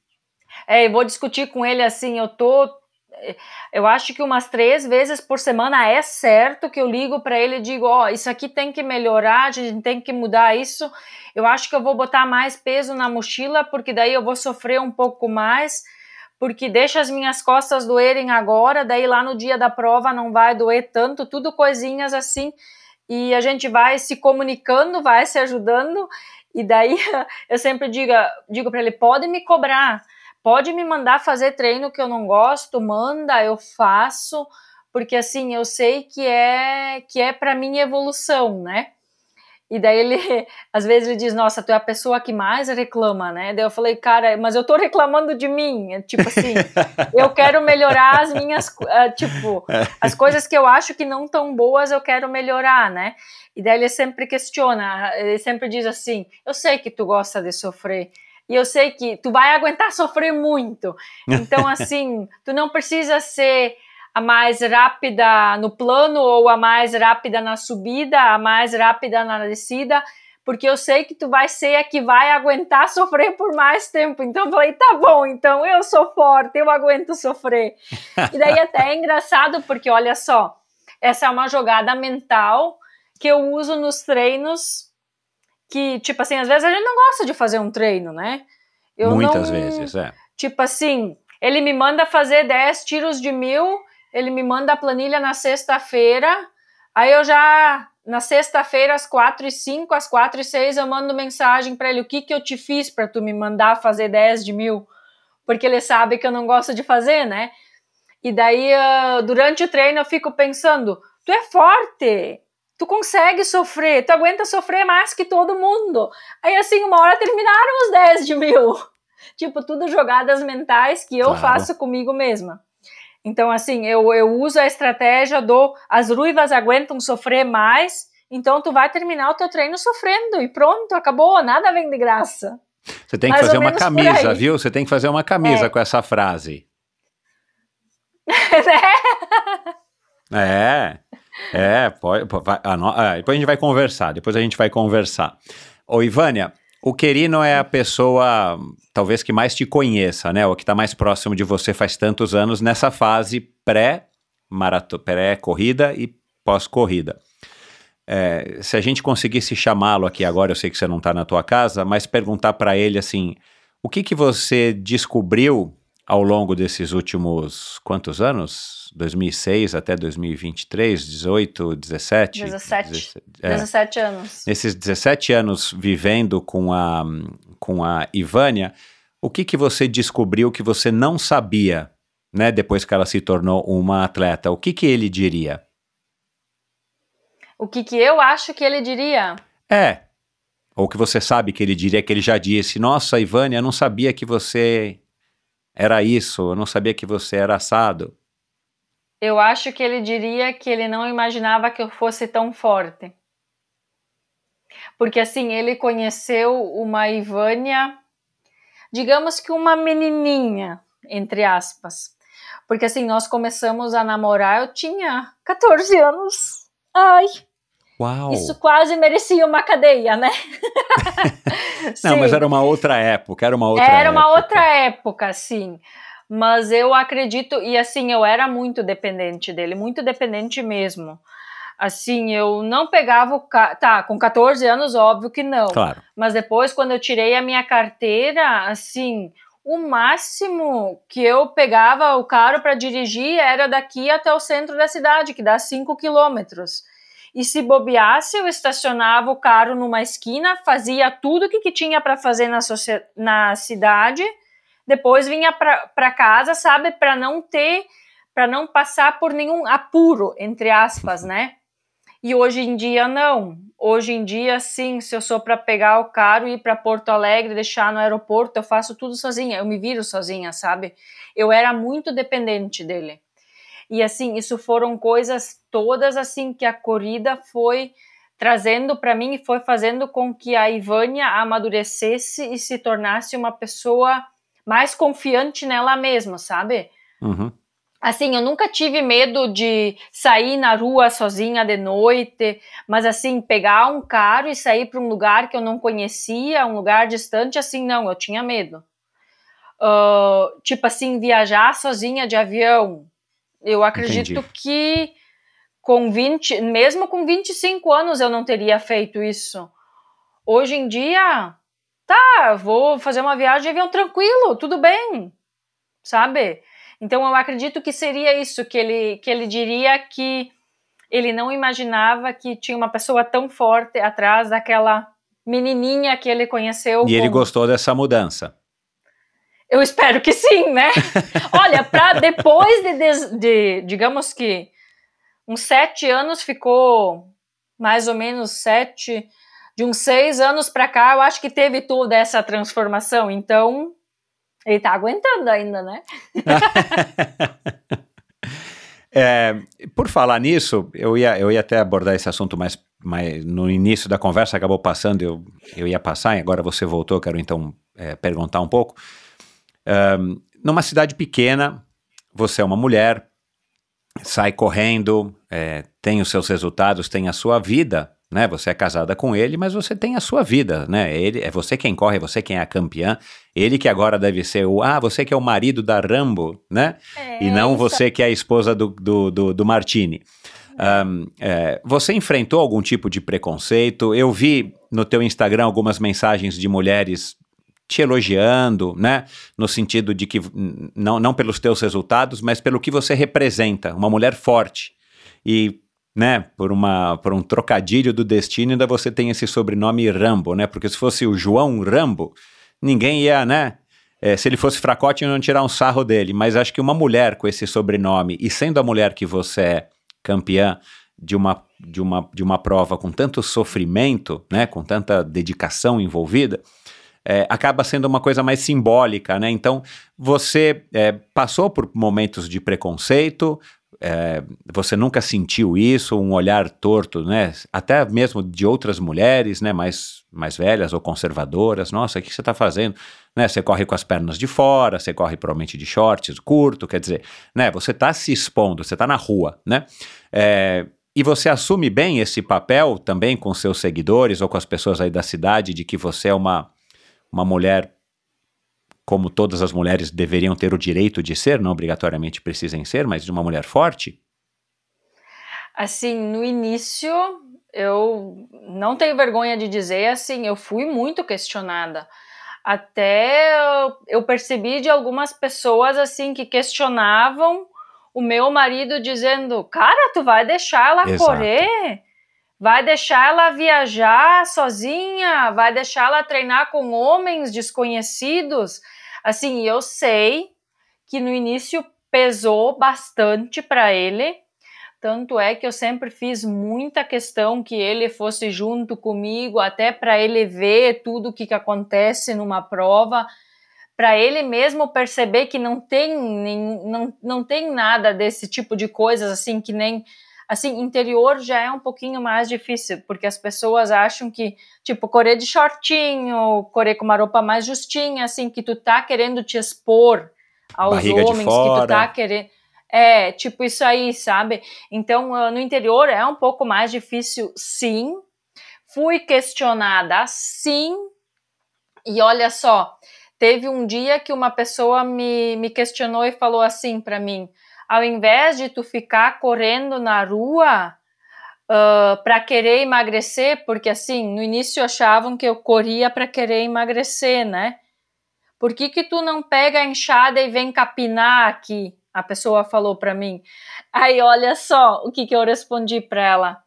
É, eu vou discutir com ele assim, eu tô eu acho que umas três vezes por semana é certo que eu ligo para ele e digo, ó, oh, isso aqui tem que melhorar, a gente tem que mudar isso. Eu acho que eu vou botar mais peso na mochila porque daí eu vou sofrer um pouco mais porque deixa as minhas costas doerem agora, daí lá no dia da prova não vai doer tanto, tudo coisinhas assim, e a gente vai se comunicando, vai se ajudando, e daí eu sempre digo, digo para ele, pode me cobrar, pode me mandar fazer treino que eu não gosto, manda, eu faço, porque assim, eu sei que é que é para minha evolução, né? E daí ele, às vezes ele diz, nossa, tu é a pessoa que mais reclama, né? Daí eu falei, cara, mas eu tô reclamando de mim. É tipo assim, eu quero melhorar as minhas, uh, tipo, as coisas que eu acho que não tão boas, eu quero melhorar, né? E daí ele sempre questiona, ele sempre diz assim, eu sei que tu gosta de sofrer. E eu sei que tu vai aguentar sofrer muito. Então, assim, tu não precisa ser a mais rápida no plano ou a mais rápida na subida, a mais rápida na descida, porque eu sei que tu vai ser a que vai aguentar sofrer por mais tempo. Então eu falei, tá bom, então eu sou forte, eu aguento sofrer. e daí até é engraçado, porque olha só, essa é uma jogada mental que eu uso nos treinos que, tipo assim, às vezes a gente não gosta de fazer um treino, né? Eu Muitas não, vezes, é. Tipo assim, ele me manda fazer 10 tiros de mil ele me manda a planilha na sexta-feira, aí eu já, na sexta-feira, às quatro e cinco, às quatro e seis, eu mando mensagem para ele, o que que eu te fiz para tu me mandar fazer 10 de mil? Porque ele sabe que eu não gosto de fazer, né? E daí, uh, durante o treino, eu fico pensando, tu é forte, tu consegue sofrer, tu aguenta sofrer mais que todo mundo. Aí, assim, uma hora terminaram os 10 de mil. Tipo, tudo jogadas mentais que eu claro. faço comigo mesma. Então, assim, eu, eu uso a estratégia do as ruivas aguentam sofrer mais, então tu vai terminar o teu treino sofrendo e pronto, acabou, nada vem de graça. Você tem que mais fazer uma camisa, viu? Você tem que fazer uma camisa é. com essa frase. é. É, pode, vai, ah, não, ah, depois a gente vai conversar, depois a gente vai conversar. Ô, Ivânia, o Querino é a pessoa, talvez, que mais te conheça, né? Ou que está mais próximo de você faz tantos anos nessa fase pré-corrida pré e pós-corrida. É, se a gente conseguisse chamá-lo aqui agora, eu sei que você não está na tua casa, mas perguntar para ele assim, o que que você descobriu ao longo desses últimos quantos anos? 2006 até 2023, 18, 17? 17. 17, é. 17 anos. Nesses 17 anos vivendo com a, com a Ivânia, o que, que você descobriu que você não sabia, né, depois que ela se tornou uma atleta? O que, que ele diria? O que, que eu acho que ele diria? É. Ou que você sabe que ele diria, que ele já disse: Nossa, Ivânia, eu não sabia que você era isso, eu não sabia que você era assado. Eu acho que ele diria que ele não imaginava que eu fosse tão forte. Porque assim, ele conheceu uma Ivânia, digamos que uma menininha, entre aspas. Porque assim, nós começamos a namorar, eu tinha 14 anos. Ai, Uau! isso quase merecia uma cadeia, né? Não, mas era uma outra época, era uma outra Era uma época. outra época, sim. Mas eu acredito, e assim, eu era muito dependente dele, muito dependente mesmo. Assim, eu não pegava o carro. Tá, com 14 anos, óbvio que não. Claro. Mas depois, quando eu tirei a minha carteira, assim, o máximo que eu pegava o carro para dirigir era daqui até o centro da cidade, que dá 5 quilômetros. E se bobeasse, eu estacionava o carro numa esquina, fazia tudo o que, que tinha para fazer na, na cidade, depois vinha para casa, sabe, para não ter, para não passar por nenhum apuro, entre aspas, né? E hoje em dia não. Hoje em dia, sim, se eu sou para pegar o carro e ir para Porto Alegre, deixar no aeroporto, eu faço tudo sozinha, eu me viro sozinha, sabe? Eu era muito dependente dele. E assim, isso foram coisas todas assim que a corrida foi trazendo para mim e foi fazendo com que a Ivânia amadurecesse e se tornasse uma pessoa mais confiante nela mesma, sabe? Uhum. Assim, eu nunca tive medo de sair na rua sozinha de noite, mas assim, pegar um carro e sair para um lugar que eu não conhecia, um lugar distante, assim, não, eu tinha medo. Ah, tipo assim, viajar sozinha de avião. Eu acredito Entendi. que com 20, mesmo com 25 anos eu não teria feito isso. Hoje em dia, tá, vou fazer uma viagem de avião tranquilo, tudo bem, sabe? Então eu acredito que seria isso que ele que ele diria que ele não imaginava que tinha uma pessoa tão forte atrás daquela menininha que ele conheceu. E ele gostou dessa mudança. Eu espero que sim, né? Olha, para depois de, des- de, digamos que uns sete anos ficou mais ou menos sete, de uns seis anos para cá, eu acho que teve toda essa transformação. Então ele tá aguentando ainda, né? É, por falar nisso, eu ia, eu ia até abordar esse assunto mais, mais no início da conversa, acabou passando, eu, eu ia passar, e agora você voltou, eu quero então é, perguntar um pouco. Ahn, numa cidade pequena, você é uma mulher, sai correndo, é, tem os seus resultados, tem a sua vida, né? Você é casada com ele, mas você tem a sua vida, né? Ele, é você quem corre, é você quem é a campeã. Ele que agora deve ser o, ah, você que é o marido da Rambo, né? e não você que é a esposa do, do, do, do Martini. Ahn, é, você enfrentou algum tipo de preconceito? Eu vi no teu Instagram algumas mensagens de mulheres te elogiando, né? No sentido de que não, não pelos teus resultados, mas pelo que você representa, uma mulher forte. E, né, por, uma, por um trocadilho do destino, ainda você tem esse sobrenome Rambo, né? Porque se fosse o João Rambo, ninguém ia, né? É, se ele fosse fracote, não tirar um sarro dele. Mas acho que uma mulher com esse sobrenome, e sendo a mulher que você é campeã de uma, de uma, de uma prova com tanto sofrimento, né? Com tanta dedicação envolvida, é, acaba sendo uma coisa mais simbólica, né? Então, você é, passou por momentos de preconceito, é, você nunca sentiu isso, um olhar torto, né? Até mesmo de outras mulheres, né? Mais, mais velhas ou conservadoras. Nossa, o que você está fazendo? Né? Você corre com as pernas de fora, você corre provavelmente de shorts curto, quer dizer, né? Você está se expondo, você está na rua, né? É, e você assume bem esse papel também com seus seguidores ou com as pessoas aí da cidade de que você é uma, uma mulher como todas as mulheres deveriam ter o direito de ser, não obrigatoriamente precisem ser, mas de uma mulher forte? Assim, no início, eu não tenho vergonha de dizer, assim, eu fui muito questionada. Até eu- percebi de algumas pessoas, assim, que questionavam o meu marido, dizendo: Cara, tu vai deixar ela Exato. correr? Vai deixar ela viajar sozinha? Vai deixar ela treinar com homens desconhecidos? Assim, eu sei que no início pesou bastante para ele. Tanto é que eu sempre fiz muita questão que ele fosse junto comigo, até para ele ver tudo o que, que acontece numa prova, para ele mesmo perceber que não tem, nem, não, não tem nada desse tipo de coisas assim que nem Assim, interior já é um pouquinho mais difícil, porque as pessoas acham que, tipo, correr de shortinho, correr com uma roupa mais justinha, assim, que tu tá querendo te expor aos Barriga homens, que tu tá querendo. É, tipo isso aí, sabe? Então, ah, no interior é um pouco mais difícil, sim. Fui questionada, sim. E olha só, teve um dia que uma pessoa me, me questionou e falou assim para mim: ao invés de tu ficar correndo na rua para querer emagrecer, porque assim, no início achavam que eu corria para querer emagrecer, né? Por que que tu não pega a enxada e vem capinar aqui? A pessoa falou para mim. Aí olha só o que que eu respondi para ela.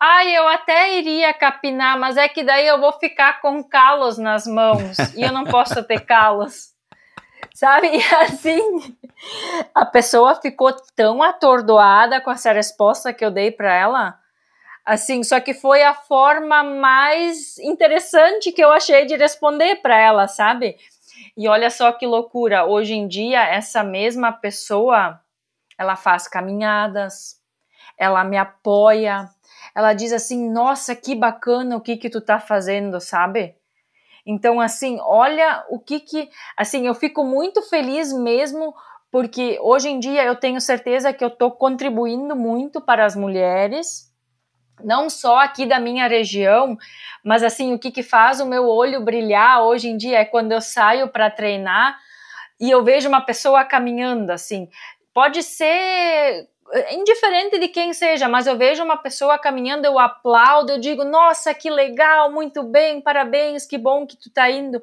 Ai, eu até iria capinar, mas é que daí eu vou ficar com calos nas mãos e eu não posso ter calos. Sabe? E assim, a pessoa ficou tão atordoada com essa resposta que eu dei para ela. Assim, só que foi a forma mais interessante que eu achei de responder para ela, sabe? E olha só que loucura, hoje em dia essa mesma pessoa, ela faz caminhadas, ela me apoia, ela diz assim: "Nossa, que bacana o que que tu tá fazendo", sabe? Então assim, olha o que que, assim, eu fico muito feliz mesmo porque hoje em dia eu tenho certeza que eu tô contribuindo muito para as mulheres, não só aqui da minha região, mas assim, o que que faz o meu olho brilhar hoje em dia é quando eu saio para treinar e eu vejo uma pessoa caminhando assim. Pode ser indiferente de quem seja, mas eu vejo uma pessoa caminhando, eu aplaudo, eu digo, nossa, que legal, muito bem, parabéns, que bom que tu tá indo.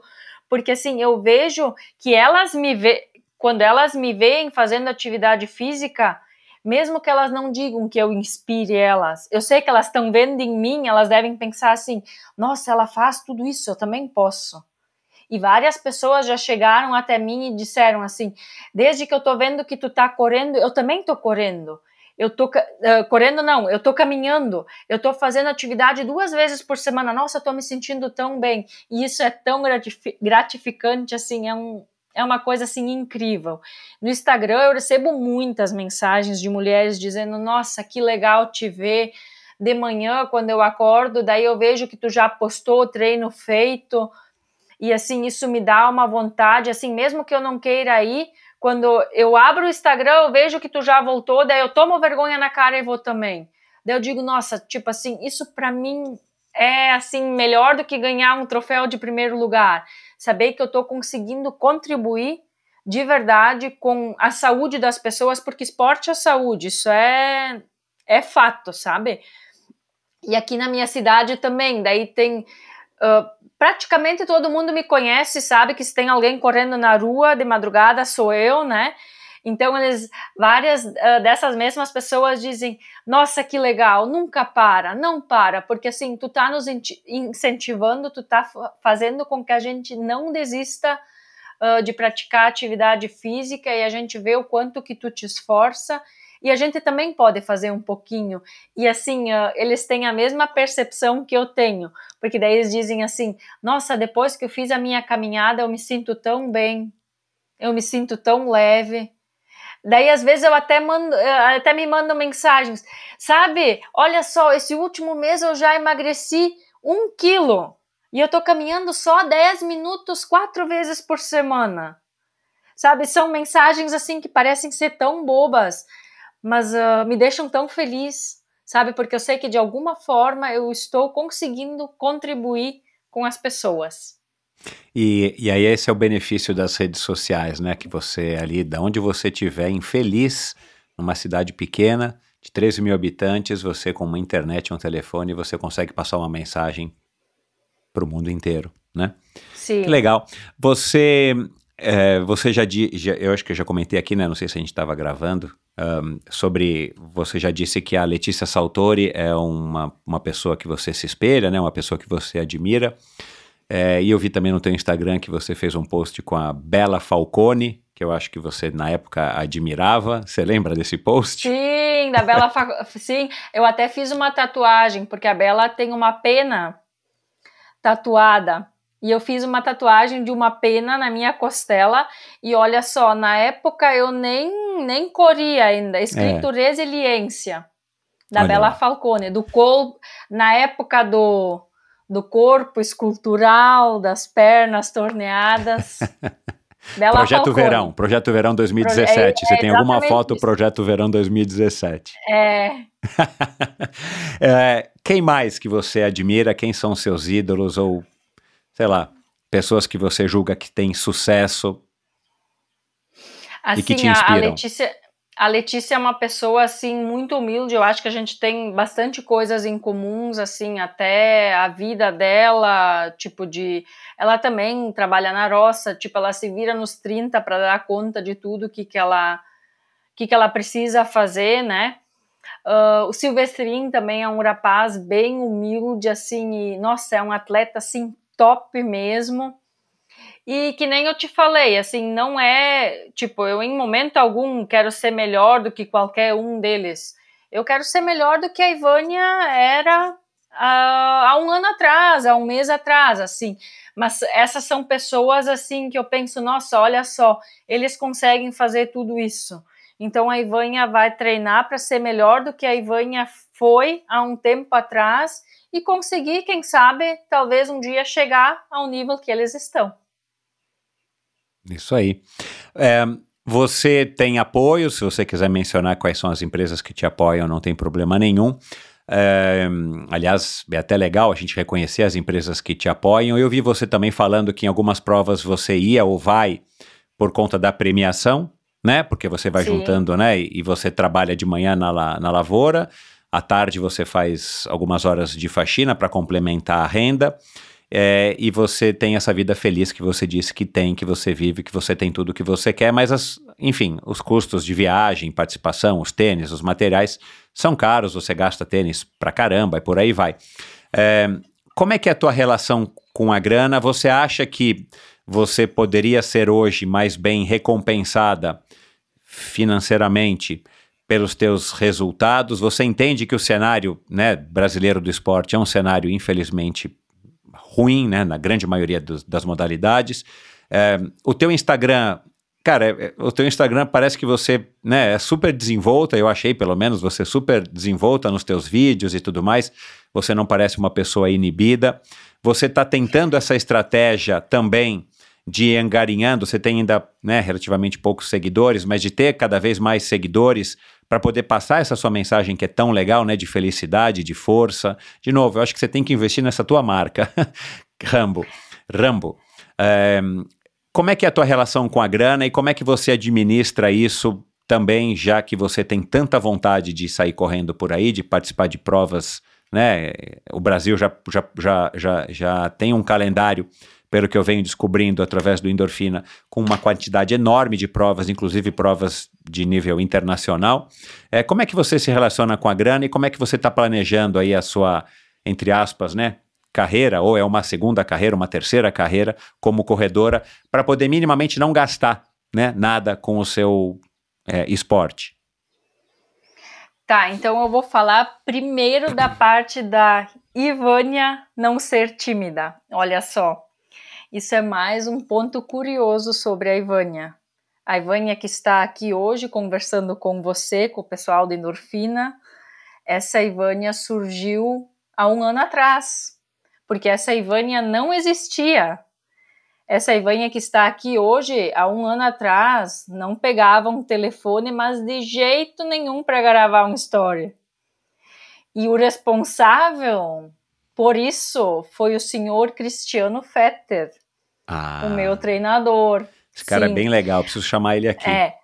Porque assim, eu vejo que elas me vê, quando elas me veem fazendo atividade física, mesmo que elas não digam que eu inspire elas, eu sei que elas estão vendo em mim, elas devem pensar assim: nossa, ela faz tudo isso, eu também posso. E várias pessoas já chegaram até mim e disseram assim: desde que eu tô vendo que tu tá correndo, eu também tô correndo. Eu tô uh, correndo, não, eu tô caminhando, eu tô fazendo atividade duas vezes por semana. Nossa, eu tô me sentindo tão bem. E isso é tão gratificante, assim, é um, é uma coisa assim incrível. No Instagram eu recebo muitas mensagens de mulheres dizendo: "Nossa, que legal te ver de manhã quando eu acordo, daí eu vejo que tu já postou o treino feito". E assim, isso me dá uma vontade, assim, mesmo que eu não queira ir, quando eu abro o Instagram, eu vejo que tu já voltou, daí eu tomo vergonha na cara e vou também. Daí eu digo: "Nossa, tipo assim, isso para mim é assim melhor do que ganhar um troféu de primeiro lugar. Saber que eu estou conseguindo contribuir de verdade com a saúde das pessoas, porque esporte é saúde, isso é é fato, sabe? E aqui na minha cidade também, daí tem uh, praticamente todo mundo me conhece, sabe que se tem alguém correndo na rua de madrugada sou eu, né? Então, eles, várias uh, dessas mesmas pessoas dizem: Nossa, que legal, nunca para, não para, porque assim, tu tá nos incentivando, tu tá fazendo com que a gente não desista uh, de praticar atividade física e a gente vê o quanto que tu te esforça. E a gente também pode fazer um pouquinho. E assim, eles têm a mesma percepção que eu tenho. Porque daí eles dizem assim: Nossa, depois que eu fiz a minha caminhada, eu me sinto tão bem, eu me sinto tão leve. Daí, às vezes, eu até, mando, até me mandam mensagens. Sabe, olha só, esse último mês eu já emagreci um quilo. E eu tô caminhando só 10 minutos, quatro vezes por semana. Sabe, são mensagens assim que parecem ser tão bobas, mas uh, me deixam tão feliz, sabe? Porque eu sei que de alguma forma eu estou conseguindo contribuir com as pessoas. E, e aí esse é o benefício das redes sociais, né? Que você ali, da onde você estiver, infeliz, numa cidade pequena, de 13 mil habitantes, você com uma internet, um telefone, você consegue passar uma mensagem para o mundo inteiro, né? Sim. Que legal. Você, é, você já, já, eu acho que eu já comentei aqui, né? Não sei se a gente estava gravando, um, sobre, você já disse que a Letícia Saltori é uma, uma pessoa que você se espelha, né? Uma pessoa que você admira. É, e eu vi também no teu Instagram que você fez um post com a Bela Falcone, que eu acho que você na época admirava. Você lembra desse post? Sim, da Bela. Sim, eu até fiz uma tatuagem, porque a Bela tem uma pena tatuada. E eu fiz uma tatuagem de uma pena na minha costela. E olha só, na época eu nem, nem corria ainda, escrito é. resiliência da Olha Bela. Falcone, do corpo, na época do, do corpo escultural, das pernas torneadas. Bela Projeto Falcone. Verão, Projeto Verão 2017. Proje- Você é tem alguma foto isso. Projeto Verão 2017? É, É, quem mais que você admira? Quem são seus ídolos? Ou, sei lá, pessoas que você julga que têm sucesso? assim, que te a- a, inspiram? Letícia, a Letícia é uma pessoa assim muito humilde. Eu acho que a gente tem bastante coisas em comuns, assim, até a vida dela, tipo de, ela também trabalha na roça, tipo, ela se vira nos 30 para dar conta de tudo que que ela que que ela precisa fazer, né? Ah, o Silvestrin também é um rapaz bem humilde, assim, e, nossa, é um atleta, assim, top mesmo. E que nem eu te falei, assim, não é, tipo, eu em momento algum quero ser melhor do que qualquer um deles. Eu quero ser melhor do que a Ivânia era ah, há um ano atrás, há um mês atrás, assim. Mas essas são pessoas, assim, que eu penso, nossa, olha só, eles conseguem fazer tudo isso. Então a Ivânia vai treinar para ser melhor do que a Ivânia foi há um tempo atrás e conseguir, quem sabe, talvez um dia chegar ao nível que eles estão. Isso aí. É, você tem apoio, se você quiser mencionar quais são as empresas que te apoiam, não tem problema nenhum. É, aliás, é até legal a gente reconhecer as empresas que te apoiam. Eu vi você também falando que em algumas provas você ia ou vai por conta da premiação, né? Porque você vai Sim. juntando, né? E, você trabalha de manhã na, na lavoura, à tarde você faz algumas horas de faxina para complementar a renda. É, e você tem essa vida feliz que você disse que tem, que você vive, que você tem tudo que você quer, mas, as, enfim, os custos de viagem, participação, os tênis, os materiais são caros, você gasta tênis pra caramba e por aí vai. É, como é que é a tua relação com a grana? Você acha que você poderia ser hoje mais bem recompensada financeiramente pelos teus resultados? Você entende que o cenário né, brasileiro do esporte é um cenário, infelizmente, ruim, né, na grande maioria das modalidades. É, o teu Instagram, cara, é- o teu Instagram parece que você né, é super desenvolta, eu achei pelo menos você super desenvolta nos teus vídeos e tudo mais. Você não parece uma pessoa inibida. Você está tentando essa estratégia também de ir engarinhando, você tem ainda né, relativamente poucos seguidores, mas de ter cada vez mais seguidores para poder passar essa sua mensagem que é tão legal, né, de felicidade, de força. De novo, eu acho que você tem que investir nessa tua marca, Rambo. Rambo. É, como é que é a tua relação com a grana e como é que você administra isso também, já que você tem tanta vontade de sair correndo por aí, de participar de provas, né? O Brasil já, já, já, já, já tem um calendário pelo que eu venho descobrindo através do Endorfina, com uma quantidade enorme de provas, inclusive provas de nível internacional. É, como é que você se relaciona com a grana e como é que você está planejando aí a sua, entre aspas, né, carreira, ou é uma segunda carreira, uma terceira carreira como corredora, para poder minimamente não gastar né, nada com o seu é, esporte? Tá, então eu vou falar primeiro da parte da Ivânia não ser tímida. Olha só, isso é mais um ponto curioso sobre a Ivânia. A Ivânia que está aqui hoje conversando com você, com o pessoal da Endorfina, essa Ivânia surgiu há um ano atrás, porque essa Ivânia não existia. Essa Ivânia que está aqui hoje, há um ano atrás, não pegava um telefone, mas de jeito nenhum para gravar uma história. E o responsável por isso foi o senhor Cristiano Fetter, Ah, o meu treinador. esse cara é Sim. bem legal, preciso chamar ele aqui. É.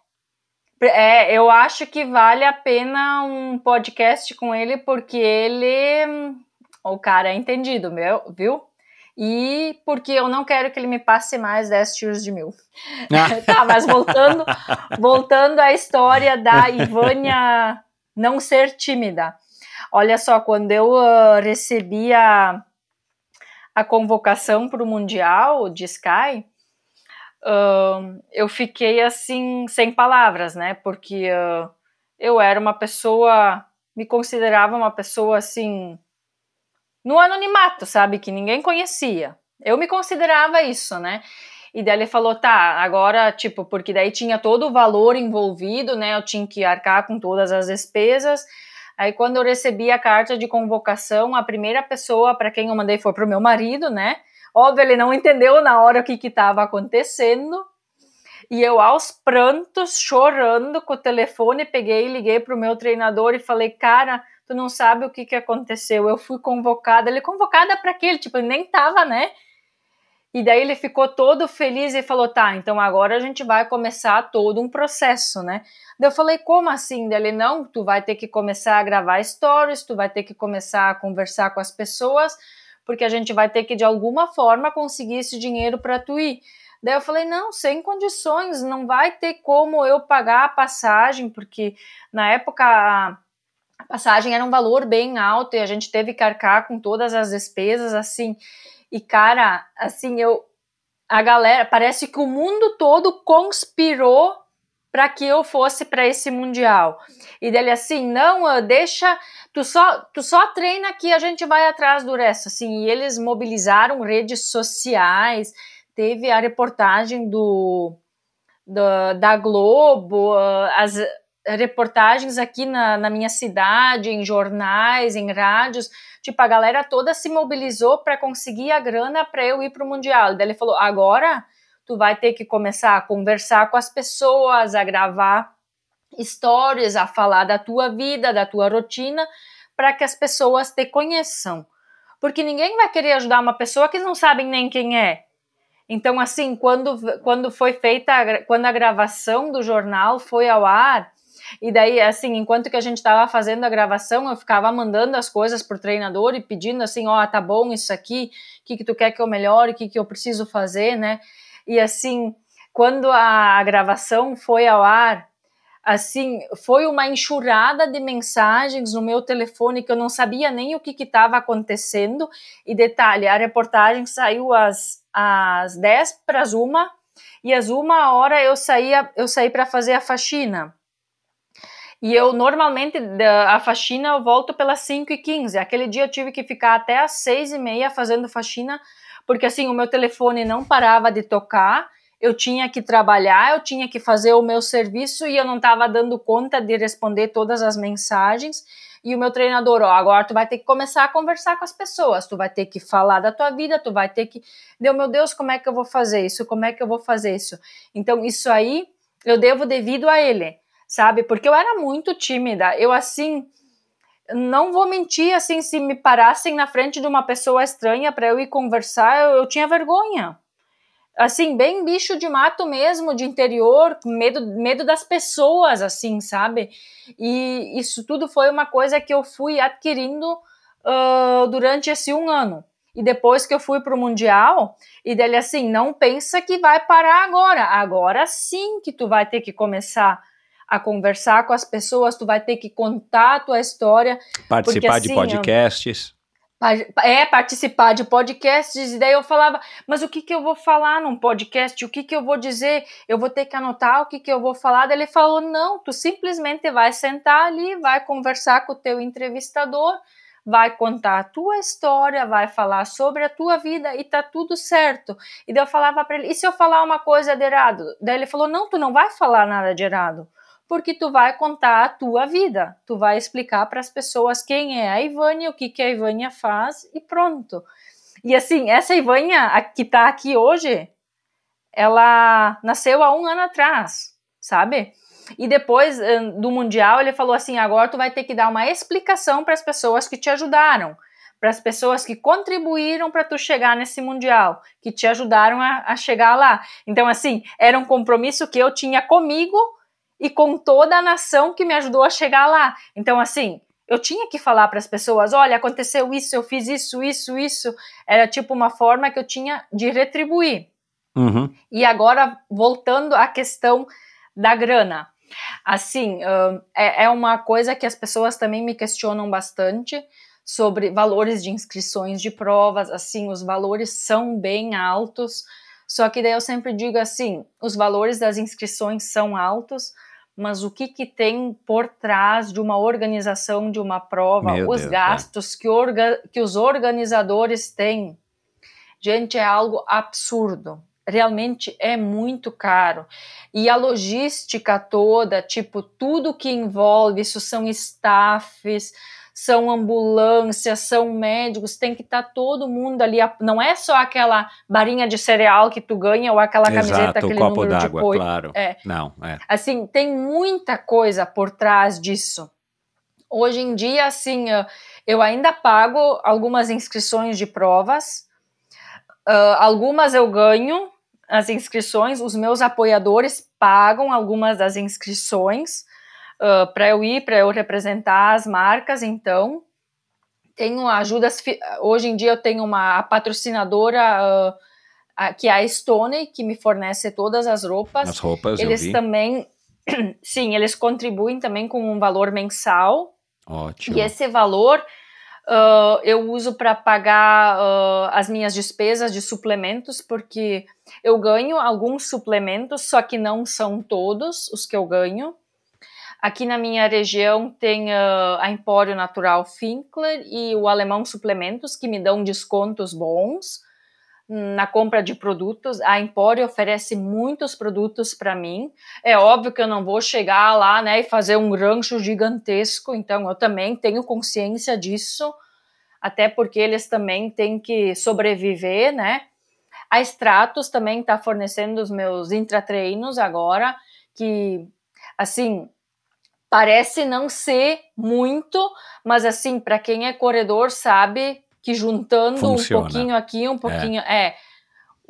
É, eu acho que vale a pena um podcast com ele, porque ele. O cara é entendido, meu, viu? E porque eu não quero que ele me passe mais 10 tiros de mil. tá, mas voltando, voltando à história da Ivânia não ser tímida. Olha só, quando eu ah, recebi a, a convocação para o Mundial de Sky, ahn, eu fiquei assim, sem palavras, né? Porque ah, eu era uma pessoa, me considerava uma pessoa assim, no anonimato, sabe? Que ninguém conhecia. Eu me considerava isso, né? E daí ele falou, tá, agora, tipo, porque daí tinha todo o valor envolvido, né? Eu tinha que arcar com todas as despesas. Aí quando eu recebi a carta de convocação, a primeira pessoa para quem eu mandei foi pro meu marido, né? Óbvio, ele não entendeu na hora o que estava acontecendo. E eu, aos prantos, chorando com o telefone, peguei e liguei pro meu treinador e falei, cara, tu não sabe o que, que aconteceu. Eu fui convocada. Ele, convocada para quê? Ele, tipo, nem tava, né? E daí ele ficou todo feliz e falou: tá, então agora a gente vai começar todo um processo, né? Daí eu falei: como assim? Daí ele: não, tu vai ter que começar a gravar stories, tu vai ter que começar a conversar com as pessoas, porque a gente vai ter que de alguma forma conseguir esse dinheiro para tu ir. Daí eu falei: não, sem condições, não vai ter como eu pagar a passagem, porque na época a passagem era um valor bem alto e a gente teve que arcar com todas as despesas assim. E, cara, assim, eu. A galera. Parece que o mundo todo conspirou para que eu fosse para esse mundial. E dele assim, não, deixa, tu só, tu só treina que a gente vai atrás do resto, assim. E eles mobilizaram redes sociais, teve a reportagem do, do da Globo, as reportagens aqui na, na minha cidade, em jornais, em rádios, tipo, a galera toda se mobilizou para conseguir a grana para eu ir para o Mundial. Daí ele falou: agora tu vai ter que começar a conversar com as pessoas, a gravar histórias, a falar da tua vida, da tua rotina, para que as pessoas te conheçam. Porque ninguém vai querer ajudar uma pessoa que não sabem nem quem é. Então, assim, quando, quando foi feita, quando a gravação do jornal foi ao ar, e daí, assim, enquanto que a gente estava fazendo a gravação, eu ficava mandando as coisas pro treinador e pedindo assim, ó, oh, tá bom isso aqui, o que, que tu quer que eu melhore, o que, que eu preciso fazer, né? E assim, quando a gravação foi ao ar, assim, foi uma enxurrada de mensagens no meu telefone que eu não sabia nem o que estava acontecendo. E detalhe, a reportagem saiu às, às 10 para as uma, e às uma hora eu saía, eu saí para fazer a faxina. E eu normalmente a faxina eu volto pelas 5 e 15. Aquele dia eu tive que ficar até às 6 e meia fazendo faxina, porque assim o meu telefone não parava de tocar. Eu tinha que trabalhar, eu tinha que fazer o meu serviço e eu não estava dando conta de responder todas as mensagens. E o meu treinador, ó, agora tu vai ter que começar a conversar com as pessoas, tu vai ter que falar da tua vida, tu vai ter que, deu meu Deus, como é que eu vou fazer isso? Como é que eu vou fazer isso? Então isso aí eu devo devido a ele sabe? Porque eu era muito tímida. Eu, assim, não vou mentir, assim, se me parassem na frente de uma pessoa estranha para eu ir conversar, eu, eu, tinha vergonha. Assim, bem bicho de mato mesmo, de interior, medo, medo das pessoas, assim, sabe? E isso tudo foi uma coisa que eu fui adquirindo uh, durante esse um ano. E depois que eu fui para o Mundial, e dele assim, não pensa que vai parar agora. Agora sim que tu vai ter que começar a conversar com as pessoas, tu vai ter que contar a tua história. Participar porque, assim, de podcasts. É, participar de podcasts, e daí eu falava, mas o que, que eu vou falar num podcast? O que, que eu vou dizer? Eu vou ter que anotar o que, que eu vou falar? Daí ele falou, não, tu simplesmente vai sentar ali, vai conversar com o teu entrevistador, vai contar a tua história, vai falar sobre a tua vida e tá tudo certo. E daí eu falava para ele, e se eu falar uma coisa de errado? Daí ele falou, não, tu não vai falar nada de errado porque tu vai contar a tua vida, tu vai explicar para as pessoas quem é a Ivânia, o que, que a Ivânia faz e pronto. E assim, essa Ivânia que está aqui hoje, ela nasceu há um ano atrás, sabe? E depois do Mundial, ele falou assim: agora tu vai ter que dar uma explicação para as pessoas que te ajudaram, para as pessoas que contribuíram para tu chegar nesse Mundial, que te ajudaram a, a chegar lá. Então, assim, era um compromisso que eu tinha comigo e com toda a nação que me ajudou a chegar lá. Então, assim, eu tinha que falar para as pessoas: olha, aconteceu isso, eu fiz isso, isso, isso. Era tipo uma forma que eu tinha de retribuir. Uhum. E agora, voltando à questão da grana. Assim, é, é uma coisa que as pessoas também me questionam bastante sobre valores de inscrições de provas. Assim, os valores são bem altos. Só que daí eu sempre digo assim: os valores das inscrições são altos, mas o que, que tem por trás de uma organização de uma prova, Meu os Deus, gastos é. que, orga, que os organizadores têm. Gente, é algo absurdo. realmente é muito caro. E a logística toda, tipo, tudo que envolve, isso são staffs, são ambulâncias, são médicos, tem que estar tá todo mundo ali. Não é só aquela barinha de cereal que tu ganha ou aquela Exato, camiseta, aquele copo número de d'água, coisa. claro. É. Não, é. Assim, tem muita coisa por trás disso. Hoje em dia, assim, eu ainda pago algumas inscrições de provas, uh, algumas eu ganho as inscrições, os meus apoiadores pagam algumas das inscrições uh, para eu ir, para eu representar as marcas, então tenho ajudas, hoje em dia eu tenho uma patrocinadora uh, que é a Stone, que me fornece todas as roupas. As roupas, Eles também, sim, eles contribuem também com um valor mensal, Ótimo. e esse valor uh, eu uso para pagar uh, as minhas despesas de suplementos, porque eu ganho alguns suplementos, só que não são todos os que eu ganho. Aqui na minha região tem uh, a Empório Natural Finkler e o Alemão Suplementos, que me dão descontos bons na compra de produtos. A Empório oferece muitos produtos para mim. É óbvio que eu não vou chegar lá né, e fazer um rancho gigantesco, então eu também tenho consciência disso, até porque eles também têm que sobreviver, né? A Stratos também está fornecendo os meus intratreinos agora, que, assim, parece não ser muito, mas, assim, para quem é corredor sabe que juntando Funciona. um pouquinho aqui, um pouquinho. É. é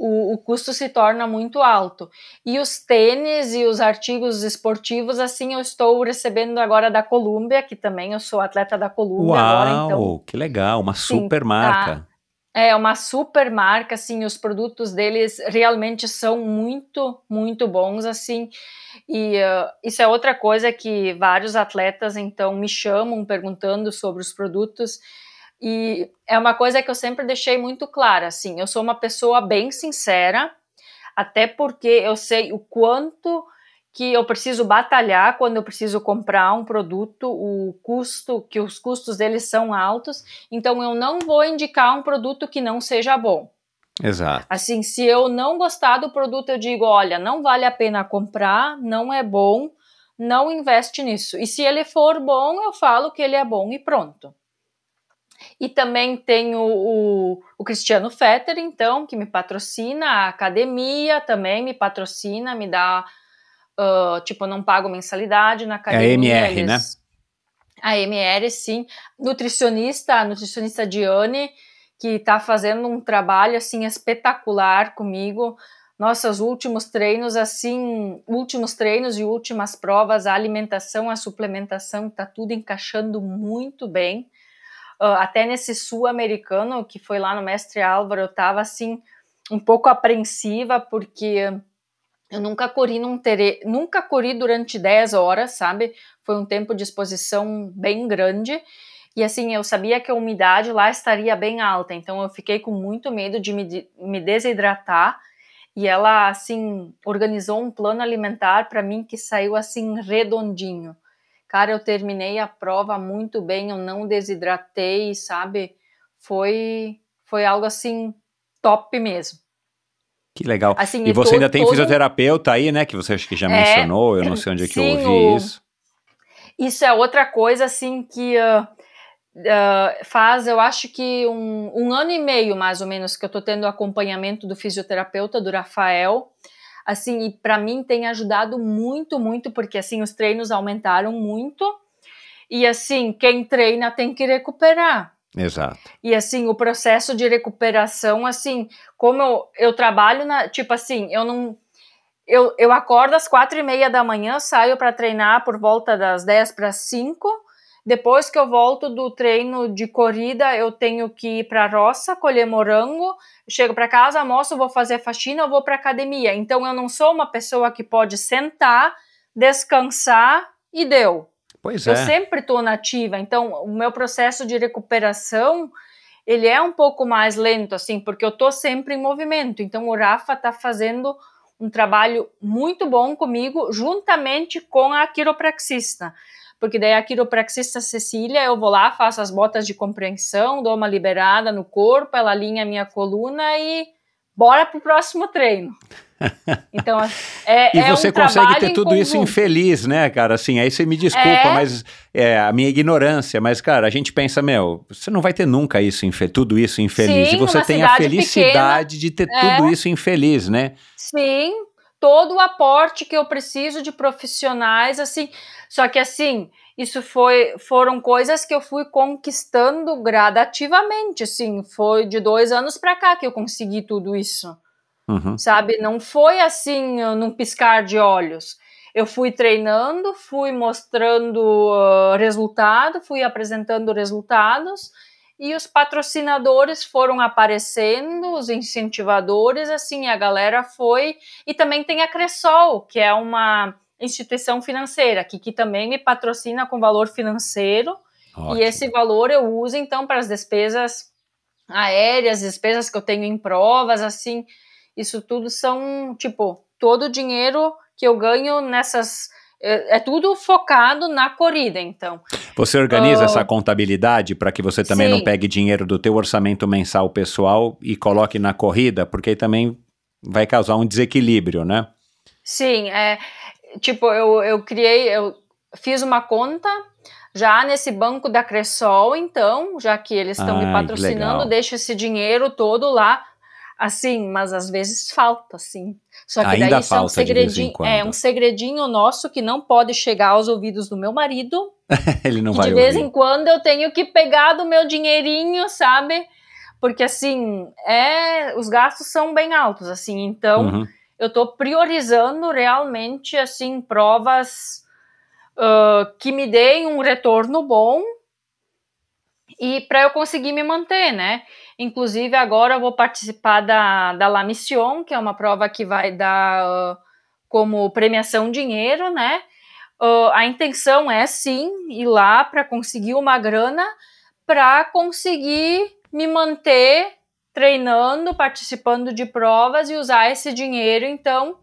o, o, custo se torna muito alto. E os tênis e os artigos esportivos, assim, eu estou recebendo agora da Columbia, que também eu sou atleta da Columbia Uau, agora, então. que legal, uma sim, super marca. Tá. É uma super marca, assim, os produtos deles realmente são muito, muito bons, assim. E uh, isso é outra coisa que vários atletas, então, me chamam perguntando sobre os produtos. E é uma coisa que eu sempre deixei muito clara, assim, eu sou uma pessoa bem sincera, até porque eu sei o quanto que eu preciso batalhar quando eu preciso comprar um produto, o custo, que os custos deles são altos, então eu não vou indicar um produto que não seja bom. Exato. Assim, se eu não gostar do produto, eu digo, olha, não vale a pena comprar, não é bom, não investe nisso. E se ele for bom, eu falo que ele é bom e pronto. E também tenho o, o Cristiano Fetter, então, que me patrocina, a academia também me patrocina, me dá, uh, tipo, eu não pago mensalidade na academia. É a MR, eles, né? A MR, sim. Nutricionista, a nutricionista Diane, que está fazendo um trabalho, assim, espetacular comigo. Nossos últimos treinos, assim, últimos treinos e últimas provas, a alimentação, a suplementação, tá tudo encaixando muito bem. Uh, até nesse sul-americano que foi lá no Mestre Álvaro, eu estava assim um pouco apreensiva porque eu nunca corri num tere... nunca corri durante 10 horas, sabe? Foi um tempo de exposição bem grande. E assim, eu sabia que a umidade lá estaria bem alta, então eu fiquei com muito medo de me, me desidratar. E ela assim organizou um plano alimentar para mim que saiu assim redondinho. Cara, eu terminei a prova muito bem, eu não desidratei, sabe? Foi foi algo assim top mesmo. Que legal. Assim, e você todo, ainda tem todo... fisioterapeuta aí, né? Que você acho que já É, mencionou, eu não sei onde é que sim, eu ouvi o- isso. Isso é outra coisa assim que ah, ah, faz, eu acho que um, um ano e meio mais ou menos que eu tô tendo acompanhamento do fisioterapeuta do Rafael. Assim, e para mim tem ajudado muito, muito, porque assim os treinos aumentaram muito. E assim, quem treina tem que recuperar. Exato. E assim, o processo de recuperação, assim, como eu, eu trabalho na. Tipo assim, eu não. Eu, eu acordo às quatro e meia da manhã, saio para treinar por volta das 10 para 5. Depois que eu volto do treino de corrida, eu tenho que ir para a roça, colher morango. Chego para casa, almoço, vou fazer faxina, eu vou para academia. Então eu não sou uma pessoa que pode sentar, descansar e deu. Pois Eu é. sempre estou nativa, então o meu processo de recuperação ele é um pouco mais lento, assim, porque eu estou sempre em movimento. Então o Rafa está fazendo um trabalho muito bom comigo, juntamente com a quiropraxista. Porque daí a quiropraxista Cecília, eu vou lá, faço as botas de compreensão, dou uma liberada no corpo, ela alinha a minha coluna e bora pro próximo treino. Então, é, e é você um consegue ter tudo isso infeliz, né, cara? Assim, aí você me desculpa, É. mas é a minha ignorância. Mas, cara, a gente pensa, meu, você não vai ter nunca isso, tudo isso infeliz. Sim, e você tem a cidade felicidade de ter É. tudo isso infeliz, né? Sim, todo o aporte que eu preciso de profissionais, assim. Só que assim, isso foi, foram coisas que eu fui conquistando gradativamente, assim. Foi de dois anos para cá que eu consegui tudo isso, Uhum. sabe? Não foi assim, uh, num piscar de olhos. Eu fui treinando, fui mostrando uh, resultado, fui apresentando resultados e os patrocinadores foram aparecendo, os incentivadores, assim, a galera foi. E também tem a Cressol, que é uma instituição financeira, que, que também me patrocina com valor financeiro. Ótimo. E esse valor eu uso, então, para as despesas aéreas, despesas que eu tenho em provas, assim. Isso tudo são, tipo, todo o dinheiro que eu ganho nessas. É, é tudo focado na corrida, então. Você organiza Ah, essa contabilidade para que você também não sim. pegue dinheiro do teu orçamento mensal pessoal e coloque na corrida, porque aí também vai causar um desequilíbrio, né? Sim, é. Tipo, eu, eu criei, eu fiz uma conta já nesse banco da Cressol, então, já que eles estão me patrocinando, deixo esse dinheiro todo lá, assim, mas às vezes falta, assim. Só que Ainda daí isso é um segredinho, é um segredinho nosso que não pode chegar aos ouvidos do meu marido, Ele não vai de vez ouvir. em quando eu tenho que pegar do meu dinheirinho, sabe? Porque assim, é, os gastos são bem altos, assim, então Uhum. eu tô priorizando realmente assim provas ah, que me deem um retorno bom e para eu conseguir me manter, né? Inclusive agora eu vou participar da, da La Mission, que é uma prova que vai dar ah, como premiação dinheiro, né? Ah, a intenção é sim ir lá para conseguir uma grana para conseguir me manter treinando, participando de provas e usar esse dinheiro, então,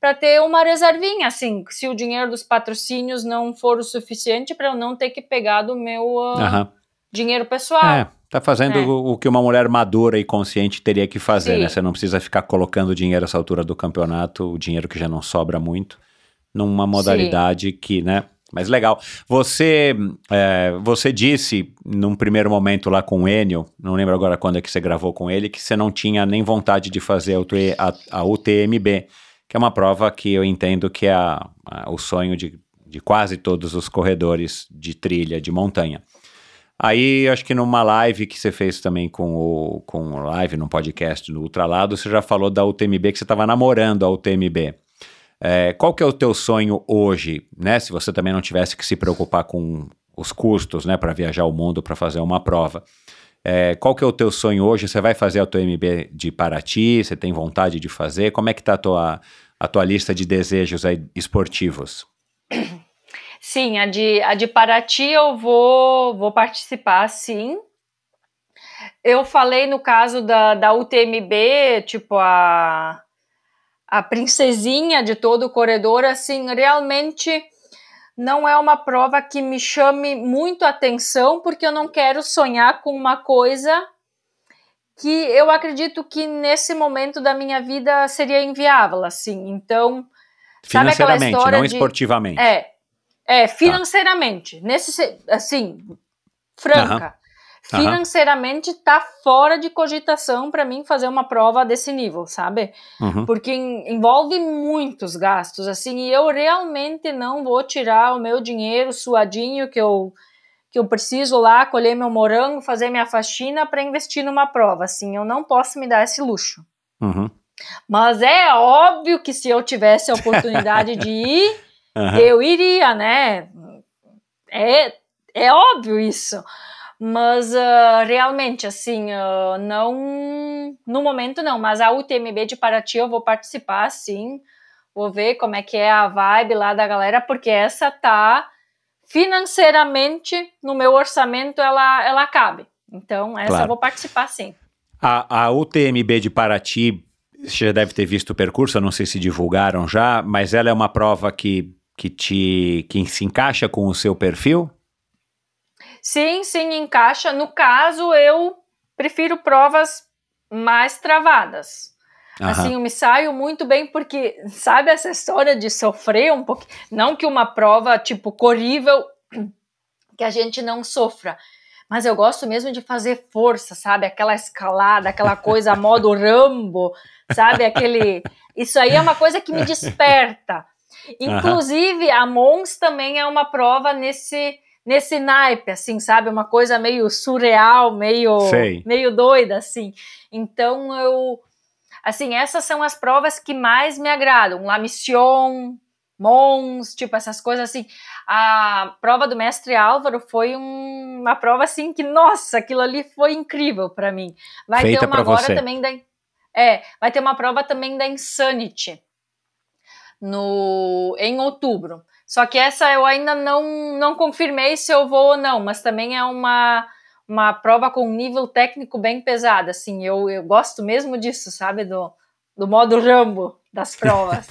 para ter uma reservinha, assim, se o dinheiro dos patrocínios não for o suficiente para eu não ter que pegar do meu Aham. dinheiro pessoal. É, tá fazendo É. o, o que uma mulher madura e consciente teria que fazer, Sim. né? Você não precisa ficar colocando dinheiro essa altura do campeonato, o dinheiro que já não sobra muito, numa modalidade que, né? Mas legal. Você, é, você disse num primeiro momento lá com o Enio, não lembro agora quando é que você gravou com ele, que você não tinha nem vontade de fazer a, a UTMB, que é uma prova que eu entendo que é a- a- o sonho de, de quase todos os corredores de trilha, de montanha. Aí, acho que numa live que você fez também com o com live, num podcast no Ultralado, você já falou da UTMB, que você estava namorando a UTMB. É, qual que é o teu sonho hoje, né? Se você também não tivesse que se preocupar com os custos, né, para viajar o mundo para fazer uma prova. É, qual que é o teu sonho hoje? Você vai fazer a UTMB de Paraty? Você tem vontade de fazer? Como é que tá a tua, a tua lista de desejos esportivos? Sim, a de, a de Paraty eu vou, vou participar, sim. Eu falei no caso da, da UTMB, tipo, a, a princesinha de todo o corredor, assim, realmente não é uma prova que me chame muito atenção, porque eu não quero sonhar com uma coisa que eu acredito que nesse momento da minha vida seria inviável, assim. Então, Sabe aquela Financeiramente, história não de- esportivamente. é, é financeiramente, nesse se- assim, franca. Aham. Financeiramente tá fora de cogitação para mim fazer uma prova desse nível, sabe? Uhum. Porque en- envolve muitos gastos, assim, e eu realmente não vou tirar o meu dinheiro suadinho que eu que eu preciso lá colher meu morango, fazer minha faxina para investir numa prova, assim, eu não posso me dar esse luxo. Uhum. Mas é óbvio que se eu tivesse a oportunidade de ir, Aham. eu iria, né? É, é óbvio isso. Mas ah, realmente, assim, ah, não. No momento não, mas a UTMB de Paraty eu vou participar, sim. Vou ver como é que é a vibe lá da galera, porque essa tá financeiramente no meu orçamento, ela, ela cabe. Então, essa Claro. eu vou participar, sim. A, a UTMB de Paraty, você já deve ter visto o percurso, eu não sei se divulgaram já, mas ela é uma prova que, que, te, que se encaixa com o seu perfil? Sim, sim, encaixa. No caso, eu prefiro provas mais travadas. Uhum. Assim, eu me saio muito bem porque, sabe essa história de sofrer um pouco? Não que uma prova, tipo, corrível, que a gente não sofra. Mas eu gosto mesmo de fazer força, sabe? Aquela escalada, aquela coisa modo Rambo, sabe? Aquele. Isso aí é uma coisa que me desperta. Inclusive, uhum. a Mons também é uma prova nesse nesse naipe, assim, sabe? Uma coisa meio surreal, meio, meio doida, assim. Então, eu Assim, essas são as provas que mais me agradam. La Mission, Mons, tipo essas coisas assim. A prova do mestre Álvaro foi um, uma prova assim que, nossa, aquilo ali foi incrível para mim. Vai Feita ter uma agora você. também da É, vai ter uma prova também da Insanity no em outubro. Só que essa eu ainda não não confirmei se eu vou ou não, mas também é uma uma prova com um nível técnico bem pesado, assim, eu, eu gosto mesmo disso, sabe, do, do modo Rambo das provas.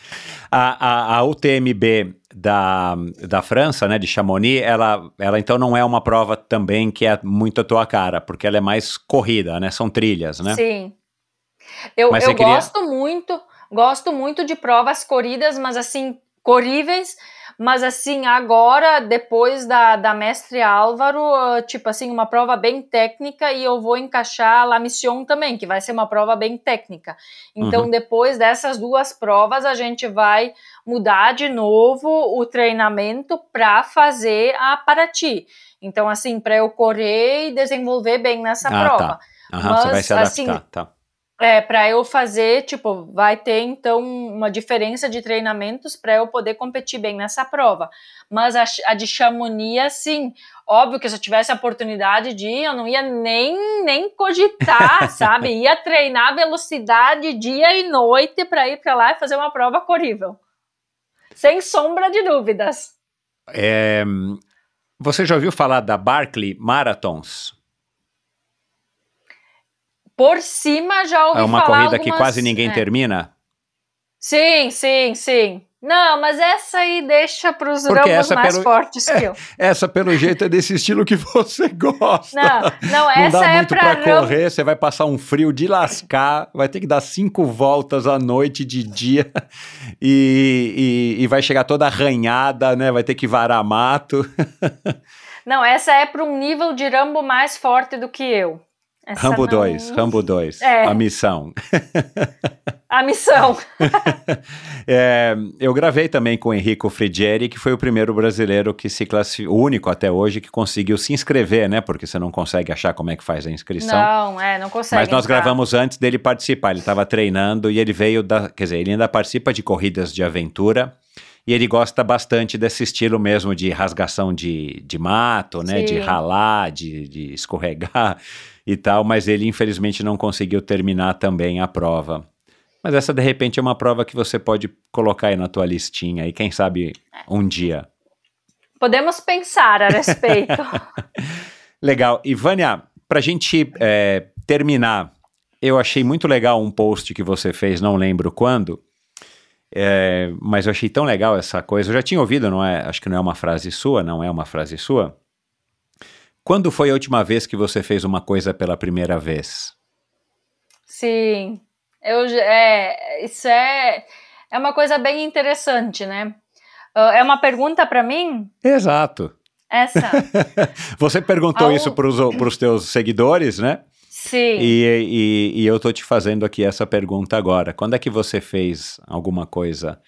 a, a, a, UTMB da, da França, né, de Chamonix, ela, ela então não é uma prova também que é muito a tua cara, porque ela é mais corrida, né, são trilhas, né? Sim. Eu, eu queria... gosto muito, gosto muito de provas corridas, mas assim, corríveis, mas assim, agora, depois da, da mestre Álvaro, uh, tipo assim, uma prova bem técnica e eu vou encaixar La Mission também, que vai ser uma prova bem técnica. Então, uhum. depois dessas duas provas, a gente vai mudar de novo o treinamento para fazer a Paraty. Então, assim, para eu correr e desenvolver bem nessa ah, prova. Tá. Uhum, Mas, você vai se adaptar, assim, tá. É, para eu fazer, tipo, vai ter então uma diferença de treinamentos para eu poder competir bem nessa prova. Mas a, a, de Chamonix, assim, óbvio que se eu tivesse a oportunidade de ir, eu não ia nem, nem cogitar, sabe? Ia treinar velocidade dia e noite para ir para lá e fazer uma prova corrível. Sem sombra de dúvidas. É, você já ouviu falar da Barkley Marathons? Por cima já ouvi falar. É uma falar corrida algumas... que quase ninguém é. termina? Sim, sim, sim. Não, mas essa aí deixa para os ramos mais pelo, fortes é, que eu. Essa, pelo jeito, é desse estilo que você gosta. Não, não, essa não é para correr, você vai passar um frio de lascar, vai ter que dar cinco voltas à noite de dia e, e, e vai chegar toda arranhada, né? Vai ter que varar mato. Não, essa é para um nível de rambo mais forte do que eu. Essa Rambo 2, não... Rambo 2, é. a missão. A missão. é, eu gravei também com o Henrico Frigieri, que foi o primeiro brasileiro que se classificou, o único até hoje que conseguiu se inscrever, né? Porque você não consegue achar como é que faz a inscrição. Não, é, não consegue. Mas nós entrar. gravamos antes dele participar. Ele estava treinando e ele veio da. Quer dizer, ele ainda participa de corridas de aventura. E ele gosta bastante desse estilo mesmo de rasgação de, de mato, né? Sim. De ralar, de, de escorregar e tal, mas ele infelizmente não conseguiu terminar também a prova. Mas essa de repente é uma prova que você pode colocar aí na tua listinha e quem sabe um dia. Podemos pensar a respeito. legal. E Vânia, para a gente é, terminar, eu achei muito legal um post que você fez, não lembro quando, é, mas eu achei tão legal essa coisa. Eu já tinha ouvido, não é? Acho que não é uma frase sua, não é uma frase sua. Quando foi a última vez que você fez uma coisa pela primeira vez? Sim, eu, é, isso é, é uma coisa bem interessante, né? Uh, é uma pergunta para mim? Exato. Essa. você perguntou isso para os teus seguidores, né? Sim. E, e, e eu tô te fazendo aqui essa pergunta agora. Quando é que você fez alguma coisa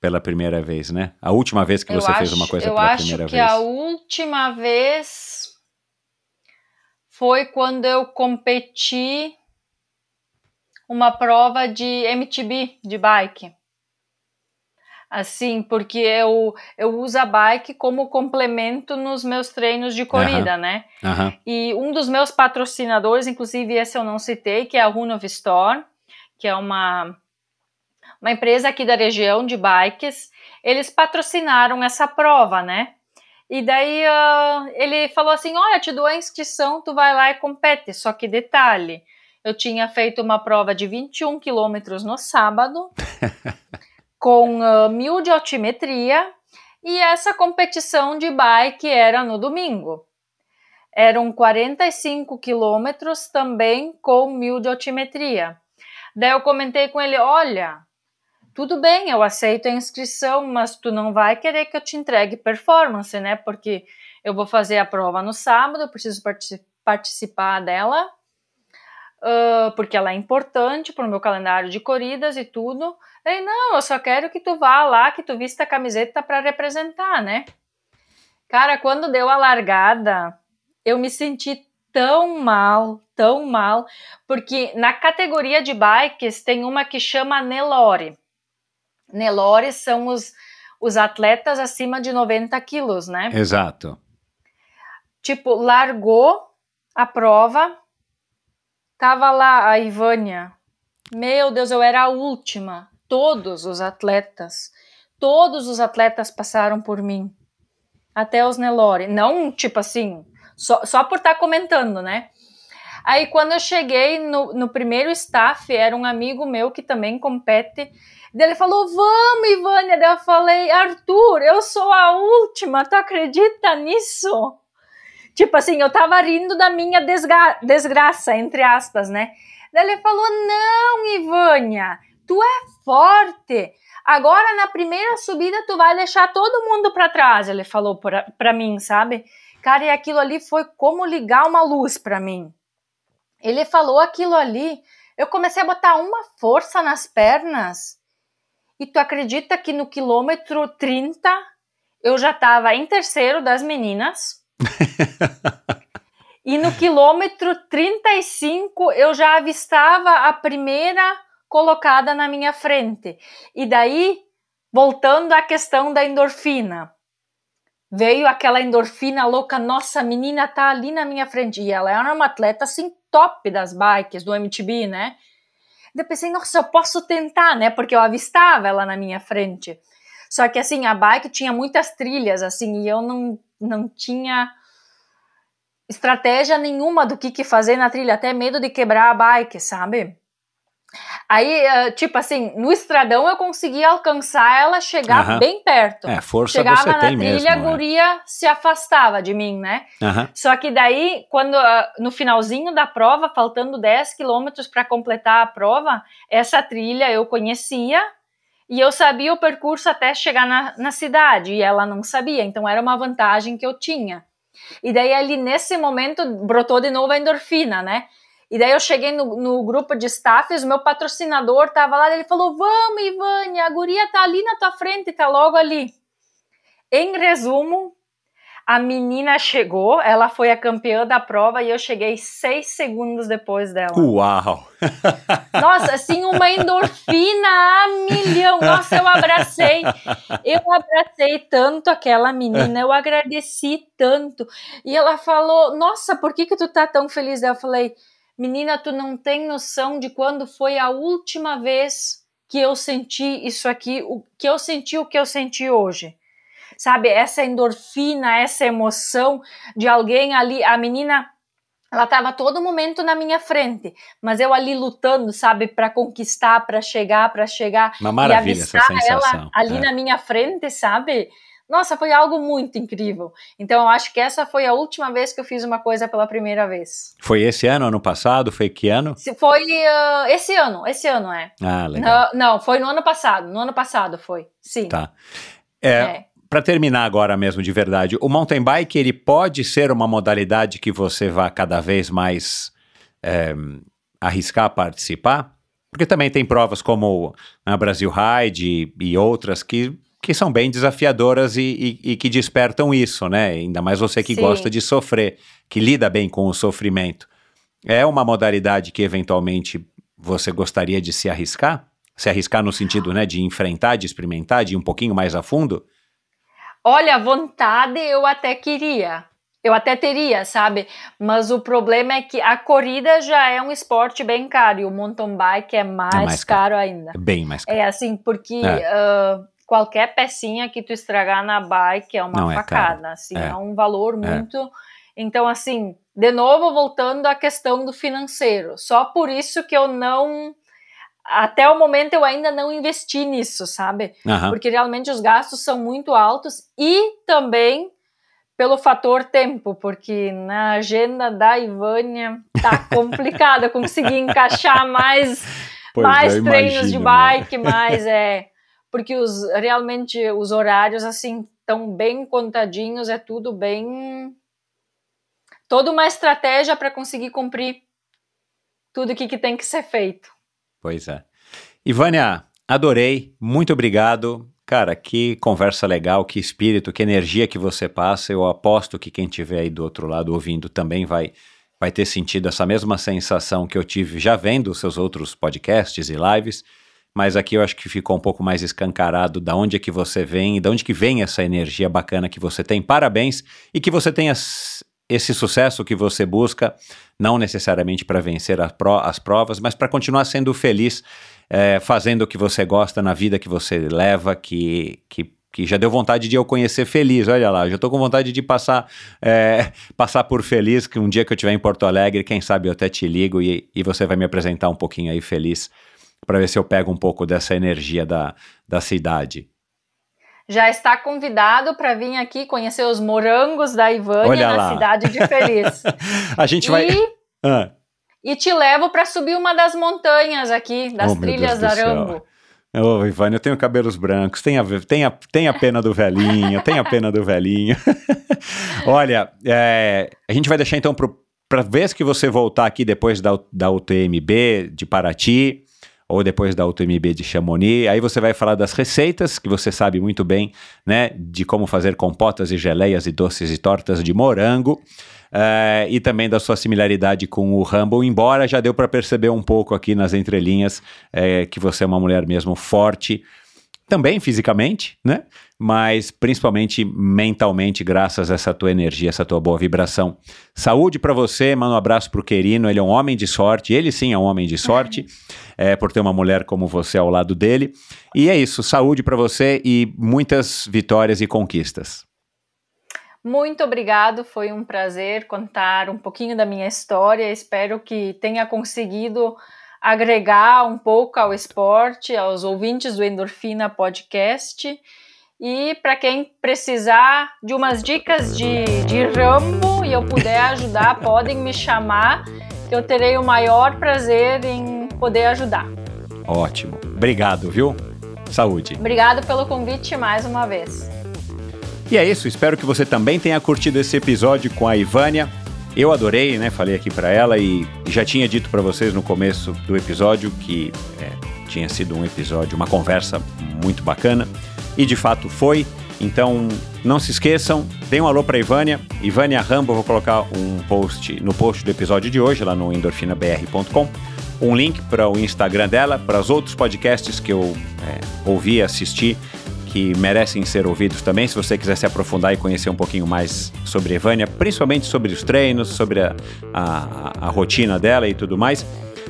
pela primeira vez, né? A última vez que você acho, fez uma coisa pela primeira vez. Eu acho que a última vez foi quando eu competi uma prova de MTB de bike. Assim, porque eu, eu uso a bike como complemento nos meus treinos de corrida, né? E um dos meus patrocinadores, inclusive esse eu não citei, que é a Runov Store, que é uma, uma empresa aqui da região de bikes, eles patrocinaram essa prova, né? E daí uh, ele falou assim: Olha, te dou a inscrição, tu vai lá e compete. Só que detalhe: eu tinha feito uma prova de 21 quilômetros no sábado, com uh, mil de altimetria, e essa competição de bike era no domingo. Eram 45 quilômetros também com mil de altimetria. Daí eu comentei com ele: olha, tudo bem, eu aceito a inscrição, mas tu não vai querer que eu te entregue performance, né? Porque eu vou fazer a prova no sábado, eu preciso participar dela, uh, porque ela é importante para o meu calendário de corridas e tudo. Daí, não, eu só quero que tu vá lá, que tu vista a camiseta para representar, né? Cara, quando deu a largada, eu me senti tão mal, tão mal, porque na categoria de bikes tem uma que chama Nelore. Nelore são os, os atletas acima de 90 quilos, né? Exato. Tipo, largou a prova, tava lá a Ivânia. Meu Deus, eu era a última. Todos os atletas, todos os atletas passaram por mim. Até os Nelore. Não, tipo assim, só, só por estar tá comentando, né? Aí quando eu cheguei no, no primeiro staff, era um amigo meu que também compete. Daí ele falou: Vamos, Ivânia. Daí eu falei: Arthur, eu sou a última, tu acredita nisso? Tipo assim, eu tava rindo da minha desgra desgraça, entre aspas, né? Daí ele falou: Não, Ivânia, tu é forte. Agora na primeira subida tu vai deixar todo mundo para trás. Ele falou para mim, sabe? Cara, e aquilo ali foi como ligar uma luz para mim. Ele falou aquilo ali, eu comecei a botar uma força nas pernas. E tu acredita que no quilômetro 30 eu já estava em terceiro das meninas? e no quilômetro 35 eu já avistava a primeira colocada na minha frente. E daí, voltando à questão da endorfina, veio aquela endorfina louca, nossa, a menina tá ali na minha frente. E ela era uma atleta assim top das bikes do MTB, né? Eu pensei, nossa, eu posso tentar, né? Porque eu avistava ela na minha frente. Só que assim, a bike tinha muitas trilhas, assim, e eu não, não tinha estratégia nenhuma do que, que fazer na trilha, até medo de quebrar a bike, sabe? Aí, eh, tipo assim, no estradão eu conseguia alcançar ela, chegar bem perto. É, força Chegava você na tem trilha, mesmo. a é. guria se afastava de mim, né? Só que daí, quando ah, no finalzinho da prova, faltando 10 quilômetros para completar a prova, essa trilha eu conhecia e eu sabia o percurso até chegar na, na cidade e ela não sabia, então era uma vantagem que eu tinha. E daí ali nesse momento brotou de novo a endorfina, né? E daí eu cheguei no, no grupo de staffs, o meu patrocinador tava lá, ele falou: Vamos, Ivânia, a guria tá ali na tua frente, tá logo ali. Em resumo, a menina chegou, ela foi a campeã da prova e eu cheguei seis segundos depois dela. Uau! Nossa, assim, uma endorfina a milhão. Nossa, eu abracei, eu abracei tanto aquela menina, eu agradeci tanto. E ela falou: Nossa, por que, que tu tá tão feliz? Eu falei: Menina, tu não tem noção de quando foi a última vez que eu senti isso aqui, o que eu senti o que eu senti hoje. Sabe, essa endorfina, essa emoção de alguém ali, a menina ela estava todo momento na minha frente, mas eu ali lutando, sabe, para conquistar, para chegar, para chegar Uma maravilha e essa sensação. ela ali é. na minha frente, sabe? Nossa, foi algo muito incrível. Então eu acho que essa foi a última vez que eu fiz uma coisa pela primeira vez. Foi esse ano, ano passado? Foi que ano? Se foi ah, esse ano, esse ano é. Ah, legal. Não, não, foi no ano passado. No ano passado foi. Sim. Tá. É, É. Para terminar agora mesmo de verdade, o mountain bike ele pode ser uma modalidade que você vá cada vez mais é, arriscar participar? Porque também tem provas como a Brasil Ride e, e outras que, que são bem desafiadoras e, e- e que despertam isso, né? Ainda mais você que Sim. gosta de sofrer, que lida bem com o sofrimento. É uma modalidade que eventualmente você gostaria de se arriscar? Se arriscar no sentido né, de enfrentar, de experimentar, de ir um pouquinho mais a fundo? Olha, vontade eu até queria. Eu até teria, sabe? Mas o problema é que a corrida já é um esporte bem caro e o mountain bike é mais, mais caro. caro ainda. É bem mais caro. É assim, porque É. ah, qualquer pecinha que tu estragar na bike é uma Não, é facada, caro. assim, É. é. um valor muito. Então, assim, de novo, voltando à questão do financeiro. Só por isso que eu não. Até o momento eu ainda não investi nisso, sabe? Aham. Porque realmente os gastos são muito altos e também pelo fator tempo, porque na agenda da Ivânia tá complicado eu conseguir encaixar mais Pois mais treinos imagino, de bike, né? mais é porque os realmente os horários assim estão bem contadinhos, é tudo bem toda uma estratégia para conseguir cumprir tudo o que, que tem que ser feito. Pois é. Ivânia, adorei, muito obrigado. Cara, que conversa legal, que espírito, que energia que você passa. Eu aposto que quem estiver aí do outro lado ouvindo também vai vai ter sentido essa mesma sensação que eu tive já vendo os seus outros podcasts e lives, mas aqui eu acho que ficou um pouco mais escancarado da onde é que você vem e de onde que vem essa energia bacana que você tem. Parabéns e que você tenha esse sucesso que você busca, não necessariamente para vencer as provas, mas para continuar sendo feliz, é, fazendo o que você gosta na vida que você leva, que, que que já deu vontade de eu conhecer feliz. Olha lá, já estou com vontade de passar é, passar por feliz, que um dia que eu estiver em Porto Alegre, quem sabe eu até te ligo e, e você vai me apresentar um pouquinho aí feliz, para ver se eu pego um pouco dessa energia da, da cidade. Já está convidado para vir aqui conhecer os morangos da Ivânia Olha na lá. cidade de Feliz. A gente vai. Ah. E te levo para subir uma das montanhas aqui, das oh, trilhas da Arambo. Ô, oh, Ivane, eu tenho cabelos brancos, tenha, tenha, tenha pena do velhinho, tenha pena do velhinho. Olha, é, a gente vai deixar então para vez que você voltar aqui depois da, da UTMB de Paraty, ou depois da UTMB de Chamonix, aí você vai falar das receitas, que você sabe muito bem, né, de como fazer compotas e geleias e doces e tortas de morango. Uh, e também da sua similaridade com o Rumble, embora já deu para perceber um pouco aqui nas entrelinhas é, que você é uma mulher mesmo forte, também fisicamente, né? Mas principalmente mentalmente, graças a essa tua energia, essa tua boa vibração. Saúde para você, manda um abraço pro Querino, ele é um homem de sorte, ele sim é um homem de sorte, é, por ter uma mulher como você ao lado dele. E é isso, saúde para você e muitas vitórias e conquistas. Muito obrigado, foi um prazer contar um pouquinho da minha história. Espero que tenha conseguido agregar um pouco ao esporte, aos ouvintes do Endorfina Podcast. E para quem precisar de umas dicas de, de ramo e eu puder ajudar, podem me chamar, que eu terei o maior prazer em poder ajudar. Ótimo. Obrigado, viu? Saúde. Obrigado pelo convite mais uma vez. E é isso, espero que você também tenha curtido esse episódio com a Ivânia. Eu adorei, né? Falei aqui para ela e já tinha dito para vocês no começo do episódio que é, tinha sido um episódio, uma conversa muito bacana e de fato foi. Então não se esqueçam, dê um alô para Ivânia, Ivânia Rambo, vou colocar um post no post do episódio de hoje lá no endorfinabr.com, um link para o Instagram dela, para os outros podcasts que eu é, ouvi assistir que merecem ser ouvidos também. Se você quiser se aprofundar e conhecer um pouquinho mais sobre Evânia, principalmente sobre os treinos, sobre a, a, a rotina dela e tudo mais.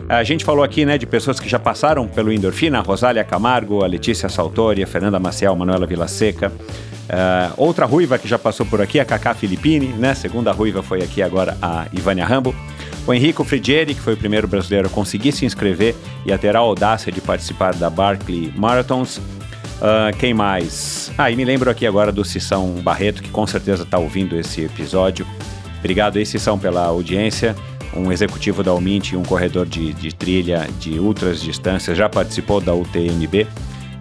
A gente falou aqui, né, de pessoas que já passaram pelo Endorfina, a Rosália Camargo, a Letícia Saltori, a Fernanda Maciel, a Manuela Vilaseca. Uh, outra ruiva que já passou por aqui, a Cacá Filippini, né? Segunda ruiva foi aqui agora a Ivânia Rambo. O Henrico Frigieri, que foi o primeiro brasileiro a conseguir se inscrever e a ter a audácia de participar da Barclay Marathons. Uh, quem mais? Ah, e me lembro aqui agora do Cissão Barreto, que com certeza está ouvindo esse episódio. Obrigado aí, Cissão, pela audiência. Um executivo da Umint, um corredor de, de trilha de ultras distâncias, já participou da UTMB.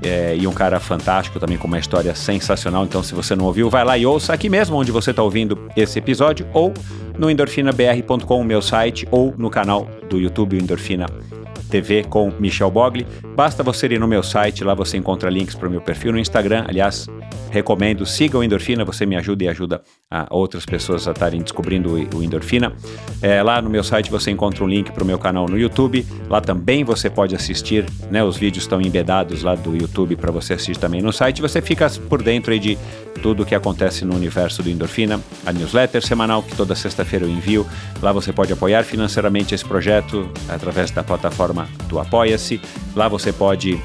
É, e um cara fantástico também com uma história sensacional. Então, se você não ouviu, vai lá e ouça aqui mesmo onde você está ouvindo esse episódio, ou no endorfinabr.com, meu site, ou no canal do YouTube Endorfina TV com Michel Bogli. Basta você ir no meu site, lá você encontra links para o meu perfil no Instagram. Aliás, recomendo, siga o Endorfina, você me ajuda e ajuda a outras pessoas a estarem descobrindo o Endorfina. É, lá no meu site você encontra um link para o meu canal no YouTube. Lá também você pode assistir, né? Os vídeos estão embedados lá do YouTube para você assistir também no site. Você fica por dentro de tudo o que acontece no universo do Endorfina, a newsletter semanal que toda sexta-feira eu envio. Lá você pode apoiar financeiramente esse projeto através da plataforma do Apoia-se. Lá você pode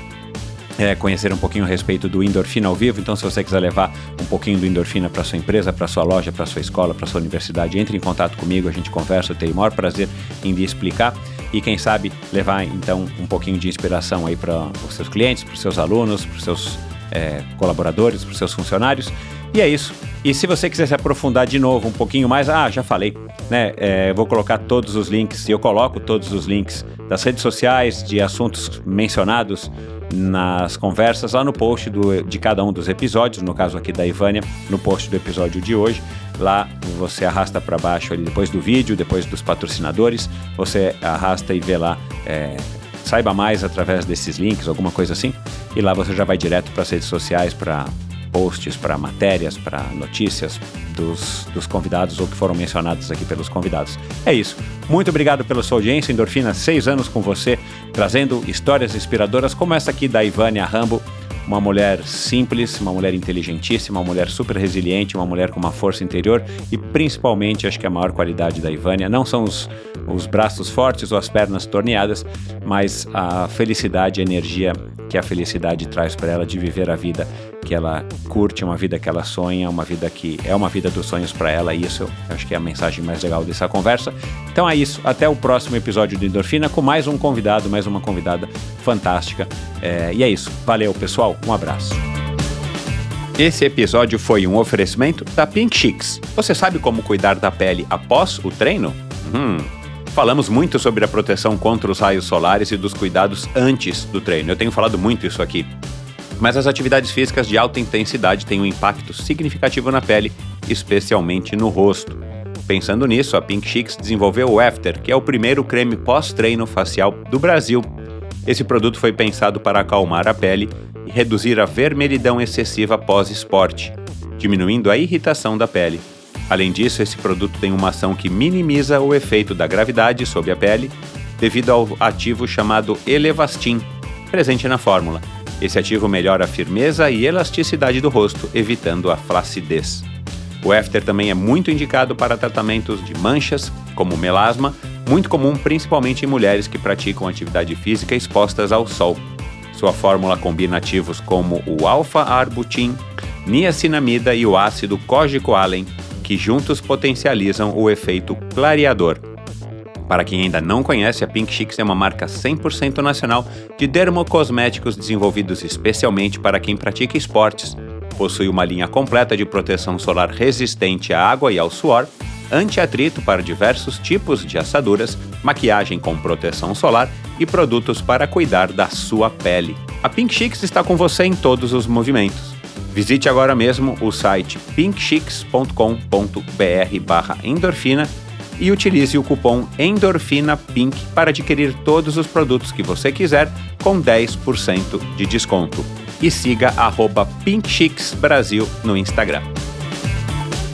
é, conhecer um pouquinho a respeito do Endorfina ao vivo. Então, se você quiser levar um pouquinho do Endorfina para sua empresa, para sua loja, para sua escola, para sua universidade, entre em contato comigo, a gente conversa, eu tenho o maior prazer em lhe explicar e quem sabe levar então um pouquinho de inspiração aí para os seus clientes, para os seus alunos, para os seus é, colaboradores, para os seus funcionários. E é isso. E se você quiser se aprofundar de novo um pouquinho mais, ah, já falei, né? É, vou colocar todos os links, e eu coloco todos os links das redes sociais, de assuntos mencionados nas conversas lá no post do, de cada um dos episódios, no caso aqui da Ivânia, no post do episódio de hoje. Lá você arrasta para baixo ali depois do vídeo, depois dos patrocinadores, você arrasta e vê lá. É, saiba mais através desses links, alguma coisa assim, e lá você já vai direto para as redes sociais, para posts, para matérias, para notícias dos, dos convidados ou que foram mencionados aqui pelos convidados. É isso. Muito obrigado pela sua audiência, Endorfina. Seis anos com você, trazendo histórias inspiradoras como essa aqui da Ivânia Rambo uma mulher simples, uma mulher inteligentíssima, uma mulher super resiliente, uma mulher com uma força interior e principalmente acho que a maior qualidade da Ivânia não são os, os braços fortes ou as pernas torneadas, mas a felicidade, a energia que a felicidade traz para ela de viver a vida que ela curte, uma vida que ela sonha, uma vida que é uma vida dos sonhos para ela, e isso eu acho que é a mensagem mais legal dessa conversa. Então é isso, até o próximo episódio do Endorfina com mais um convidado, mais uma convidada fantástica. É, e é isso, valeu pessoal, um abraço. Esse episódio foi um oferecimento da Pink Chicks. Você sabe como cuidar da pele após o treino? Hum. Falamos muito sobre a proteção contra os raios solares e dos cuidados antes do treino. Eu tenho falado muito isso aqui. Mas as atividades físicas de alta intensidade têm um impacto significativo na pele, especialmente no rosto. Pensando nisso, a Pink Chicks desenvolveu o After, que é o primeiro creme pós-treino facial do Brasil. Esse produto foi pensado para acalmar a pele e reduzir a vermelhidão excessiva pós-esporte, diminuindo a irritação da pele. Além disso, esse produto tem uma ação que minimiza o efeito da gravidade sobre a pele devido ao ativo chamado Elevastin, presente na fórmula. Esse ativo melhora a firmeza e elasticidade do rosto, evitando a flacidez. O After também é muito indicado para tratamentos de manchas, como melasma, muito comum principalmente em mulheres que praticam atividade física expostas ao sol. Sua fórmula combina ativos como o alfa-arbutin, niacinamida e o ácido cógico-alen, que juntos potencializam o efeito clareador. Para quem ainda não conhece, a Pink Chicks é uma marca 100% nacional de dermocosméticos desenvolvidos especialmente para quem pratica esportes. Possui uma linha completa de proteção solar resistente à água e ao suor, anti-atrito para diversos tipos de assaduras, maquiagem com proteção solar e produtos para cuidar da sua pele. A Pink Chicks está com você em todos os movimentos. Visite agora mesmo o site pinkchicks.com.br/endorfina e utilize o cupom ENDORFINAPINK para adquirir todos os produtos que você quiser com 10% de desconto. E siga @pinkchicksbrasil no Instagram.